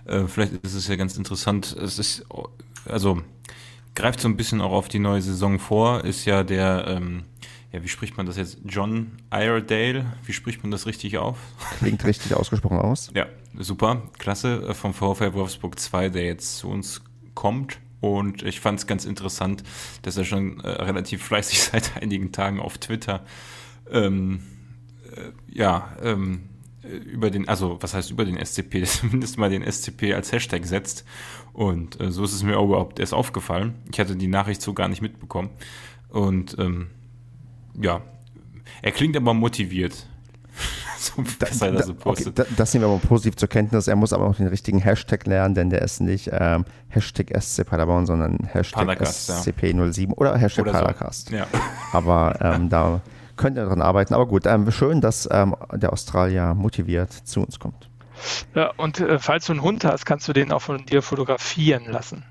äh, vielleicht ist es ja ganz interessant. Es ist, also greift so ein bisschen auch auf die neue Saison vor, ist ja der ähm, ja, wie spricht man das jetzt? John Iredale, wie spricht man das richtig auf? Klingt richtig ausgesprochen aus. Ja, super, klasse, äh, vom VfL Wolfsburg 2, der jetzt zu uns kommt. Und ich fand es ganz interessant, dass er schon äh, relativ fleißig seit einigen Tagen auf Twitter ähm, äh, ja, ähm, über den, also was heißt über den SCP, zumindest mal den SCP als Hashtag setzt. Und äh, so ist es mir auch überhaupt erst aufgefallen. Ich hatte die Nachricht so gar nicht mitbekommen. Und ähm, ja, er klingt aber motiviert. so das, da, so okay, da, das nehmen wir aber positiv zur Kenntnis. Er muss aber noch den richtigen Hashtag lernen, denn der ist nicht ähm, Hashtag SC Paderborn, sondern Hashtag Palacast, SCP07 ja. oder Hashtag oder. So. Ja. Aber ähm, da könnt ihr daran arbeiten. Aber gut, ähm, schön, dass ähm, der Australier motiviert zu uns kommt. Ja, und äh, falls du einen Hund hast, kannst du den auch von dir fotografieren lassen.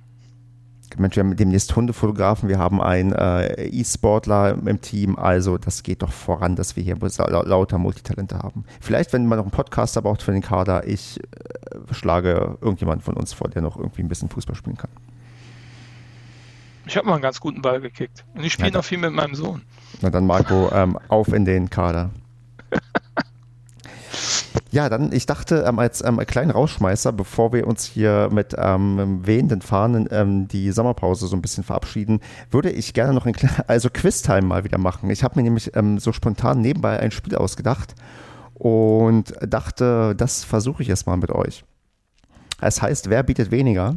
Mensch, wir haben demnächst Hundefotografen, wir haben einen äh, E-Sportler im Team, also das geht doch voran, dass wir hier lauter Multitalente haben. Vielleicht, wenn man noch einen Podcaster braucht für den Kader, ich äh, schlage irgendjemand von uns vor, der noch irgendwie ein bisschen Fußball spielen kann. Ich habe mal einen ganz guten Ball gekickt. Und ich spiele noch viel mit meinem Sohn. Na dann, Marco, ähm, auf in den Kader. Ja, dann, ich dachte, ähm, als ähm, kleinen Rausschmeißer, bevor wir uns hier mit ähm, wehenden Fahnen ähm, die Sommerpause so ein bisschen verabschieden, würde ich gerne noch ein also Quiztime mal wieder machen. Ich habe mir nämlich ähm, so spontan nebenbei ein Spiel ausgedacht und dachte, das versuche ich erstmal mit euch. Es heißt, wer bietet weniger?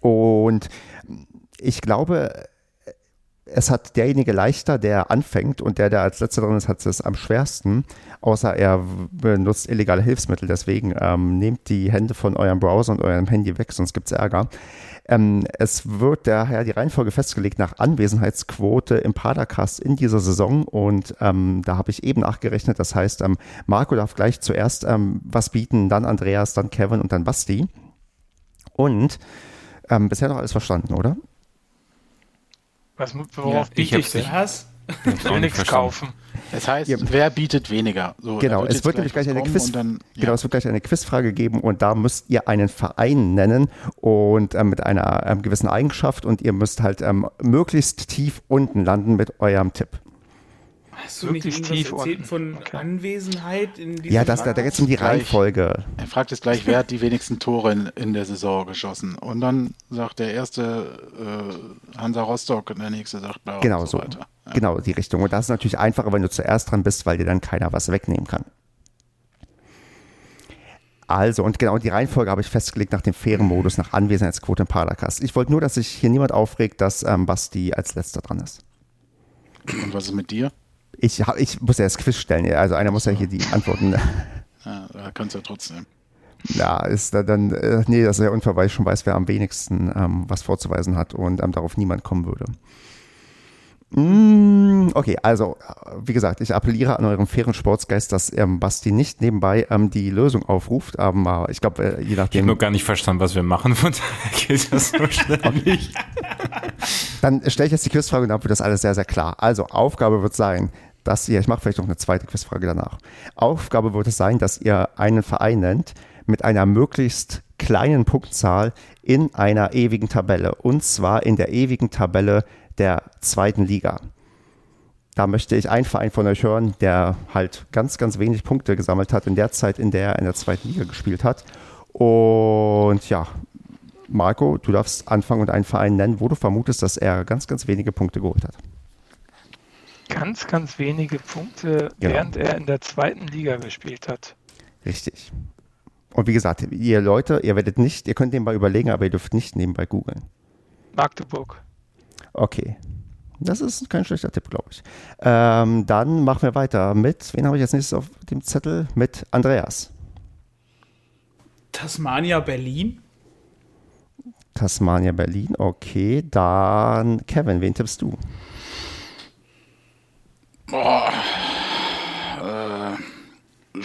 Und ich glaube, es hat derjenige leichter, der anfängt und der, der als letzter drin ist, hat es am schwersten, außer er benutzt illegale Hilfsmittel. Deswegen ähm, nehmt die Hände von eurem Browser und eurem Handy weg, sonst gibt es Ärger. Ähm, es wird daher die Reihenfolge festgelegt nach Anwesenheitsquote im Padercast in dieser Saison und ähm, da habe ich eben nachgerechnet. Das heißt, ähm, Marco darf gleich zuerst ähm, was bieten, dann Andreas, dann Kevin und dann Basti. Und ähm, bisher noch alles verstanden, oder? Was, worauf ja, ich, ich denn? Ich will nichts kaufen. Das heißt, ja. wer bietet weniger? So, genau, es wird nämlich gleich eine Quiz, dann, ja. genau, es wird gleich eine Quizfrage geben und da müsst ihr einen Verein nennen und äh, mit einer ähm, gewissen Eigenschaft und ihr müsst halt ähm, möglichst tief unten landen mit eurem Tipp. Hast du wirklich nicht tief erzählt von okay. Anwesenheit in diesem Ja, das, da, da geht es um die Reihenfolge. Er fragt jetzt gleich, wer hat die wenigsten Tore in, in der Saison geschossen? Und dann sagt der erste äh, Hansa Rostock und der nächste sagt Blau genau so, so weiter. Ja. Genau, die Richtung. Und das ist natürlich einfacher, wenn du zuerst dran bist, weil dir dann keiner was wegnehmen kann. Also, und genau die Reihenfolge habe ich festgelegt nach dem fairen Modus, nach Anwesenheitsquote im Paracast. Ich wollte nur, dass sich hier niemand aufregt, dass ähm, Basti als letzter dran ist. Und was ist mit dir? Ich, ich muss ja das Quiz stellen, also einer muss ja hier die Antworten. Ja, da kannst du ja trotzdem. Ja, ist da dann, äh, nee, das ist ja unfair, weil ich schon weiß, wer am wenigsten ähm, was vorzuweisen hat und ähm, darauf niemand kommen würde. Mm, okay, also wie gesagt, ich appelliere an euren fairen Sportsgeist, dass ähm, Basti nicht nebenbei ähm, die Lösung aufruft, aber ich glaube, äh, je nachdem. Ich habe noch gar nicht verstanden, was wir machen, von daher geht das so schnell nicht. Dann stelle ich jetzt die Quizfrage und dann wird das alles sehr, sehr klar. Also, Aufgabe wird sein, dass ihr, ich mache vielleicht noch eine zweite Quizfrage danach. Aufgabe wird es sein, dass ihr einen Verein nennt mit einer möglichst kleinen Punktzahl in einer ewigen Tabelle. Und zwar in der ewigen Tabelle der zweiten Liga. Da möchte ich einen Verein von euch hören, der halt ganz, ganz wenig Punkte gesammelt hat in der Zeit, in der er in der zweiten Liga gespielt hat. Und ja, Marco, du darfst anfangen und einen Verein nennen, wo du vermutest, dass er ganz, ganz wenige Punkte geholt hat. Ganz, ganz wenige Punkte, genau. während er in der zweiten Liga gespielt hat. Richtig. Und wie gesagt, ihr Leute, ihr werdet nicht, ihr könnt nebenbei überlegen, aber ihr dürft nicht nebenbei googeln. Magdeburg. Okay. Das ist kein schlechter Tipp, glaube ich. Ähm, dann machen wir weiter mit, wen habe ich jetzt nächstes auf dem Zettel? Mit Andreas. Tasmania Berlin. Tasmania Berlin, okay. Dann Kevin, wen tippst du? Boah. Äh,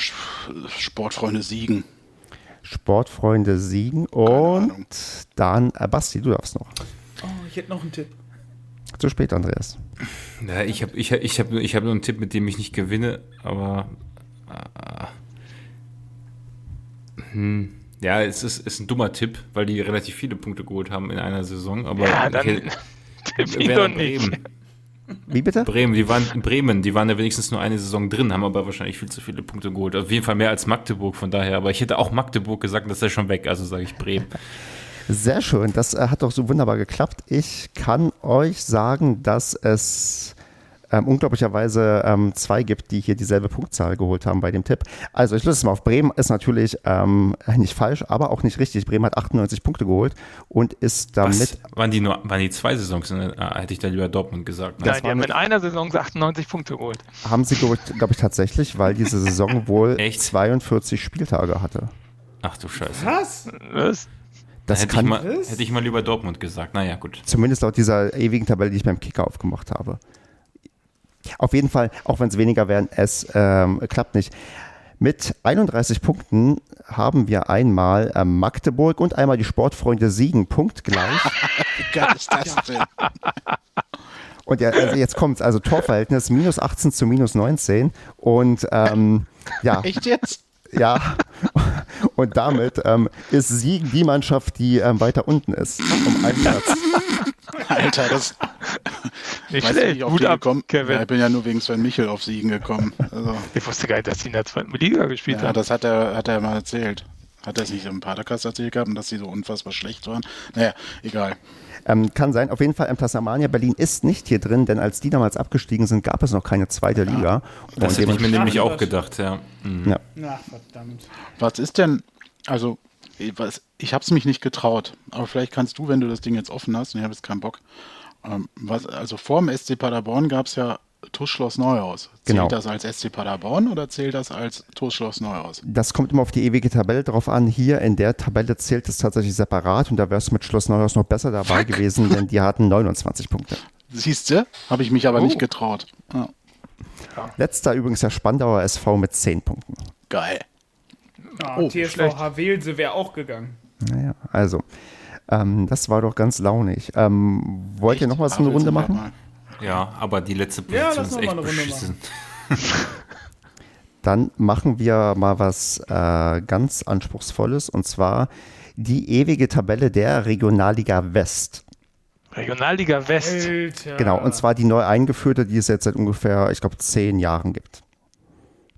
Sportfreunde Siegen. Sportfreunde Siegen und dann äh, Basti, du darfst noch. Oh, ich hätte noch einen Tipp. Zu spät, Andreas. Ja, ich habe ich, ich hab, ich hab nur einen Tipp, mit dem ich nicht gewinne, aber. Äh, hm, ja, es ist, ist ein dummer Tipp, weil die relativ viele Punkte geholt haben in einer Saison, aber. Ja, dann tipp ich doch nicht. Wie bitte? Bremen, die waren Bremen, die waren ja wenigstens nur eine Saison drin, haben aber wahrscheinlich viel zu viele Punkte geholt. Auf jeden Fall mehr als Magdeburg, von daher. Aber ich hätte auch Magdeburg gesagt, das ist schon weg, also sage ich Bremen. Sehr schön, das äh, hat doch so wunderbar geklappt. Ich kann euch sagen, dass es ähm, unglaublicherweise ähm, zwei gibt, die hier dieselbe Punktzahl geholt haben bei dem Tipp. Also ich löse es mal auf. Bremen ist natürlich ähm, nicht falsch, aber auch nicht richtig. Bremen hat 98 Punkte geholt und ist damit. Was? Waren die nur, waren die zwei Saisons? Ne? Hätte ich da lieber Dortmund gesagt. Ne? Nein, die haben in einer Saison 98 Punkte geholt. Haben sie, glaube ich, glaub ich, tatsächlich, weil diese Saison wohl 42 Spieltage hatte. Ach du Scheiße. Was? Was? Das hätte, kann, ich mal, hätte ich mal lieber Dortmund gesagt. Naja, gut. Zumindest laut dieser ewigen Tabelle, die ich beim Kicker aufgemacht habe. Auf jeden Fall, auch wenn es weniger werden, es ähm, klappt nicht. Mit 31 Punkten haben wir einmal äh, Magdeburg und einmal die Sportfreunde Siegen punktgleich. Wie geil ist das denn? Und ja, also jetzt es, also Torverhältnis minus 18 zu minus 19 und ähm, ja. Echt jetzt? Ja, und damit ähm, ist Siegen die Mannschaft, die ähm, weiter unten ist, um einen Platz. Alter, das. Nicht weiß schlecht. Nicht, Gut ab, gekommen. Kevin. Ja, ich bin ja nur wegen Sven Michel auf Siegen gekommen. Also. Ich wusste gar nicht, dass die in der zweiten Liga gespielt ja, haben. Ja, das hat er, hat er mal erzählt. Hat er es nicht im Padercast erzählt gehabt, dass sie so unfassbar schlecht waren? Naja, egal. Ähm, kann sein. Auf jeden Fall, Tasmania Berlin ist nicht hier drin, denn als die damals abgestiegen sind, gab es noch keine zweite Liga. Ja, das hätte ich mir nämlich auch gedacht, ja. Mhm. ja. Ach, verdammt. Was ist denn, also, ich habe es mich nicht getraut, aber vielleicht kannst du, wenn du das Ding jetzt offen hast, und ich habe jetzt keinen Bock, ähm, was, also vor dem SC Paderborn gab es ja TUS Neuhaus. Zählt genau. das als SC Paderborn oder zählt das als TUS Neuhaus? Das kommt immer auf die ewige Tabelle drauf an. Hier in der Tabelle zählt es tatsächlich separat und da wäre es mit Schloss Neuhaus noch besser dabei Fuck. gewesen, denn die hatten 29 Punkte. Siehst du? Habe ich mich aber oh. nicht getraut. Ja. Letzter übrigens der Spandauer SV mit 10 Punkten. Geil. Ja, oh, TSV Welse wäre auch gegangen. Naja, also. Ähm, das war doch ganz launig. Ähm, wollt Echt? ihr noch mal so eine Runde machen? Mal. Ja, aber die letzte Position ja, ist echt beschissen. Dann machen wir mal was äh, ganz Anspruchsvolles und zwar die ewige Tabelle der Regionalliga West. Regionalliga West. Alter. Genau, und zwar die neu eingeführte, die es jetzt seit ungefähr, ich glaube, zehn Jahren gibt.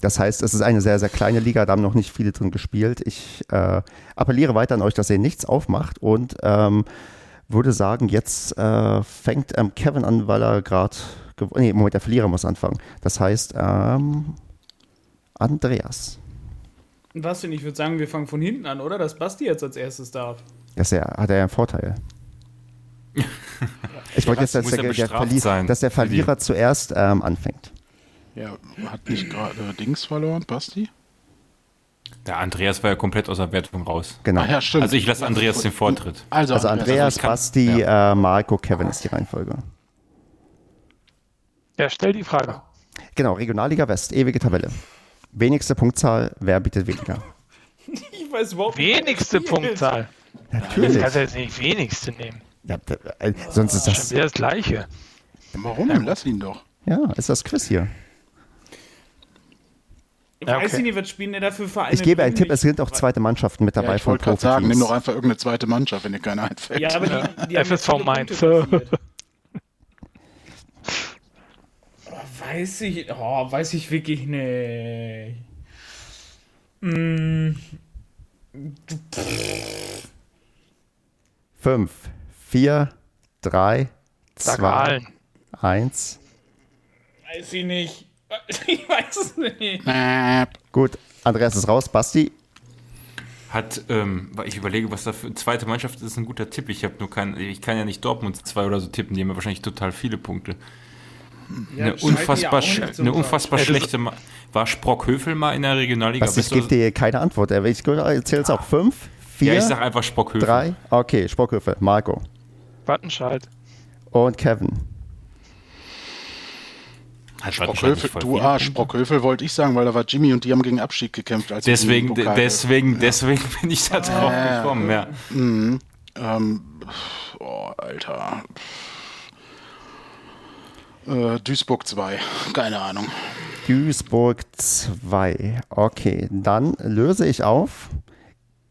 Das heißt, es ist eine sehr, sehr kleine Liga, da haben noch nicht viele drin gespielt. Ich äh, appelliere weiter an euch, dass ihr nichts aufmacht und ähm, würde sagen, jetzt äh, fängt ähm, Kevin an, weil er gerade. Nee, Moment, der Verlierer muss anfangen. Das heißt, ähm, Andreas. Was denn? Ich würde sagen, wir fangen von hinten an, oder? Dass Basti jetzt als erstes darf. Das ja, hat er ja einen Vorteil. ich wollte jetzt, dass der, der, Verli dass der Verlierer zuerst ähm, anfängt. Ja, hat nicht gerade Dings verloren, Basti? Der Andreas war ja komplett aus der Wertung raus. Genau. Ah, ja, stimmt. Also ich lasse Andreas den Vortritt. Also, also Andreas, also Basti, ja. äh, Marco, Kevin ist die Reihenfolge. Ja, stell die Frage. Genau, Regionalliga West, ewige Tabelle. Wenigste Punktzahl, wer bietet weniger? Ich weiß überhaupt nicht. Wenigste Punktzahl. Natürlich. Das kannst du jetzt nicht wenigste nehmen. Ja, äh, sonst ist das. Schon wieder das Gleiche. Warum? Ja, Lass ihn doch. Ja, ist das Quiz hier. Ich ja, okay. weiß nicht, was spielen der dafür Vereine? Ich gebe einen Tipp, es sind auch zweite Mannschaften mit dabei ja, ich von gerade sagen, nimm doch einfach irgendeine zweite Mannschaft, wenn dir keine einfällt. Ja, aber die, die FSV Mainz. weiß ich, oh, weiß ich wirklich nicht. Mm. Fünf, vier, drei, zwei, eins. Weiß ich nicht. Ich weiß es nicht. Gut, Andreas ist raus. Basti? Hat, ähm, ich überlege, was da für zweite Mannschaft ist, ein guter Tipp. Ich habe nur keinen, ich kann ja nicht Dortmund 2 oder so tippen, die haben ja wahrscheinlich total viele Punkte. Ja, eine unfassbar, ja eine unfassbar schlechte. Ma war Sprockhöfel mal in der Regionalliga? Was, ich gebe dir keine Antwort. Ich erzähle es auch. Fünf, vier, ja, ich sag einfach Sprockhöfel. Drei, okay, Sprockhöfel. Marco. Wattenscheid. Und Kevin. Sprockhöfel, du Arsch, Sprockhöfel wollte ich sagen, weil da war Jimmy und die haben gegen Abschied gekämpft. Als deswegen, deswegen, ja. deswegen bin ich da drauf äh, gekommen, ja. Mhm. Ähm, oh, Alter. Äh, Duisburg 2, keine Ahnung. Duisburg 2, okay. Dann löse ich auf.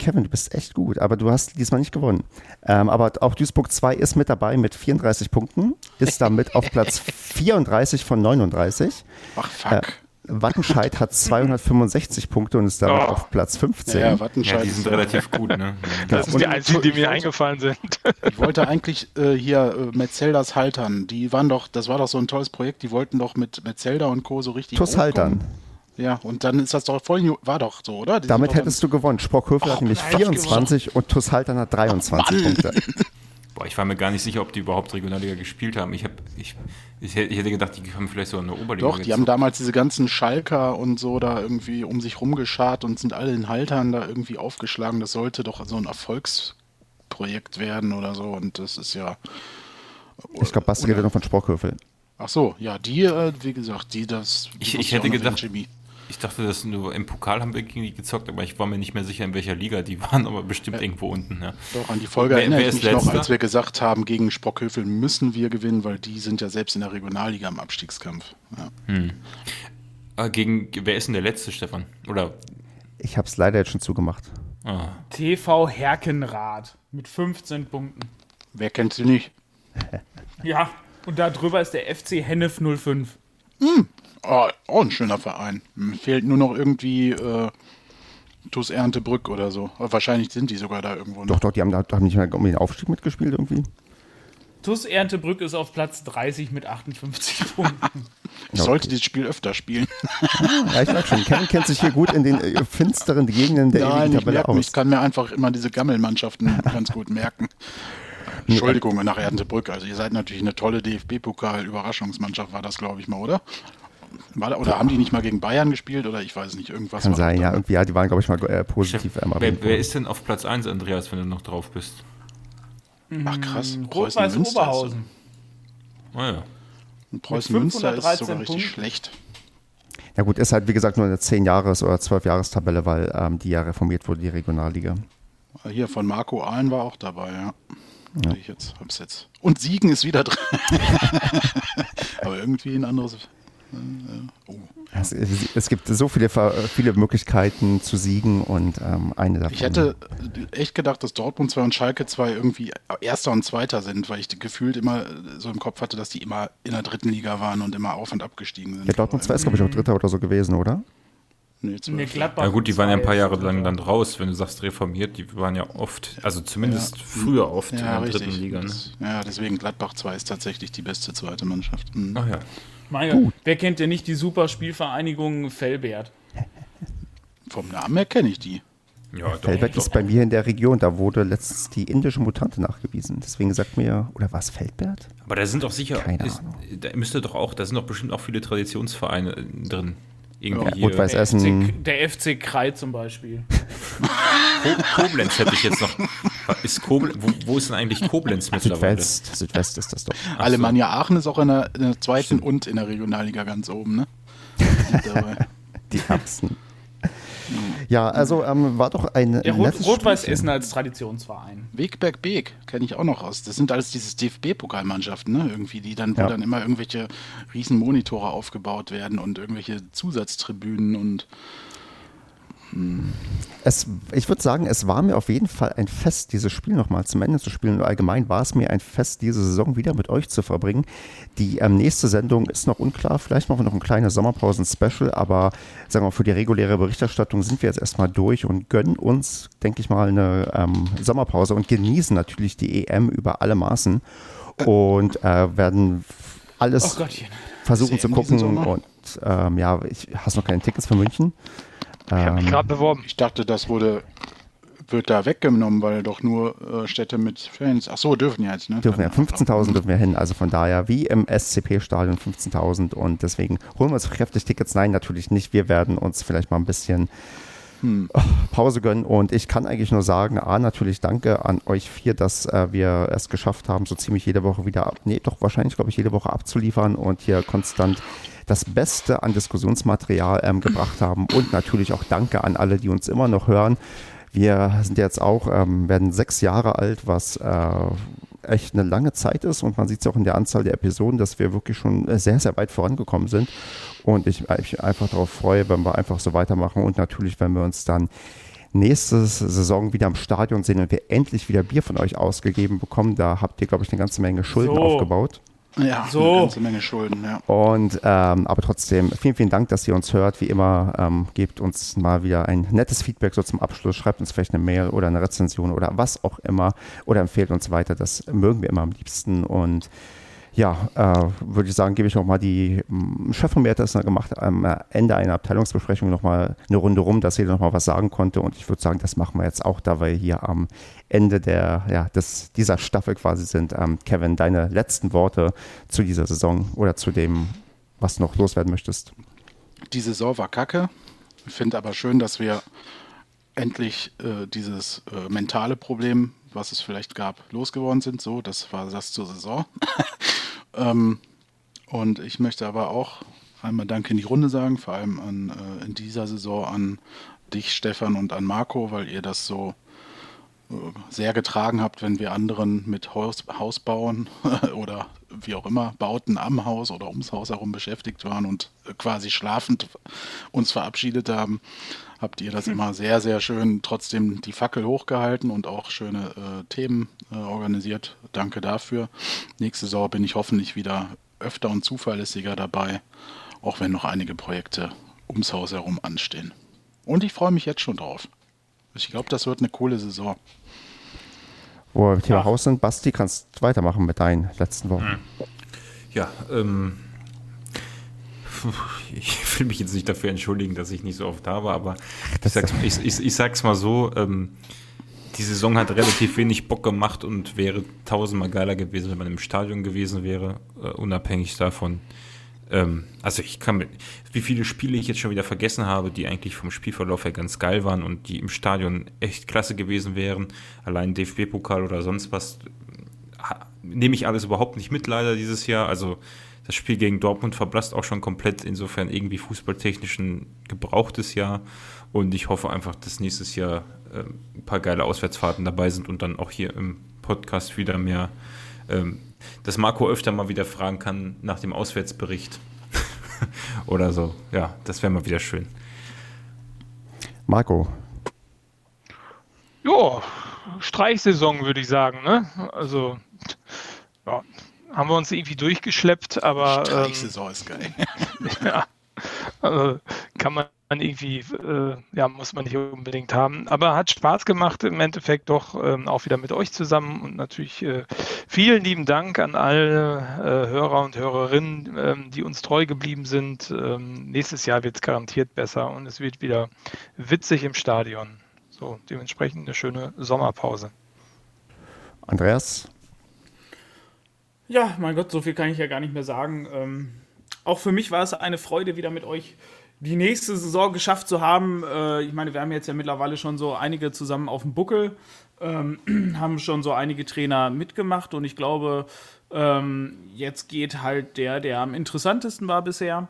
Kevin, du bist echt gut, aber du hast diesmal nicht gewonnen. Ähm, aber auch Duisburg 2 ist mit dabei mit 34 Punkten, ist damit auf Platz 34 von 39. Ach, fuck. Äh, Wattenscheid hat 265 Punkte und ist damit oh. auf Platz 15. Ja, Wattenscheid ja, die sind relativ gut, ne? Das sind die einzigen, die mir eingefallen sind. Ich wollte eigentlich äh, hier äh, Metzeldas Haltern, die waren doch, das war doch so ein tolles Projekt, die wollten doch mit Metzelda und Co. so richtig. Tuss Haltern. Ja, und dann ist das doch voll, war doch so, oder? Die Damit hättest du gewonnen. Sprockhövel hat nämlich 24 und Tuss Haltern hat 23 oh, Punkte. Boah, ich war mir gar nicht sicher, ob die überhaupt Regionalliga gespielt haben. Ich, hab, ich, ich, hätte gedacht, die haben vielleicht so eine Oberliga. Doch, die haben damals diese ganzen Schalker und so da irgendwie um sich rumgeschart und sind alle in Haltern da irgendwie aufgeschlagen. Das sollte doch so ein Erfolgsprojekt werden oder so. Und das ist ja. Ich glaube, Basti redet noch von Sprockhövel. Ach so, ja, die, äh, wie gesagt, die das. Die ich, ich hätte gedacht, Chemie. Ich dachte, dass nur im Pokal haben wir gegen die gezockt, aber ich war mir nicht mehr sicher, in welcher Liga die waren, aber bestimmt ja. irgendwo unten. Ja. Doch, an die Folge wer, erinnere wer ich mich letzter? noch, als wir gesagt haben, gegen Sprockhövel müssen wir gewinnen, weil die sind ja selbst in der Regionalliga im Abstiegskampf. Ja. Hm. Äh, gegen, wer ist denn der letzte, Stefan? Oder? Ich habe es leider jetzt schon zugemacht. Ah. TV Herkenrad mit 15 Punkten. Wer kennt sie nicht? ja, und da drüber ist der FC Hennef 05. Hm, Oh, auch ein schöner Verein. Mir fehlt nur noch irgendwie äh, TuS Erntebrück oder so. Aber wahrscheinlich sind die sogar da irgendwo. Noch. Doch, doch, die haben, haben nicht mehr um den Aufstieg mitgespielt irgendwie. TuS Erntebrück ist auf Platz 30 mit 58 Punkten. Ich okay. sollte dieses Spiel öfter spielen. ja, ich merke schon. Kevin kennt sich hier gut in den äh, finsteren Gegenden der Nein, Tabelle aus. Ich kann mir einfach immer diese Gammelmannschaften ganz gut merken. Entschuldigung, nach Erntebrück. Also ihr seid natürlich eine tolle DFB-Pokal-Überraschungsmannschaft, war das, glaube ich mal, oder? War, oder haben die nicht mal gegen Bayern gespielt oder ich weiß nicht, irgendwas. Kann sein, ja. Irgendwie, ja, die waren, glaube ich, mal äh, positiv. Chef, wer, wer, ist denn auf Platz 1, Andreas, wenn du noch drauf bist? Ach krass. Mm, Rot-Weiß Oberhausen. Ah ja. Und Preußen Münster ist sogar richtig Punkte. schlecht. Ja gut, ist halt wie gesagt nur eine 10-Jahres- oder 12-Jahres-Tabelle, weil ähm, die ja reformiert wurde, die Regionalliga. Hier von Marco Ahlen war auch dabei, ja. ja. Ich jetzt, hab's jetzt. Und Siegen ist wieder drin. Aber irgendwie ein anderes Oh. Es, es, gibt so viele, viele Möglichkeiten zu siegen und ähm, eine davon. Ich hätte echt gedacht, dass Dortmund 2 und Schalke 2 irgendwie Erster und Zweiter sind, weil ich gefühlt immer so im Kopf hatte, dass die immer in der dritten Liga waren und immer auf und abgestiegen sind. Ja, Dortmund 2 ist, glaube ich, auch Dritter oder so gewesen, oder? Nee, nee, Gladbach. Ja gut, die waren ja ein paar Jahre lang dann raus, wenn du sagst reformiert, die waren ja oft, also zumindest ja. früher oft ja, in der richtig. dritten Liga. Ne? Ja, deswegen Gladbach 2 ist tatsächlich die beste zweite Mannschaft. Mhm. Ach ja. Mein wer kennt denn nicht die super Spielvereinigung Fellbert? Vom Namen her kenne ich die. Ja, Feldberg ist bei mir in der Region, da wurde letztens die indische Mutante nachgewiesen. Deswegen sagt mir, oder war es Feldbert? Aber da sind doch sicher, Keine ist, Ahnung. da müsste doch auch, da sind doch bestimmt auch viele Traditionsvereine drin. Irgendwie ja, Rot-Weiß Essen. Der FC Krei zum Beispiel. Koblenz hätte ich jetzt noch. Ist Koblenz, wo, wo, ist denn eigentlich Koblenz mittlerweile? Südwest, Südwest ist das doch. Ach Alemannia so. Aachen ist auch in der, in der zweiten so. und in der Regionalliga ganz oben, ne? Die Erbsen. Ja, also ähm, war doch ein. Ja, Rot, Rot-Weiß Essen als Traditionsverein. Wegberg Beek kenne ich auch noch aus. Das sind alles dieses DFB-Pokalmannschaften, ne? Irgendwie, die dann, ja. wo dann immer irgendwelche riesen Monitore aufgebaut werden und irgendwelche Zusatztribünen und es, ich würde sagen, es war mir auf jeden Fall ein Fest, dieses Spiel nochmal zum Ende zu spielen. Und allgemein war es mir ein Fest, diese Saison wieder mit euch zu verbringen. Die ähm, nächste Sendung ist noch unklar. Vielleicht machen wir noch ein kleines Sommerpausen-Special, aber sagen wir für die reguläre Berichterstattung sind wir jetzt erstmal durch und gönnen uns, denke ich mal, eine ähm, Sommerpause und genießen natürlich die EM über alle Maßen und äh, werden alles oh versuchen zu gucken. Und ähm, ja, ich hast noch keine Tickets für München. Ich habe mich gerade beworben. Ich dachte, das wurde wird da weggenommen, weil doch nur äh, Städte mit Fans. Ach so, dürfen jetzt, ne? Dürfen ja, 15.000 dürfen wir hin. Also von daher, wie im SCP-Stadion 15.000. Und deswegen holen wir uns kräftig Tickets. Nein, natürlich nicht. Wir werden uns vielleicht mal ein bisschen hm. Pause gönnen. Und ich kann eigentlich nur sagen, A, natürlich danke an euch vier, dass äh, wir es geschafft haben, so ziemlich jede Woche wieder ab, nee, doch wahrscheinlich, glaube ich, jede Woche abzuliefern und hier konstant das Beste an Diskussionsmaterial ähm, gebracht haben. Und natürlich auch Danke an alle, die uns immer noch hören. Wir sind jetzt auch, ähm, werden sechs Jahre alt, was äh, echt eine lange Zeit ist und man sieht es auch in der Anzahl der Episoden, dass wir wirklich schon sehr, sehr weit vorangekommen sind und ich mich einfach darauf freue, wenn wir einfach so weitermachen und natürlich, wenn wir uns dann nächste Saison wieder im Stadion sehen und wir endlich wieder Bier von euch ausgegeben bekommen. Da habt ihr, glaube ich, eine ganze Menge Schulden so. aufgebaut. Ja, so. eine ganze Menge Schulden, ja. Und ähm, aber trotzdem, vielen, vielen Dank, dass ihr uns hört. Wie immer, ähm, gebt uns mal wieder ein nettes Feedback so zum Abschluss. Schreibt uns vielleicht eine Mail oder eine Rezension oder was auch immer oder empfehlt uns weiter. Das mögen wir immer am liebsten. Und ja, äh, würde ich sagen, gebe ich nochmal die, mm, Chef von mir hat das gemacht, am Ende einer Abteilungsbesprechung nochmal eine Runde rum, dass jeder nochmal was sagen konnte und ich würde sagen, das machen wir jetzt auch, da wir hier am Ende der, ja, des, dieser Staffel quasi sind. Ähm, Kevin, deine letzten Worte zu dieser Saison oder zu dem, was noch loswerden möchtest? Die Saison war kacke. Ich finde aber schön, dass wir endlich äh, dieses äh, mentale Problem, was es vielleicht gab, losgeworden sind. So, das war das zur Saison. ähm, und ich möchte aber auch einmal Danke in die Runde sagen, vor allem an, äh, in dieser Saison an dich, Stefan, und an Marco, weil ihr das so sehr getragen habt, wenn wir anderen mit Haus, Haus bauen oder wie auch immer, Bauten am Haus oder ums Haus herum beschäftigt waren und äh, quasi schlafend uns verabschiedet haben habt ihr das immer sehr, sehr schön trotzdem die Fackel hochgehalten und auch schöne äh, Themen äh, organisiert. Danke dafür. Nächste Saison bin ich hoffentlich wieder öfter und zuverlässiger dabei, auch wenn noch einige Projekte ums Haus herum anstehen. Und ich freue mich jetzt schon drauf. Ich glaube, das wird eine coole Saison. Wo wir Thema Haus sind, Basti, kannst weitermachen mit deinen letzten Wochen. Ja, ähm, ich will mich jetzt nicht dafür entschuldigen, dass ich nicht so oft da war, aber ich sag's, ich, ich, ich sag's mal so, ähm, die Saison hat relativ wenig Bock gemacht und wäre tausendmal geiler gewesen, wenn man im Stadion gewesen wäre, uh, unabhängig davon. Ähm, also ich kann mit, wie viele Spiele ich jetzt schon wieder vergessen habe, die eigentlich vom Spielverlauf her ganz geil waren und die im Stadion echt klasse gewesen wären. Allein DFB-Pokal oder sonst was, nehme ich alles überhaupt nicht mit leider dieses Jahr. Also das Spiel gegen Dortmund verblasst auch schon komplett, insofern irgendwie fußballtechnisch ein gebrauchtes Jahr. Und ich hoffe einfach, dass nächstes Jahr äh, ein paar geile Auswärtsfahrten dabei sind und dann auch hier im Podcast wieder mehr, ähm, dass Marco öfter mal wieder fragen kann nach dem Auswärtsbericht. Oder so. Ja, das wäre mal wieder schön. Marco. Ja, Streichsaison würde ich sagen. Ne? Also, ja, haben wir uns irgendwie durchgeschleppt, aber. Streichsaison ähm, ist geil. ja, also kann man irgendwie, äh, ja, muss man nicht unbedingt haben. Aber hat Spaß gemacht im Endeffekt doch ähm, auch wieder mit euch zusammen und natürlich äh, vielen lieben Dank an alle äh, Hörer und Hörerinnen, ähm, die uns treu geblieben sind. Ähm, nächstes Jahr wird es garantiert besser und es wird wieder witzig im Stadion. So, dementsprechend eine schöne Sommerpause. Andreas, ja, mein Gott, so viel kann ich ja gar nicht mehr sagen. Ähm, auch für mich war es eine Freude, wieder mit euch die nächste Saison geschafft zu haben. Äh, ich meine, wir haben jetzt ja mittlerweile schon so einige zusammen auf dem Buckel, ähm, haben schon so einige Trainer mitgemacht und ich glaube, ähm, jetzt geht halt der, der am interessantesten war bisher.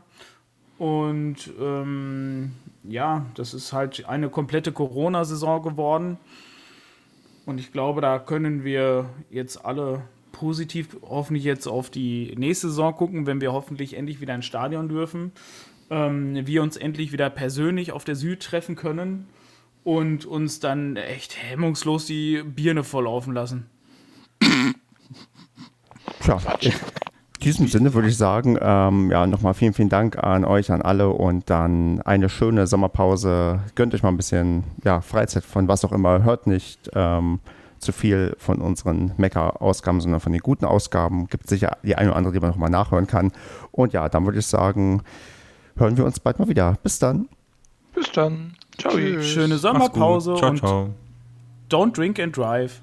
Und ähm, ja, das ist halt eine komplette Corona-Saison geworden. Und ich glaube, da können wir jetzt alle positiv hoffentlich jetzt auf die nächste Saison gucken, wenn wir hoffentlich endlich wieder ins Stadion dürfen. Ähm, wir uns endlich wieder persönlich auf der Süd treffen können und uns dann echt hemmungslos die Birne volllaufen lassen. Tja, in diesem Sinne würde ich sagen, ähm, ja, nochmal vielen, vielen Dank an euch, an alle und dann eine schöne Sommerpause. Gönnt euch mal ein bisschen ja, Freizeit von was auch immer. Hört nicht. Ähm, zu viel von unseren Mecker-Ausgaben, sondern von den guten Ausgaben. Gibt sicher die eine oder andere, die man nochmal nachhören kann. Und ja, dann würde ich sagen, hören wir uns bald mal wieder. Bis dann. Bis dann. Ciao. Schöne Sommerpause ciao, ciao. und don't drink and drive.